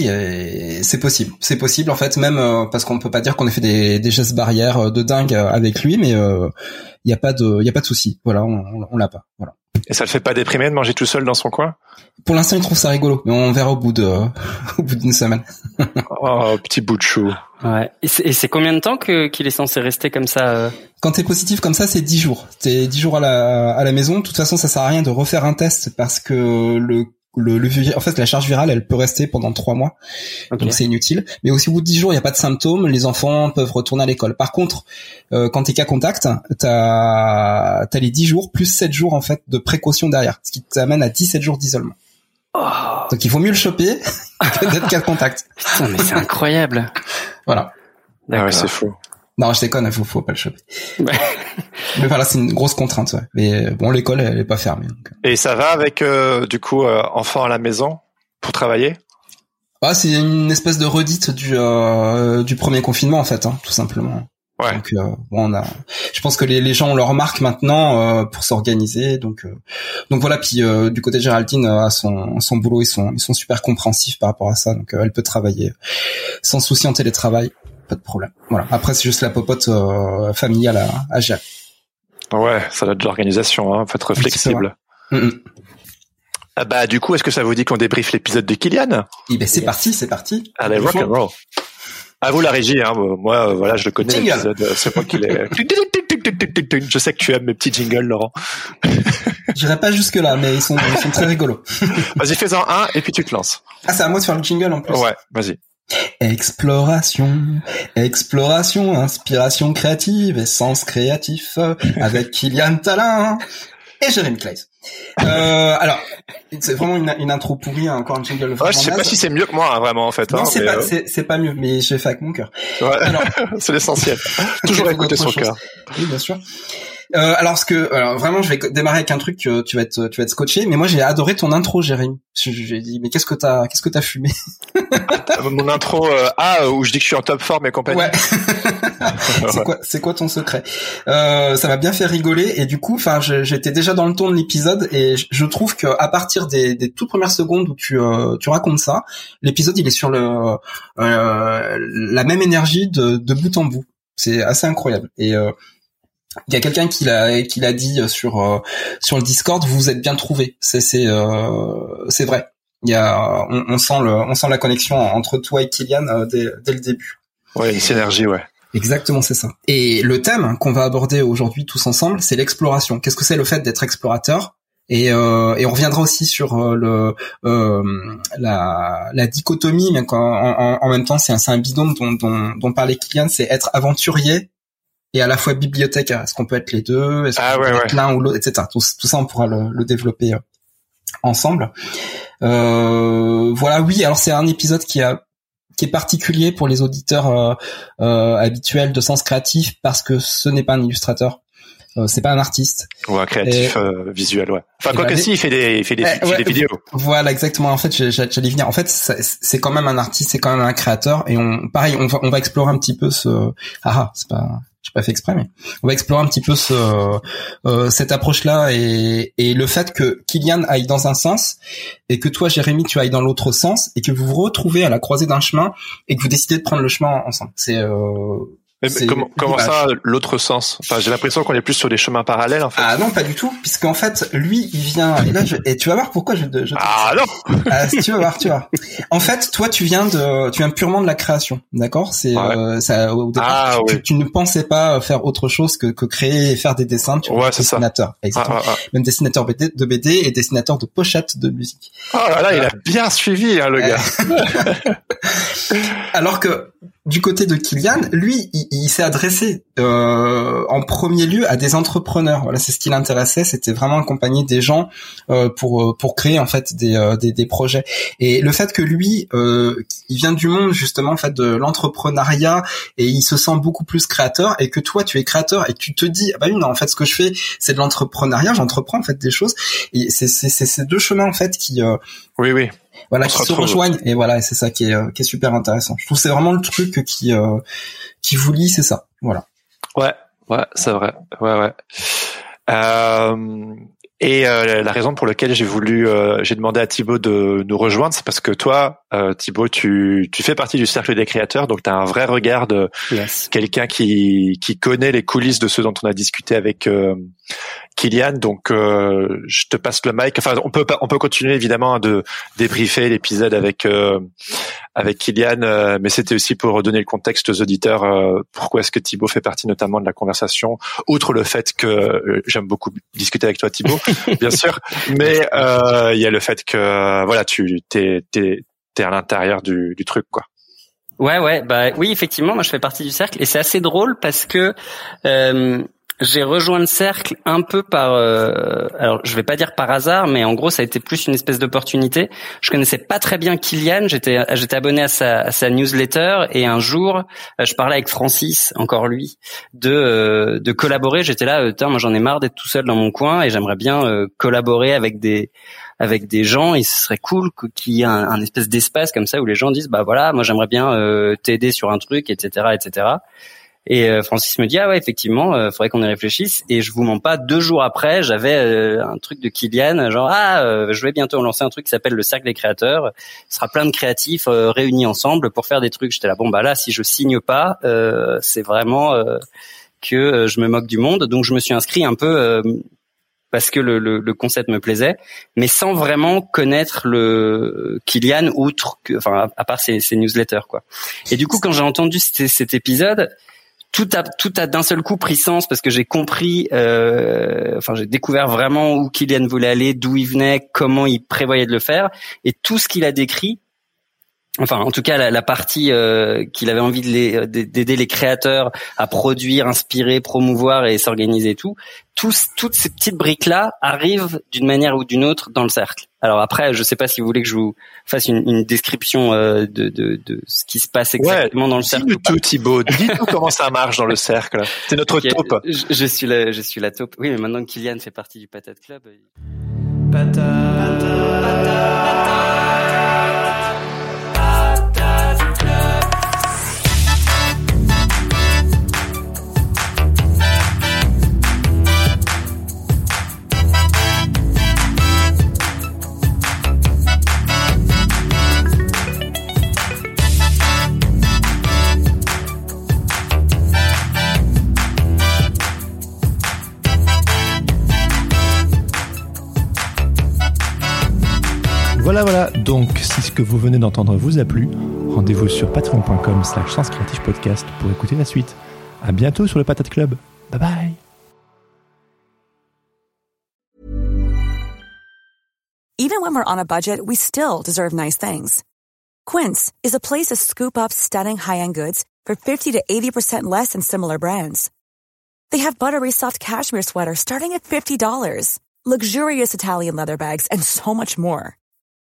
c'est possible, c'est possible en fait même euh, parce qu'on ne peut pas dire qu'on ait fait des, des gestes barrières de dingue avec lui, mais il euh, y a pas de, il y a pas de souci. Voilà, on, on, on l'a pas. Voilà.
Et ça le fait pas déprimer de manger tout seul dans son coin?
Pour l'instant, il trouve ça rigolo, mais on verra au bout de *laughs* au bout d'une semaine.
oh, petit bout de chou.
Ouais. Et c'est combien de temps que qu'il est censé rester comme ça euh...
Quand t'es positif comme ça, c'est 10 jours. T'es 10 jours à la à la maison. De toute façon, ça sert à rien de refaire un test parce que le le, le, en fait la charge virale elle peut rester pendant trois mois. Okay. donc c'est inutile. Mais aussi au bout de dix jours il y a pas de symptômes. Les enfants peuvent retourner à l'école. Par contre euh, quand t'es cas contact t'as as les dix jours plus sept jours en fait de précaution derrière. Ce qui t'amène à 17 jours d'isolement. Oh. donc il vaut mieux le choper *laughs* que d'être cas contact.
Putain, mais c'est incroyable.
Voilà.
Ah ouais c'est fou
non, je déconne, faut, faut pas le choper. *laughs* mais voilà, c'est une grosse contrainte, ouais. Mais bon, l'école, elle est pas fermée. Donc.
Et ça va avec, euh, du coup, euh, enfant à la maison pour travailler?
Ah, c'est une espèce de redite du euh, du premier confinement, en fait, hein, tout simplement.
Ouais.
Donc euh, bon, on a. Je pense que les, les gens on leur marque maintenant euh, pour s'organiser. Donc euh, donc voilà. Puis du côté de Géraldine, à son son boulot, ils sont ils sont super compréhensifs par rapport à ça. Donc elle peut travailler sans souci en télétravail pas de problème. Voilà. Après, c'est juste la popote euh, familiale à, à gérer.
Ouais, ça doit être de l'organisation, hein. Faut être flexible.
Mm -hmm.
ah bah, du coup, est-ce que ça vous dit qu'on débriefe l'épisode de Kylian?
Eh ben, c'est yes. parti, c'est parti.
Allez, rock and roll. À vous la régie, hein. Moi, voilà, je le connais l'épisode. C'est moi qui l'ai. je sais que tu aimes mes petits jingles, Laurent. *laughs*
J'irai pas jusque là, mais ils sont, ils sont très rigolos.
vas-y, fais-en un et puis tu te lances.
Ah, c'est à moi de faire le jingle en plus.
Ouais, vas-y.
Exploration, exploration, inspiration créative, essence créatif, *laughs* avec Kylian Talin et Jérémy Claes. Euh, alors, c'est vraiment une, une, intro pourrie, hein, encore un jingle.
Ouais, je sais pas si c'est mieux que moi, hein, vraiment, en fait.
Non,
hein,
c'est pas,
euh...
c'est pas mieux, mais j'ai fait avec mon cœur.
Ouais. *laughs* c'est l'essentiel. Toujours écouter son cœur.
Oui, bien sûr. Euh, alors ce que alors vraiment je vais démarrer avec un truc que tu vas être tu vas être scotché mais moi j'ai adoré ton intro Jérémy j'ai dit mais qu'est-ce que t'as qu'est-ce que t'as fumé?
Mon intro euh, ah où je dis que je suis en top forme et compagnie.
Ouais. *laughs* C'est quoi c'est quoi ton secret? Euh, ça m'a bien fait rigoler et du coup enfin j'étais déjà dans le ton de l'épisode et je trouve que à partir des, des toutes premières secondes où tu euh, tu racontes ça l'épisode il est sur le euh, la même énergie de, de bout en bout. C'est assez incroyable. Et il y a quelqu'un qui l'a qui l'a dit sur euh, sur le Discord vous êtes bien trouvé c'est c'est euh, c'est vrai il y a on, on, sent le on sent la connexion entre toi et Kylian euh, dès, dès le début
ouais une synergie ouais
exactement c'est ça et le thème qu'on va aborder aujourd'hui tous ensemble c'est l'exploration qu'est-ce que c'est le fait d'être explorateur? Et, euh, et on reviendra aussi sur le euh, la, la dichotomie mais en, en, en même temps c'est un, un bidon dont, dont, dont parlait Kylian c'est être aventurier et à la fois bibliothécaire. Est-ce qu'on peut être les deux? Est-ce qu'on
ah,
peut
ouais,
être
ouais.
l'un ou l'autre, etc. Tout, tout, ça, on pourra le, le développer euh, ensemble. Euh, voilà, oui. Alors c'est un épisode qui a qui est particulier pour les auditeurs euh, euh, habituels de sens créatif parce que ce n'est pas un illustrateur. Euh, c'est pas un artiste.
Ouais, créatif et, euh, visuel, ouais. Enfin, quoi que si, il fait des, il fait des,
eh,
il fait des vidéos.
Voilà, exactement. En fait, j'allais venir. En fait, c'est quand même un artiste, c'est quand même un créateur, et on, pareil, on va, on va explorer un petit peu ce. Ah, ah c'est pas, j'ai pas fait exprès, mais on va explorer un petit peu euh, cette approche-là et, et le fait que Kylian aille dans un sens et que toi, Jérémy, tu ailles dans l'autre sens et que vous vous retrouvez à la croisée d'un chemin et que vous décidez de prendre le chemin ensemble. C'est euh,
comment, comment ça, l'autre sens? Enfin, j'ai l'impression qu'on est plus sur des chemins parallèles, en fait.
Ah non, pas du tout, puisqu'en fait, lui, il vient. Et là, je, et tu vas voir pourquoi je. je
ah non.
Ah, tu vas voir, tu vois. En fait, toi, tu viens de, tu viens purement de la création, d'accord? C'est euh, ça. Au départ, ah, tu, ne pensais pas faire autre chose que, que créer et faire des dessins. Tu
ouais, c'est dessinateur,
exactement. Ah, Même dessinateur de BD et dessinateur de pochettes de musique.
Oh là là, il a bien suivi, hein, le gars. *laughs*
Alors que du côté de Kylian, lui, il, s'est adressé euh, en premier lieu à des entrepreneurs. Voilà, c'est ce qui l'intéressait. C'était vraiment accompagner des gens euh, pour euh, pour créer en fait des, des, des projets. Et le fait que lui, il vient du monde justement en fait de l'entrepreneuriat et il se sent beaucoup plus créateur et que toi tu es créateur et tu te dis ah bah oui non en fait ce que je fais c'est de l'entrepreneuriat, j'entreprends en fait des choses et c'est c'est ces deux chemins en fait qui
oui oui
voilà qui se, rejoignent. Et voilà c'est ça qui est euh, qui est super intéressant. Je trouve c'est vraiment le truc qui euh, qui vous lie c'est ça. Voilà.
Ouais ouais c'est vrai. Ouais ouais. Euh, et euh, la raison pour laquelle j'ai voulu, euh, j'ai demandé à Thibaut de nous rejoindre, c'est parce que toi, euh, Thibaut, tu, tu fais partie du cercle des créateurs, donc tu as un vrai regard de quelqu'un qui, qui connaît les coulisses de ce dont on a discuté avec euh, Kylian. Donc euh, je te passe le mic. Enfin, on peut on peut continuer évidemment de débriefer l'épisode avec avec Kylian, euh, mais c'était aussi pour redonner le contexte aux auditeurs. Euh, pourquoi est-ce que Thibaut fait partie notamment de la conversation, outre le fait que euh, j'aime beaucoup discuter avec toi, Thibaut, *laughs* bien sûr, mais il y a le fait que voilà, tu t'es t'es t'es à l'intérieur du, du truc, quoi.
Ouais, ouais, bah oui, effectivement, moi je fais partie du cercle et c'est assez drôle parce que euh, j'ai rejoint le cercle un peu par, euh, alors je vais pas dire par hasard, mais en gros ça a été plus une espèce d'opportunité. Je connaissais pas très bien Kylian, j'étais j'étais abonné à sa, à sa newsletter et un jour euh, je parlais avec Francis, encore lui, de euh, de collaborer. J'étais là, euh, moi j'en ai marre d'être tout seul dans mon coin et j'aimerais bien collaborer avec des avec des gens et ce serait cool qu'il y ait un, un espèce d'espace comme ça où les gens disent bah voilà moi j'aimerais bien t'aider sur un truc etc etc et euh, Francis me dit ah ouais effectivement, euh, faudrait qu'on y réfléchisse. Et je vous mens pas, deux jours après, j'avais euh, un truc de Kylian, genre ah euh, je vais bientôt lancer un truc qui s'appelle le cercle des créateurs. Ce sera plein de créatifs réunis ensemble pour faire des trucs. J'étais là bon bah là si je signe pas, c'est vraiment que je me moque du monde. Donc je me suis inscrit un peu parce que le, le, le, concept me plaisait, mais sans vraiment connaître le Kylian outre que, enfin à part ses, newsletters quoi. Et du coup quand j'ai entendu cet épisode, tout a tout a d'un seul coup pris sens parce que j'ai compris, euh, enfin j'ai découvert vraiment où Kylian voulait aller, d'où il venait, comment il prévoyait de le faire, et tout ce qu'il a décrit enfin en tout cas la, partie euh, qu'il avait envie de d'aider les créateurs à produire, inspirer, promouvoir et s'organiser tout, toutes ces petites briques là arrivent d'une manière ou d'une autre dans le cercle. Alors après, je sais pas si vous voulez que je vous fasse une, une description euh, de, de, de, ce qui se passe exactement dans le cercle.
Dis-nous tout Thibaut, dis-nous *laughs* comment ça marche dans le cercle. C'est notre okay.
taupe. Je, je, suis la, je suis la taupe. Oui, mais maintenant que Kylian fait partie du Patate Club. Patate. Patate.
Voilà, voilà. Donc, si ce que vous venez d'entendre vous a plu, rendez-vous sur patreon.com slash podcast pour écouter la suite. À bientôt sur le Patate Club. Bye bye.
Even when we're on a budget, we still deserve nice things. Quince is a place to scoop up stunning high-end goods for 50 to 80% less than similar brands. They have buttery soft cashmere sweaters starting at $50, luxurious Italian leather bags, and so much more.